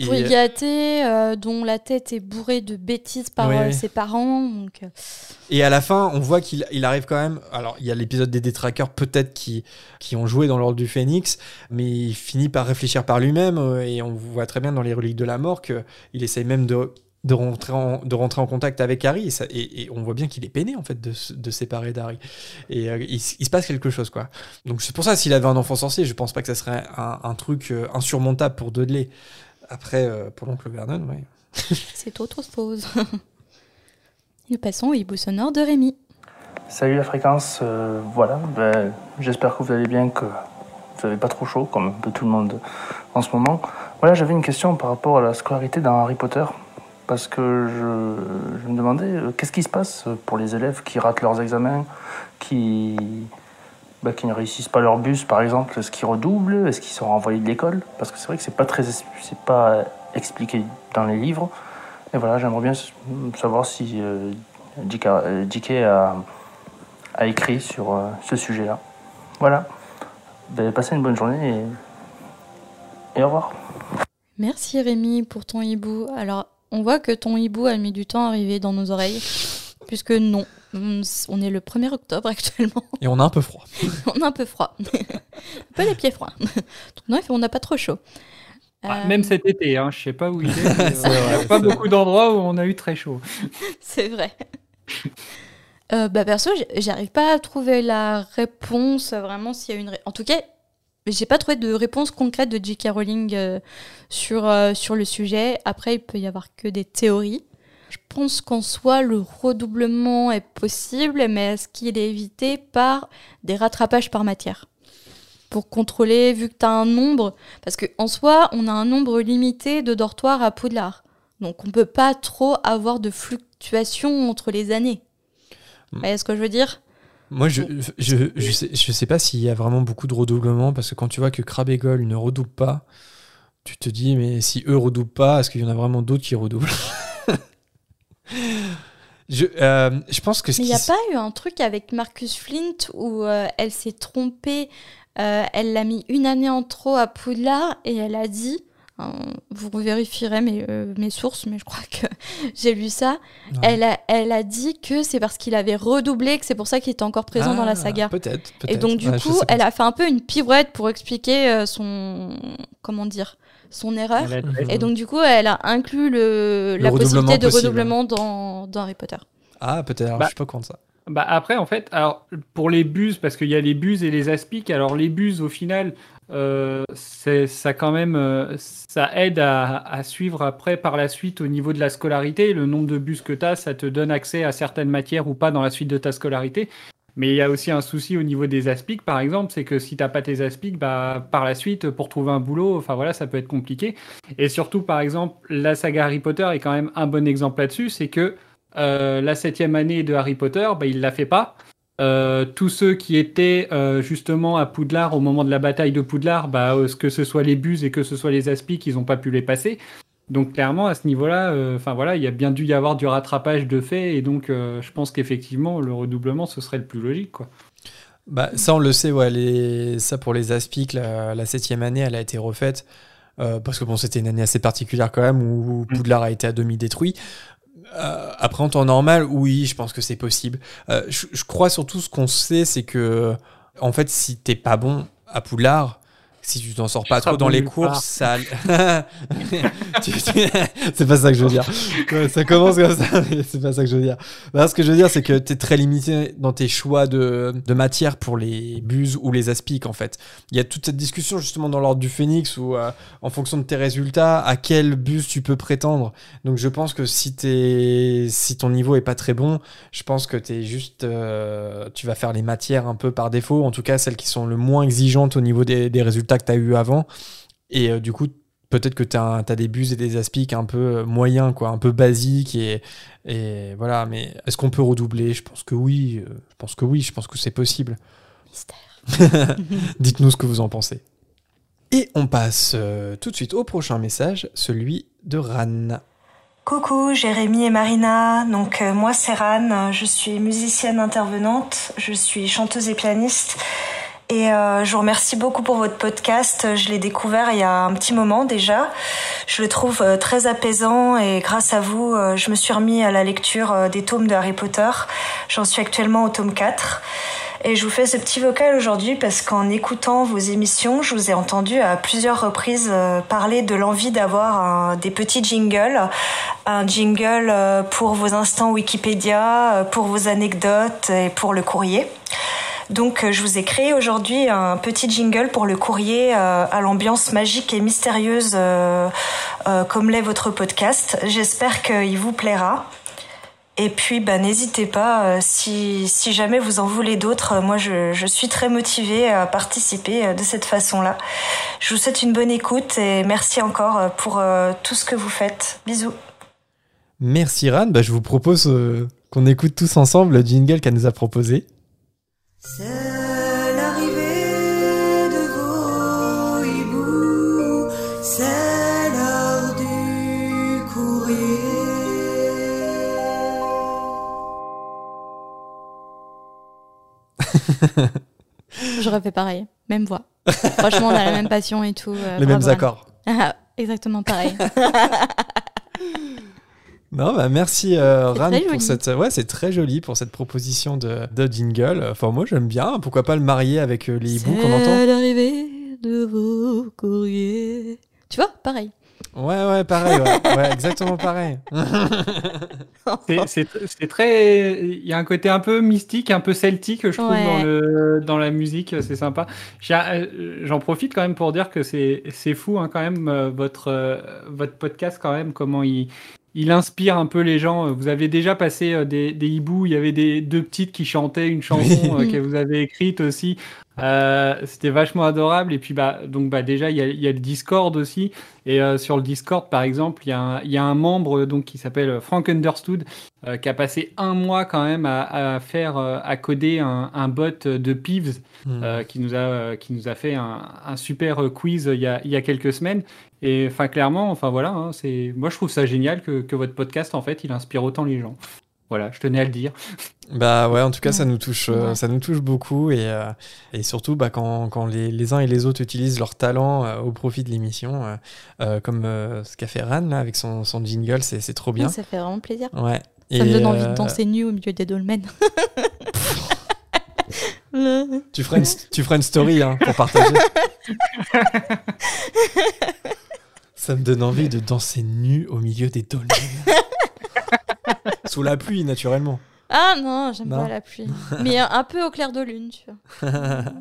Pourri gâté, euh, dont la tête est bourrée de bêtises par euh, ses parents. Donc, euh, Et à la fin, on voit qu'il il arrive quand même. Alors, il y a l'épisode des détraqueurs, peut-être, qui, qui ont joué dans l'ordre du Phénix, mais il finit par réfléchir par lui-même. euh, Et on voit très bien dans les reliques de la mort qu'il essaye même de, de, rentrer en, de rentrer en contact avec Harry. Et, ça- et- et on voit bien qu'il est peiné, en fait, de, de séparer d'Harry. Et euh, il, se passe quelque chose, quoi. Donc, c'est pour ça, s'il avait un enfant sorcier, je pense pas que ça serait un, un truc insurmontable pour Dudley. Après, euh, pour l'oncle Vernon, ouais. c'est autre chose. Nous passons au hibou sonore de Rémi. Salut la fréquence, euh, voilà, ben, j'espère que vous allez bien, que vous n'avez pas trop chaud, comme un peu tout le monde en ce moment. Voilà, j'avais une question par rapport à la scolarité dans Harry Potter, parce que je, je me demandais euh, qu'est-ce qui se passe pour les élèves qui ratent leurs examens, qui, ben, qui ne réussissent pas leur bus par exemple, est-ce qu'ils redoublent, est-ce qu'ils sont renvoyés de l'école? Parce que c'est vrai que c'est pas très, pas expliqué dans les livres. Et voilà, j'aimerais bien savoir si euh, euh, a écrit sur euh, ce sujet-là. Voilà. Ben, passez une bonne journée et, et au revoir. Merci Rémi pour ton hibou. Alors, on voit que ton hibou a mis du temps à arriver dans nos oreilles, puisque non, on est le 1er octobre actuellement. Et on a un peu froid. on a un peu froid. un peu les pieds froids. Non, on n'a pas trop chaud. Ah, Euh, Même cet été, hein, je sais pas où il est. mais, euh, il n'y vrai, a pas beaucoup d'endroits où on a eu très chaud. C'est vrai. Euh, bah perso, j'arrive pas à trouver la réponse euh, vraiment s'il y a une. En tout cas, j'ai pas trouvé de réponse concrète de J.K. Rowling euh, sur, euh, sur le sujet. Après, il peut y avoir que des théories. Je pense qu'en soi, le redoublement est possible, mais est-ce qu'il est évité par des rattrapages par matière? Pour contrôler, vu que tu as un nombre? Parce qu'en soi, on a un nombre limité de dortoirs à Poudlard. Donc on peut pas trop avoir de fluctuations entre les années. Mm. Vous voyez ce que je veux dire? Moi, je, je, je, sais, je sais pas s'il y a vraiment beaucoup de redoublement, parce que quand tu vois que Crabbe et Goyle ne redoublent pas, tu te dis, mais si eux redoublent pas, est-ce qu'il y en a vraiment d'autres qui redoublent? Je, euh, je pense que ce Mais il n'y a pas eu un truc avec Marcus Flint où euh, elle s'est trompée, euh, elle l'a mis une année en trop à Poudlard et elle a dit, hein, vous vérifierez mes, euh, mes sources, mais je crois que j'ai lu ça, Ouais. elle, a, elle a dit que c'est parce qu'il avait redoublé, que c'est pour ça qu'il était encore présent dans la Ah, saga. Peut-être. Et donc du Ouais, coup, elle a fait un peu une pirouette pour expliquer euh, son... comment dire son erreur. A- Et donc du coup, elle a inclus le, Le la redoublement possibilité de possible. redoublement dans, dans Harry Potter. Ah, peut-être. Bah, Je suis pas contre ça. Bah après, en fait, alors pour les buses, parce qu'il y a les buses et les aspics. Alors les buses, au final, euh, c'est ça quand même, euh, ça aide à, à suivre après par la suite au niveau de la scolarité. Le nombre de buses que tu as, ça te donne accès à certaines matières ou pas dans la suite de ta scolarité. Mais il y a aussi un souci au niveau des aspics, par exemple, c'est que si t'as pas tes aspics, bah par la suite, pour trouver un boulot, enfin voilà, ça peut être compliqué. Et surtout, par exemple, la saga Harry Potter est quand même un bon exemple là-dessus, c'est que euh, la septième année de Harry Potter, bah, il la fait pas. euh, tous ceux qui étaient euh, justement à Poudlard au moment de la bataille de Poudlard, bah, que ce soit les buses et que ce soit les aspics, ils n'ont pas pu les passer. Donc clairement à ce niveau-là, enfin voilà, il y a bien dû y avoir du rattrapage de fait et donc je pense qu'effectivement le redoublement ce serait le plus logique quoi. Bah, ça, on le sait, ouais, les... ça pour les aspics, la, la septième année, elle a été refaite. Euh, parce que bon, c'était une année assez particulière quand même où mm. Poudlard a été à demi détruit. Euh, après, en temps normal, oui, je pense que c'est possible. Euh, je, je, crois surtout ce qu'on sait, c'est que, en fait, si t'es pas bon à Poudlard, si tu t'en sors pas trop dans les courses, ça. c'est pas ça que je veux dire. ça commence comme ça, mais c'est pas ça que je veux dire. ce que je veux dire, c'est que tu es très limité dans tes choix de, de matière pour les buses ou les aspics, en fait. Il y a toute cette discussion, justement, dans l'ordre du phénix, où, euh, en fonction de tes résultats, à quel bus tu peux prétendre. Donc, je pense que si, es, si ton niveau est pas très bon, je pense que tu es juste. Euh, tu vas faire les matières un peu par défaut, en tout cas, celles qui sont le moins exigeantes au niveau des, des résultats que tu as eu avant. Et euh, du coup, peut-être que tu as, des buses et des aspics un peu euh, moyens, quoi, un peu basiques. Et, et voilà, mais est-ce qu'on peut redoubler? Je pense que oui. Euh, je pense que oui, je pense que c'est possible. Dites-nous ce que vous en pensez. Et on passe tout de suite au prochain message, celui de Ran. Coucou Jérémy et Marina, donc moi c'est Ran, je suis musicienne intervenante, je suis chanteuse et pianiste et euh, je vous remercie beaucoup pour votre podcast. Je l'ai découvert il y a un petit moment déjà. Je le trouve euh, très apaisant et grâce à vous, euh, je me suis remis à la lecture euh, des tomes de Harry Potter. J'en suis actuellement au tome 4. Et je vous fais ce petit vocal aujourd'hui parce qu'en écoutant vos émissions, je vous ai entendu à plusieurs reprises parler de l'envie d'avoir des petits jingles. Un jingle pour vos instants Wikipédia, pour vos anecdotes et pour le courrier. Donc euh, je vous ai créé aujourd'hui un petit jingle pour le courrier euh, à l'ambiance magique et mystérieuse euh, comme l'est votre podcast. J'espère qu'il vous plaira. Et puis, bah, n'hésitez pas, si, jamais vous en voulez d'autres, moi je, je suis très motivée à participer de cette façon-là. Je vous souhaite une bonne écoute et merci encore pour tout ce que vous faites. Bisous. Merci Ran, bah, je vous propose qu'on écoute tous ensemble le jingle qu'elle nous a proposé. C'est l'arrivée de vos hiboux, c'est l'heure du courrier. J'aurais fait pareil, même voix. Franchement, on a la même passion et tout. Euh, Les mêmes accords. exactement pareil. Non, bah merci euh, Ran pour cette. Ouais, c'est très joli pour cette proposition de, de jingle. Enfin, moi j'aime bien. Pourquoi pas le marier avec euh, les hiboux qu'on entend l'arrivée de vos courriers. Tu vois, pareil. Ouais, ouais, pareil, ouais, exactement pareil. c'est très. Il y a un côté un peu mystique, un peu celtique, je trouve, dans, le, dans la musique, c'est sympa. Euh, j'en profite quand même pour dire que c'est fou, hein, quand même, votre, votre podcast, quand même, comment il, il inspire un peu les gens. Vous avez déjà passé euh, des, hiboux, il y avait des deux petites qui chantaient une chanson euh, que vous avez écrite aussi. Euh, c'était vachement adorable. Et puis bah donc bah déjà il y a, le Discord aussi. Et sur le Discord par exemple il y, a un, y a un membre donc qui s'appelle Frank Understood qui a passé un mois quand même à, faire à coder un, bot de Peeves hmm. qui nous a qui nous a fait un, super quiz il y a, y a quelques semaines. Et enfin, clairement, enfin voilà, hein, c'est moi je trouve ça génial que, que, votre podcast en fait, il inspire autant les gens. Voilà, je tenais à le dire. Bah ouais, en tout cas, ça nous touche, euh, ça nous touche beaucoup et, euh, et surtout bah, quand, quand les, les, uns et les autres utilisent leur talent euh, au profit de l'émission, comme ce qu'a fait Ran là avec son, son jingle, c'est trop bien. ça fait vraiment plaisir. Ouais. Ça me donne envie de danser nu au milieu des dolmens. tu, feras une, tu feras une story hein, pour partager. Ça me donne envie de danser nu au milieu des dolmens. Sous la pluie, naturellement. Ah non, j'aime pas la pluie. Mais un peu au clair de lune, tu vois.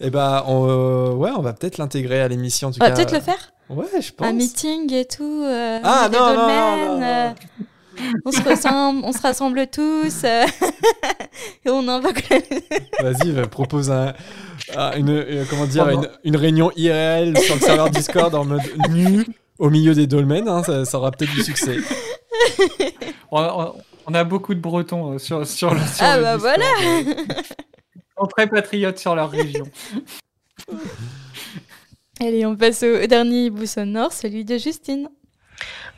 Eh bah, on, euh, ouais, on va peut-être l'intégrer à l'émission. On va peut-être le faire Ouais, je pense. Un meeting et tout. Euh, ah non, non, non, non, euh, on se ressemble, on se rassemble tous euh, et on invoque. Vas-y, propose un, une, euh, comment dire, une, réunion IRL sur le serveur Discord en mode nu au milieu des dolmens. Hein, ça, aura peut-être du succès. On, On a beaucoup de Bretons euh, sur, sur le sur Ah le bah Discord, voilà euh, Ils sont très patriotes sur leur région. Allez, on passe au dernier hibou sonore, celui de Justine.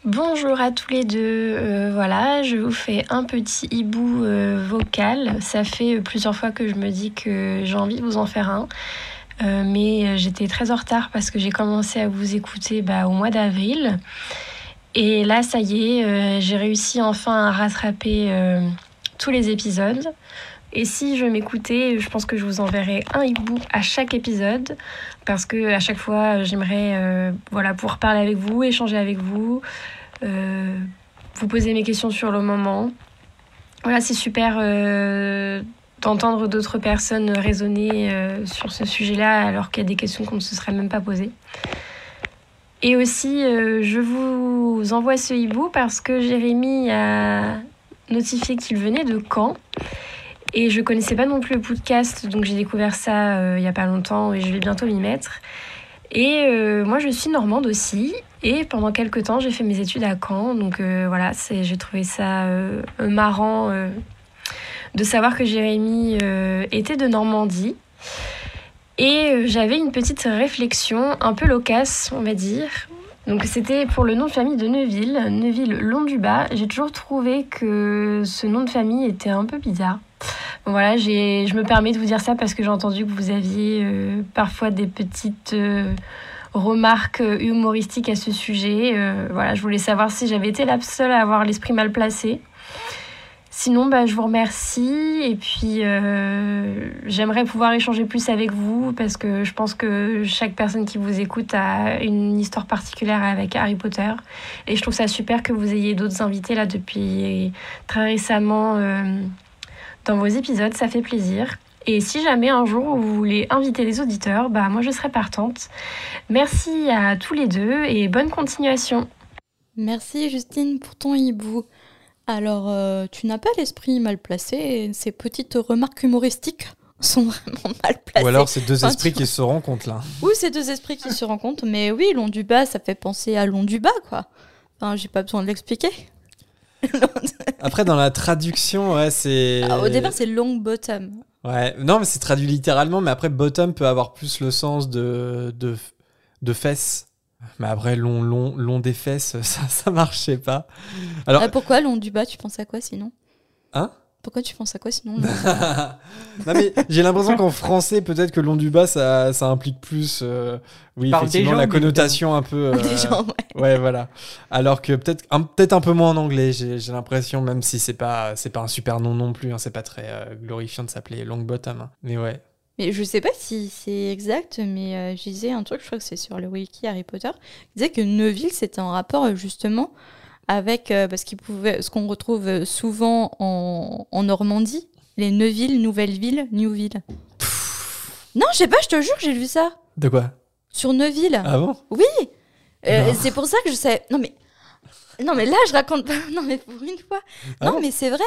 Bonjour à tous les deux. Euh, voilà, je vous fais un petit hibou euh, vocal. Ça fait plusieurs fois que je me dis que j'ai envie de vous en faire un. Euh, mais j'étais très en retard parce que j'ai commencé à vous écouter bah, au mois d'avril. Et là, ça y est, euh, j'ai réussi enfin à rattraper euh, tous les épisodes. Et si je m'écoutais, je pense que je vous enverrai un hibou à chaque épisode parce que à chaque fois, j'aimerais euh, voilà pouvoir parler avec vous, échanger avec vous, vous poser mes questions sur le moment. Voilà, c'est super d'entendre d'autres personnes raisonner sur ce sujet-là alors qu'il y a des questions qu'on ne se serait même pas posées. Et aussi, euh, je vous envoie ce hibou parce que Jérémy a notifié qu'il venait de Caen. Et je connaissais pas non plus le podcast, donc j'ai découvert ça euh, il y a pas longtemps et je vais bientôt m'y mettre. Et euh, moi, je suis normande aussi. Et pendant quelques temps, j'ai fait mes études à Caen. Donc voilà, j'ai trouvé ça marrant de savoir que Jérémy était de Normandie. Et euh, j'avais une petite réflexion, un peu loquace, on va dire. Donc c'était pour le nom de famille de Neuville, Neuville Long du Bas. J'ai toujours trouvé que ce nom de famille était un peu bizarre. Bon, voilà, je me permets de vous dire ça parce que j'ai entendu que vous aviez euh, parfois des petites euh, remarques humoristiques à ce sujet. Voilà, je voulais savoir si j'avais été la seule à avoir l'esprit mal placé. Sinon, bah, je vous remercie et puis euh, j'aimerais pouvoir échanger plus avec vous parce que je pense que chaque personne qui vous écoute a une histoire particulière avec Harry Potter et je trouve ça super que vous ayez d'autres invités là depuis très récemment euh, dans vos épisodes, ça fait plaisir. Et si jamais un jour vous voulez inviter les auditeurs, bah moi je serai partante. Merci à tous les deux et bonne continuation. Merci Justine pour ton hibou. Alors, euh, tu n'as pas l'esprit mal placé et ces petites remarques humoristiques sont vraiment mal placées. Ou alors c'est deux Enfin, esprits tu- qui se rencontrent là. Ou ces deux esprits qui se rencontrent, mais oui, long du bas, ça fait penser à long du bas, quoi. Enfin, j'ai pas besoin de l'expliquer. Après, dans la traduction, ouais, c'est. Ah, au départ, c'est long bottom. Ouais, non, mais c'est traduit littéralement, mais après, bottom peut avoir plus le sens de, de, de fesses. Mais après, long, long, long des fesses, ça, ça marchait pas. Alors, Ah, pourquoi long du bas Tu penses à quoi sinon? Hein? Pourquoi tu penses à quoi sinon non, mais j'ai l'impression qu'en français, peut-être que long du bas, ça, ça implique plus, euh, oui, effectivement, la connotation un peu. euh, Des gens, ouais. Ouais, voilà. Alors que peut-être un, peut un peu moins en anglais, j'ai j'ai l'impression, même si c'est pas, c'est pas un super nom non plus, hein, c'est pas très euh, glorifiant de s'appeler Longbottom. hein. Mais ouais. Mais je sais pas si c'est exact, mais euh, je disais un truc, je crois que c'est sur le wiki Harry Potter, qui disait que Neuville, c'était en rapport euh, justement avec euh, parce qu'il pouvait, ce qu'on retrouve euh, souvent en, en Normandie, les Neuville, Nouvelle-Ville, Newville. Non, je sais pas, je te jure, j'ai vu ça De quoi? Sur Neuville. Ah bon? Oui, Euh, c'est pour ça que je sais. Non mais, non mais là, je raconte pas. Non mais pour une fois. Ah non bon? mais c'est vrai.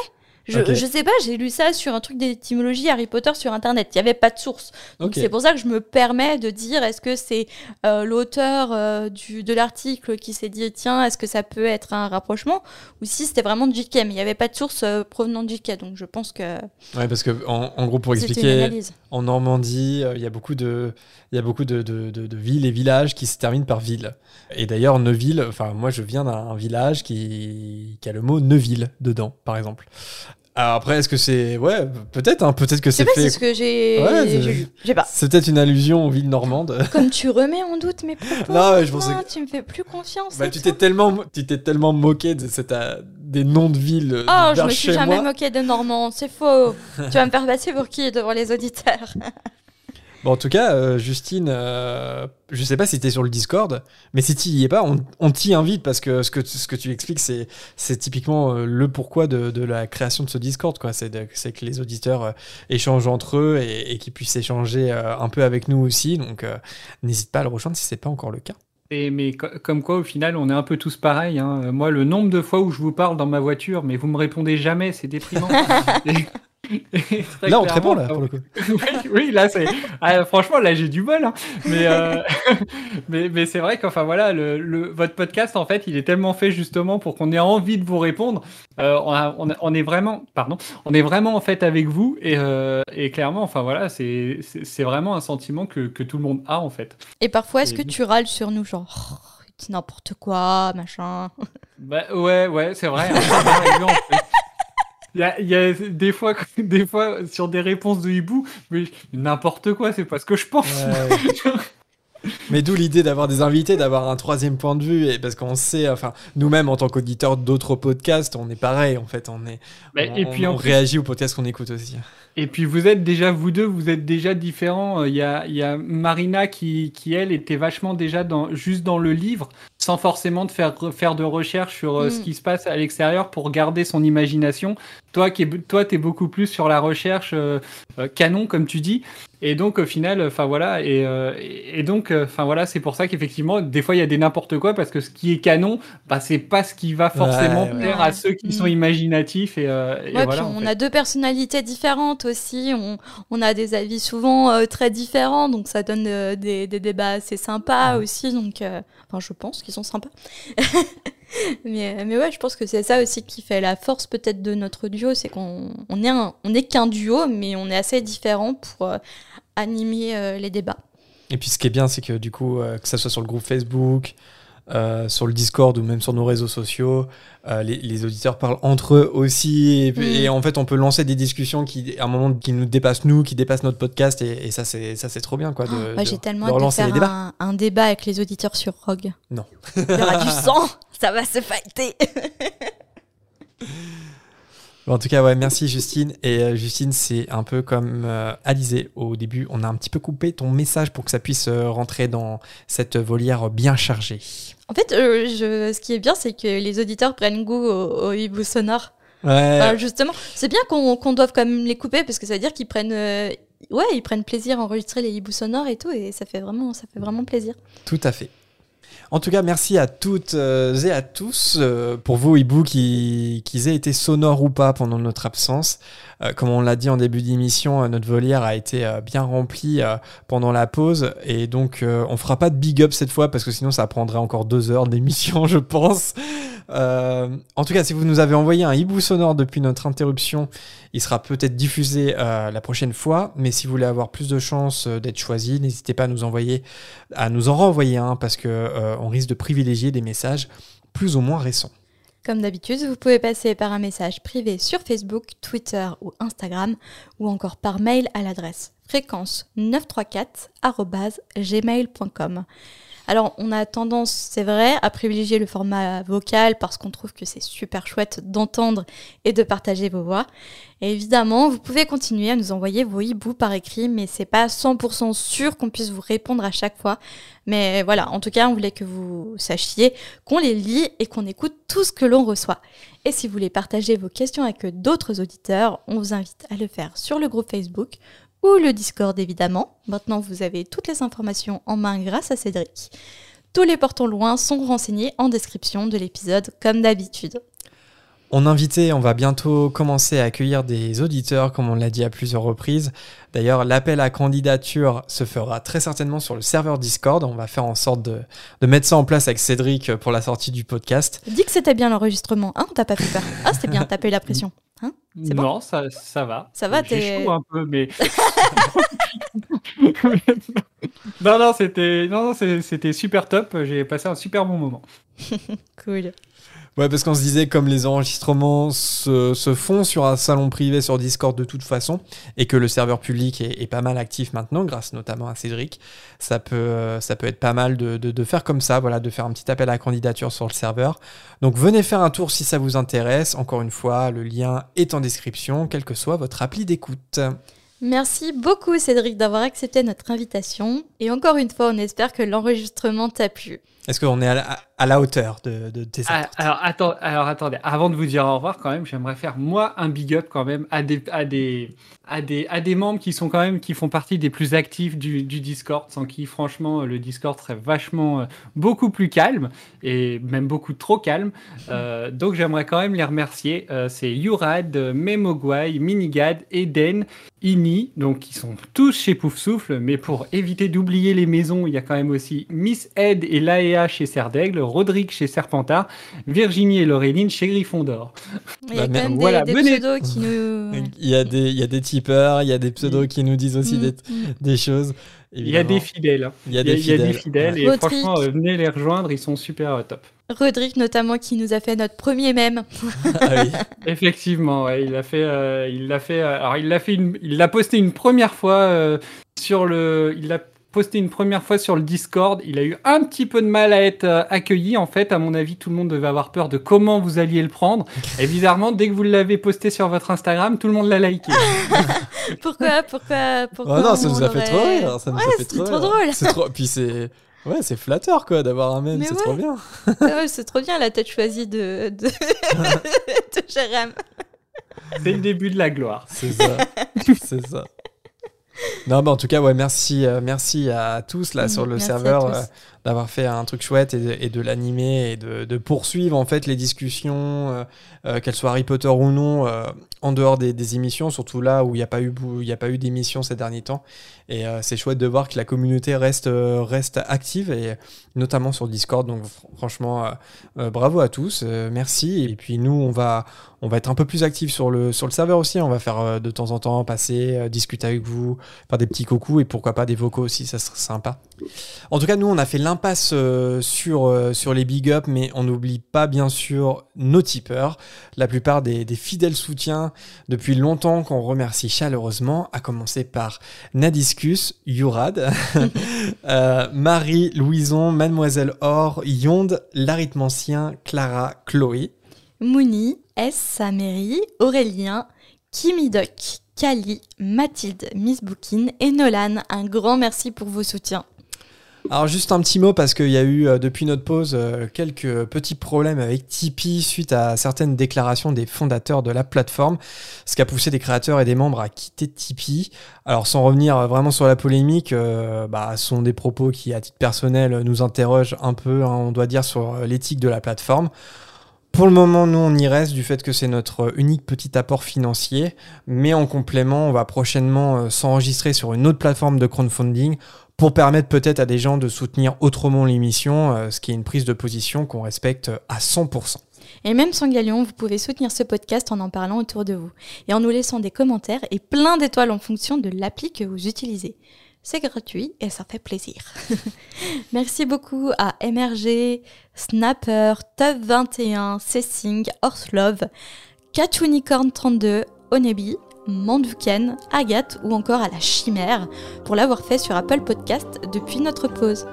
Je, Ok. je sais pas, j'ai lu ça sur un truc d'étymologie Harry Potter sur internet. Il y avait pas de source. Donc c'est pour ça que je me permets de dire est-ce que c'est euh, l'auteur euh, du de l'article qui s'est dit tiens est-ce que ça peut être un rapprochement? Ou si c'était vraiment de JK mais il n'y avait pas de source euh, provenant de JK donc je pense que Ouais, parce que en, en gros, pour expliquer, en Normandie, il y a beaucoup de, y a beaucoup de, de, de- de villes et villages qui se terminent par ville. Et d'ailleurs, Neuville, enfin, moi, je viens d'un village qui, qui a le mot Neuville dedans, par exemple. Alors après, est-ce que c'est, ouais, peut-être, hein, peut-être que c'est pas fait. c'est ce que j'ai Ouais, j'ai pas. C'est peut-être une allusion aux villes normandes. Comme tu remets en doute mes propos. Non, je pensais que- tu me fais plus confiance. Bah, tu t'es tellement, tu t'es tellement moqué de cette, euh, des noms de villes. euh, Oh, je me suis jamais moi. moquée de Normand, c'est faux. tu vas me faire passer pour qui devant les auditeurs? Bon, en tout cas, euh, Justine, euh, je sais pas si t'es sur le Discord, mais si t'y es pas, on, on t'y invite parce que ce que, tu- ce que tu expliques, c'est, c'est typiquement euh, le pourquoi de, de la création de ce Discord, quoi. C'est, de- c'est que les auditeurs euh, échangent entre eux et, et qu'ils puissent échanger euh, un peu avec nous aussi. Donc, euh, n'hésite pas à le rejoindre si c'est pas encore le cas. Et, mais co- comme quoi, au final, on est un peu tous pareils. hein. Moi, le nombre de fois où je vous parle dans ma voiture, mais vous me répondez jamais, c'est déprimant. Là, on te répond, là, pour le coup. oui, là, c'est. Ah, franchement, là, j'ai du bol. Hein. Mais, euh, mais, mais c'est vrai qu'enfin, voilà, le, votre podcast, en fait, il est tellement fait justement pour qu'on ait envie de vous répondre. Euh, on, on, est vraiment, pardon, on est vraiment en fait avec vous et, euh, et clairement, enfin voilà, c'est vraiment un sentiment que, que, tout le monde a en fait. Et parfois, est-ce que tu râles sur nous, genre, oh, n'importe quoi, machin? Bah, Ouais, ouais, c'est vrai. Hein, il y, a, des fois, des fois sur des réponses de hibou, mais n'importe quoi, c'est pas ce que je pense. Mais d'où l'idée d'avoir des invités, d'avoir un troisième point de vue, et parce qu'on sait, enfin, nous-mêmes en tant qu'auditeurs d'autres podcasts, on est pareil en fait, on est, et puis on réagit aux podcasts qu'on écoute aussi. Et puis vous êtes déjà, vous deux, vous êtes déjà différents. Il y a, il y a Marina qui, qui, elle, était vachement déjà dans, juste dans le livre, sans forcément de faire, faire de recherche sur euh, ce mm. qui se passe à l'extérieur pour garder son imagination. Toi, qui toi, es beaucoup plus sur la recherche euh, euh, canon, comme tu dis. Et donc, au final, enfin voilà, et, et donc, enfin voilà, c'est pour ça qu'effectivement, des fois, il y a des n'importe quoi parce que ce qui est canon, bah, c'est pas ce qui va forcément plaire à ceux qui sont mm. imaginatifs. Et, et voilà, on a deux personnalités différentes aussi. On, on a des avis souvent très différents, donc ça donne des, des, débats assez sympas aussi. Donc, enfin, je pense qu'ils sont sympas. mais, mais ouais, je pense que c'est ça aussi qui fait la force peut-être de notre duo, c'est qu'on on est, on est qu'un duo, mais on est assez différents pour euh, animer euh, les débats. Et puis ce qui est bien, c'est que du coup, euh, que ça soit sur le groupe Facebook, euh, sur le Discord ou même sur nos réseaux sociaux. Euh, les, auditeurs parlent entre eux aussi. Et, en fait, on peut lancer des discussions qui, à un moment, qui nous dépassent nous, qui dépassent notre podcast. Et, ça, c'est ça, c'est trop bien, quoi. De, J'ai tellement de faire un, un, débat avec les auditeurs sur Rogue. Non. Il y aura du sang. Ça va se fighter. en tout cas, ouais, merci Justine. Et euh, Justine, c'est un peu comme euh, Alizé au début. On a un petit peu coupé ton message pour que ça puisse euh, rentrer dans cette volière bien chargée. En fait, je, ce qui est bien, c'est que les auditeurs prennent goût au, hibou sonore. Ouais. justement, c'est bien qu'on doive quand même les couper parce que ça veut dire qu'ils prennent, ouais, ils prennent plaisir à enregistrer les hiboux sonores et tout, et ça fait vraiment, ça fait vraiment plaisir. Tout à fait. En tout cas, merci à toutes euh, et à tous euh, pour vos hiboux qui, qui aient été sonores ou pas pendant notre absence. Euh, comme on l'a dit en début d'émission, notre volière a été bien remplie pendant la pause et donc on fera pas de big up cette fois parce que sinon ça prendrait encore deux heures d'émission, je pense. en tout cas, si vous nous avez envoyé un hibou sonore depuis notre interruption, il sera peut-être diffusé la prochaine fois. Mais si vous voulez avoir plus de chances d'être choisi, n'hésitez pas à nous envoyer, à nous en renvoyer un parce que on risque de privilégier des messages plus ou moins récents. Comme d'habitude, vous pouvez passer par un message privé sur Facebook, Twitter ou Instagram, ou encore par mail à l'adresse fréquence934@gmail.com. Alors, on a tendance, c'est vrai, à privilégier le format vocal parce qu'on trouve que c'est super chouette d'entendre et de partager vos voix. Évidemment, vous pouvez continuer à nous envoyer vos hiboux par écrit, mais c'est pas 100% sûr qu'on puisse vous répondre à chaque fois. Mais voilà, en tout cas, on voulait que vous sachiez qu'on les lit et qu'on écoute tout ce que l'on reçoit. Et si vous voulez partager vos questions avec d'autres auditeurs, on vous invite à le faire sur le groupe Facebook ou le Discord évidemment. Maintenant, vous avez toutes les informations en main grâce à Cédric. Tous les portons loin sont renseignés en description de l'épisode comme d'habitude. On invitait, on va bientôt commencer à accueillir des auditeurs, comme on l'a dit à plusieurs reprises. D'ailleurs, l'appel à candidature se fera très certainement sur le serveur Discord. On va faire en sorte de, mettre ça en place avec Cédric pour la sortie du podcast. Dis que c'était bien l'enregistrement, hein T'as pas fait peur Ah, c'était bien, t'as pas eu la pression. Hein? Non, ça, ça va. Ça va, t'es. chaud un peu, mais. non, non, c'était non, c'était super top. J'ai passé un super bon moment. cool. Ouais, parce qu'on se disait, comme les enregistrements se, font sur un salon privé sur Discord de toute façon, et que le serveur public est, pas mal actif maintenant, grâce notamment à Cédric, ça peut, ça peut être pas mal de, de, faire comme ça, voilà, de faire un petit appel à candidature sur le serveur. Donc venez faire un tour si ça vous intéresse. Encore une fois, le lien est en description, quelle que soit votre appli d'écoute. Merci beaucoup Cédric d'avoir accepté notre invitation et encore une fois on espère que l'enregistrement t'a plu. Est-ce qu'on est à la, à la hauteur de, de tes Ah, attentes alors, attends, alors attendez, avant de vous dire au revoir quand même, j'aimerais faire moi un big up quand même à des, à des, à des, à des membres qui sont quand même qui font partie des plus actifs du, du Discord, sans qui franchement le Discord serait vachement euh, beaucoup plus calme et même beaucoup trop calme. Euh, donc j'aimerais quand même les remercier. Euh, C'est Yurad, Memogwai, Minigad, Eden, Ini, donc qui sont tous chez Pouf Souffle, mais pour éviter d'oublier les maisons, il y a quand même aussi Miss Ed et Laea chez Serdaigle, Rodrigue chez Serpentard, Virginie et Laureline chez Gryffondor. Il y a Bah, quand mais- même des, voilà, des venez. pseudos qui nous... Il y a des, il y a des tipeurs, il y a des pseudos qui nous disent aussi Mm, des, mm. des choses. Il y a des fidèles. Il y a a, des y a des fidèles. fidèles et Rodrigue. franchement, euh, venez les rejoindre, ils sont super euh, top. Rodrigue notamment qui nous a fait notre premier mème. Ah oui. Effectivement, ouais, il a fait, euh, il l'a fait. euh, alors il l'a fait, une- il l'a posté une première fois euh, sur le, il l'a posté une première fois sur le Discord. Il a eu un petit peu de mal à être euh, accueilli. En fait, à mon avis, tout le monde devait avoir peur de comment vous alliez le prendre. Et bizarrement, dès que vous l'avez posté sur votre Instagram, tout le monde l'a liké. Pourquoi Pourquoi Pourquoi Oh non, ça nous a fait trop rire. Ça nous Ouais, a fait c'est trop, drôle. C'est trop. Puis c'est. Ouais, c'est flatteur quoi d'avoir un Mais c'est ouais. trop bien. Ah ouais, c'est trop bien la tête choisie de, de... de Jérém. C'est le début de la gloire. C'est ça. c'est ça. Non, mais en tout cas, ouais, merci, euh, merci à tous là Mm, sur le merci serveur euh, d'avoir fait un truc chouette et de, l'animer et de, poursuivre en fait les discussions, euh, euh, qu'elles soient Harry Potter ou non, euh, en dehors des, émissions, surtout là où il n'y a pas eu, eu d'émissions ces derniers temps. Et c'est chouette de voir que la communauté reste, reste active et notamment sur Discord. Donc fr- franchement, bravo à tous, merci. Et puis nous, on va, on va être un peu plus actifs sur le, sur le serveur aussi. On va faire de temps en temps passer, discuter avec vous, faire des petits coucous et pourquoi pas des vocaux aussi, ça serait sympa. En tout cas, nous, on a fait l'impasse euh, sur, euh, sur les big up, mais on n'oublie pas bien sûr nos tipeurs, la plupart des, fidèles soutiens depuis longtemps qu'on remercie chaleureusement, à commencer par Nadiscus, Yurad, euh, Marie, Louison, Mademoiselle Or, Yonde, l'arithmancien, Clara, Chloé. Mouni, S. Saméry, Aurélien, Kimidoc, Kali, Mathilde, Miss Boukine et Nolan. Un grand merci pour vos soutiens. Alors juste un petit mot parce qu'il y a eu euh, depuis notre pause euh, quelques petits problèmes avec Tipeee suite à certaines déclarations des fondateurs de la plateforme, ce qui a poussé des créateurs et des membres à quitter Tipeee. Alors sans revenir euh, vraiment sur la polémique, euh, bah, ce sont des propos qui à titre personnel nous interrogent un peu, hein, on doit dire, sur l'éthique de la plateforme. Pour le moment, nous, on y reste du fait que c'est notre unique petit apport financier, mais en complément, on va prochainement s'enregistrer sur une autre plateforme de crowdfunding pour permettre peut-être à des gens de soutenir autrement l'émission, euh, ce qui est une prise de position qu'on respecte à 100%. Et même sans galion, vous pouvez soutenir ce podcast en en parlant autour de vous et en nous laissant des commentaires et plein d'étoiles en fonction de l'appli que vous utilisez. C'est gratuit et ça fait plaisir. Merci beaucoup à MRG, Snapper, Tuff21, Cessing, Horselove, Catunicorn32, Onebi, Manduken, Agathe ou encore à la Chimère pour l'avoir fait sur Apple Podcast depuis notre pause.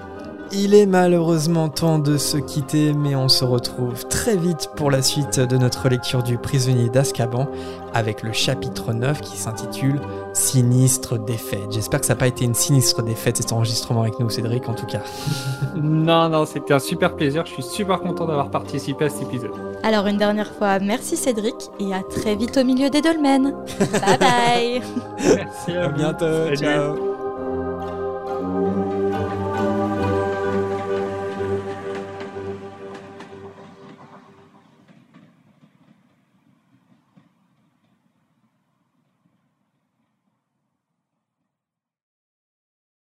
Il est malheureusement temps de se quitter, mais on se retrouve très vite pour la suite de notre lecture du prisonnier d'Azkaban avec le chapitre 9 qui s'intitule Sinistre défaite. J'espère que ça n'a pas été une sinistre défaite cet enregistrement avec nous, Cédric, en tout cas. non, non, c'était un super plaisir. Je suis super content d'avoir participé à cet épisode. Alors une dernière fois, merci Cédric et à très vite au milieu des dolmens. bye bye Merci à, bientôt, ciao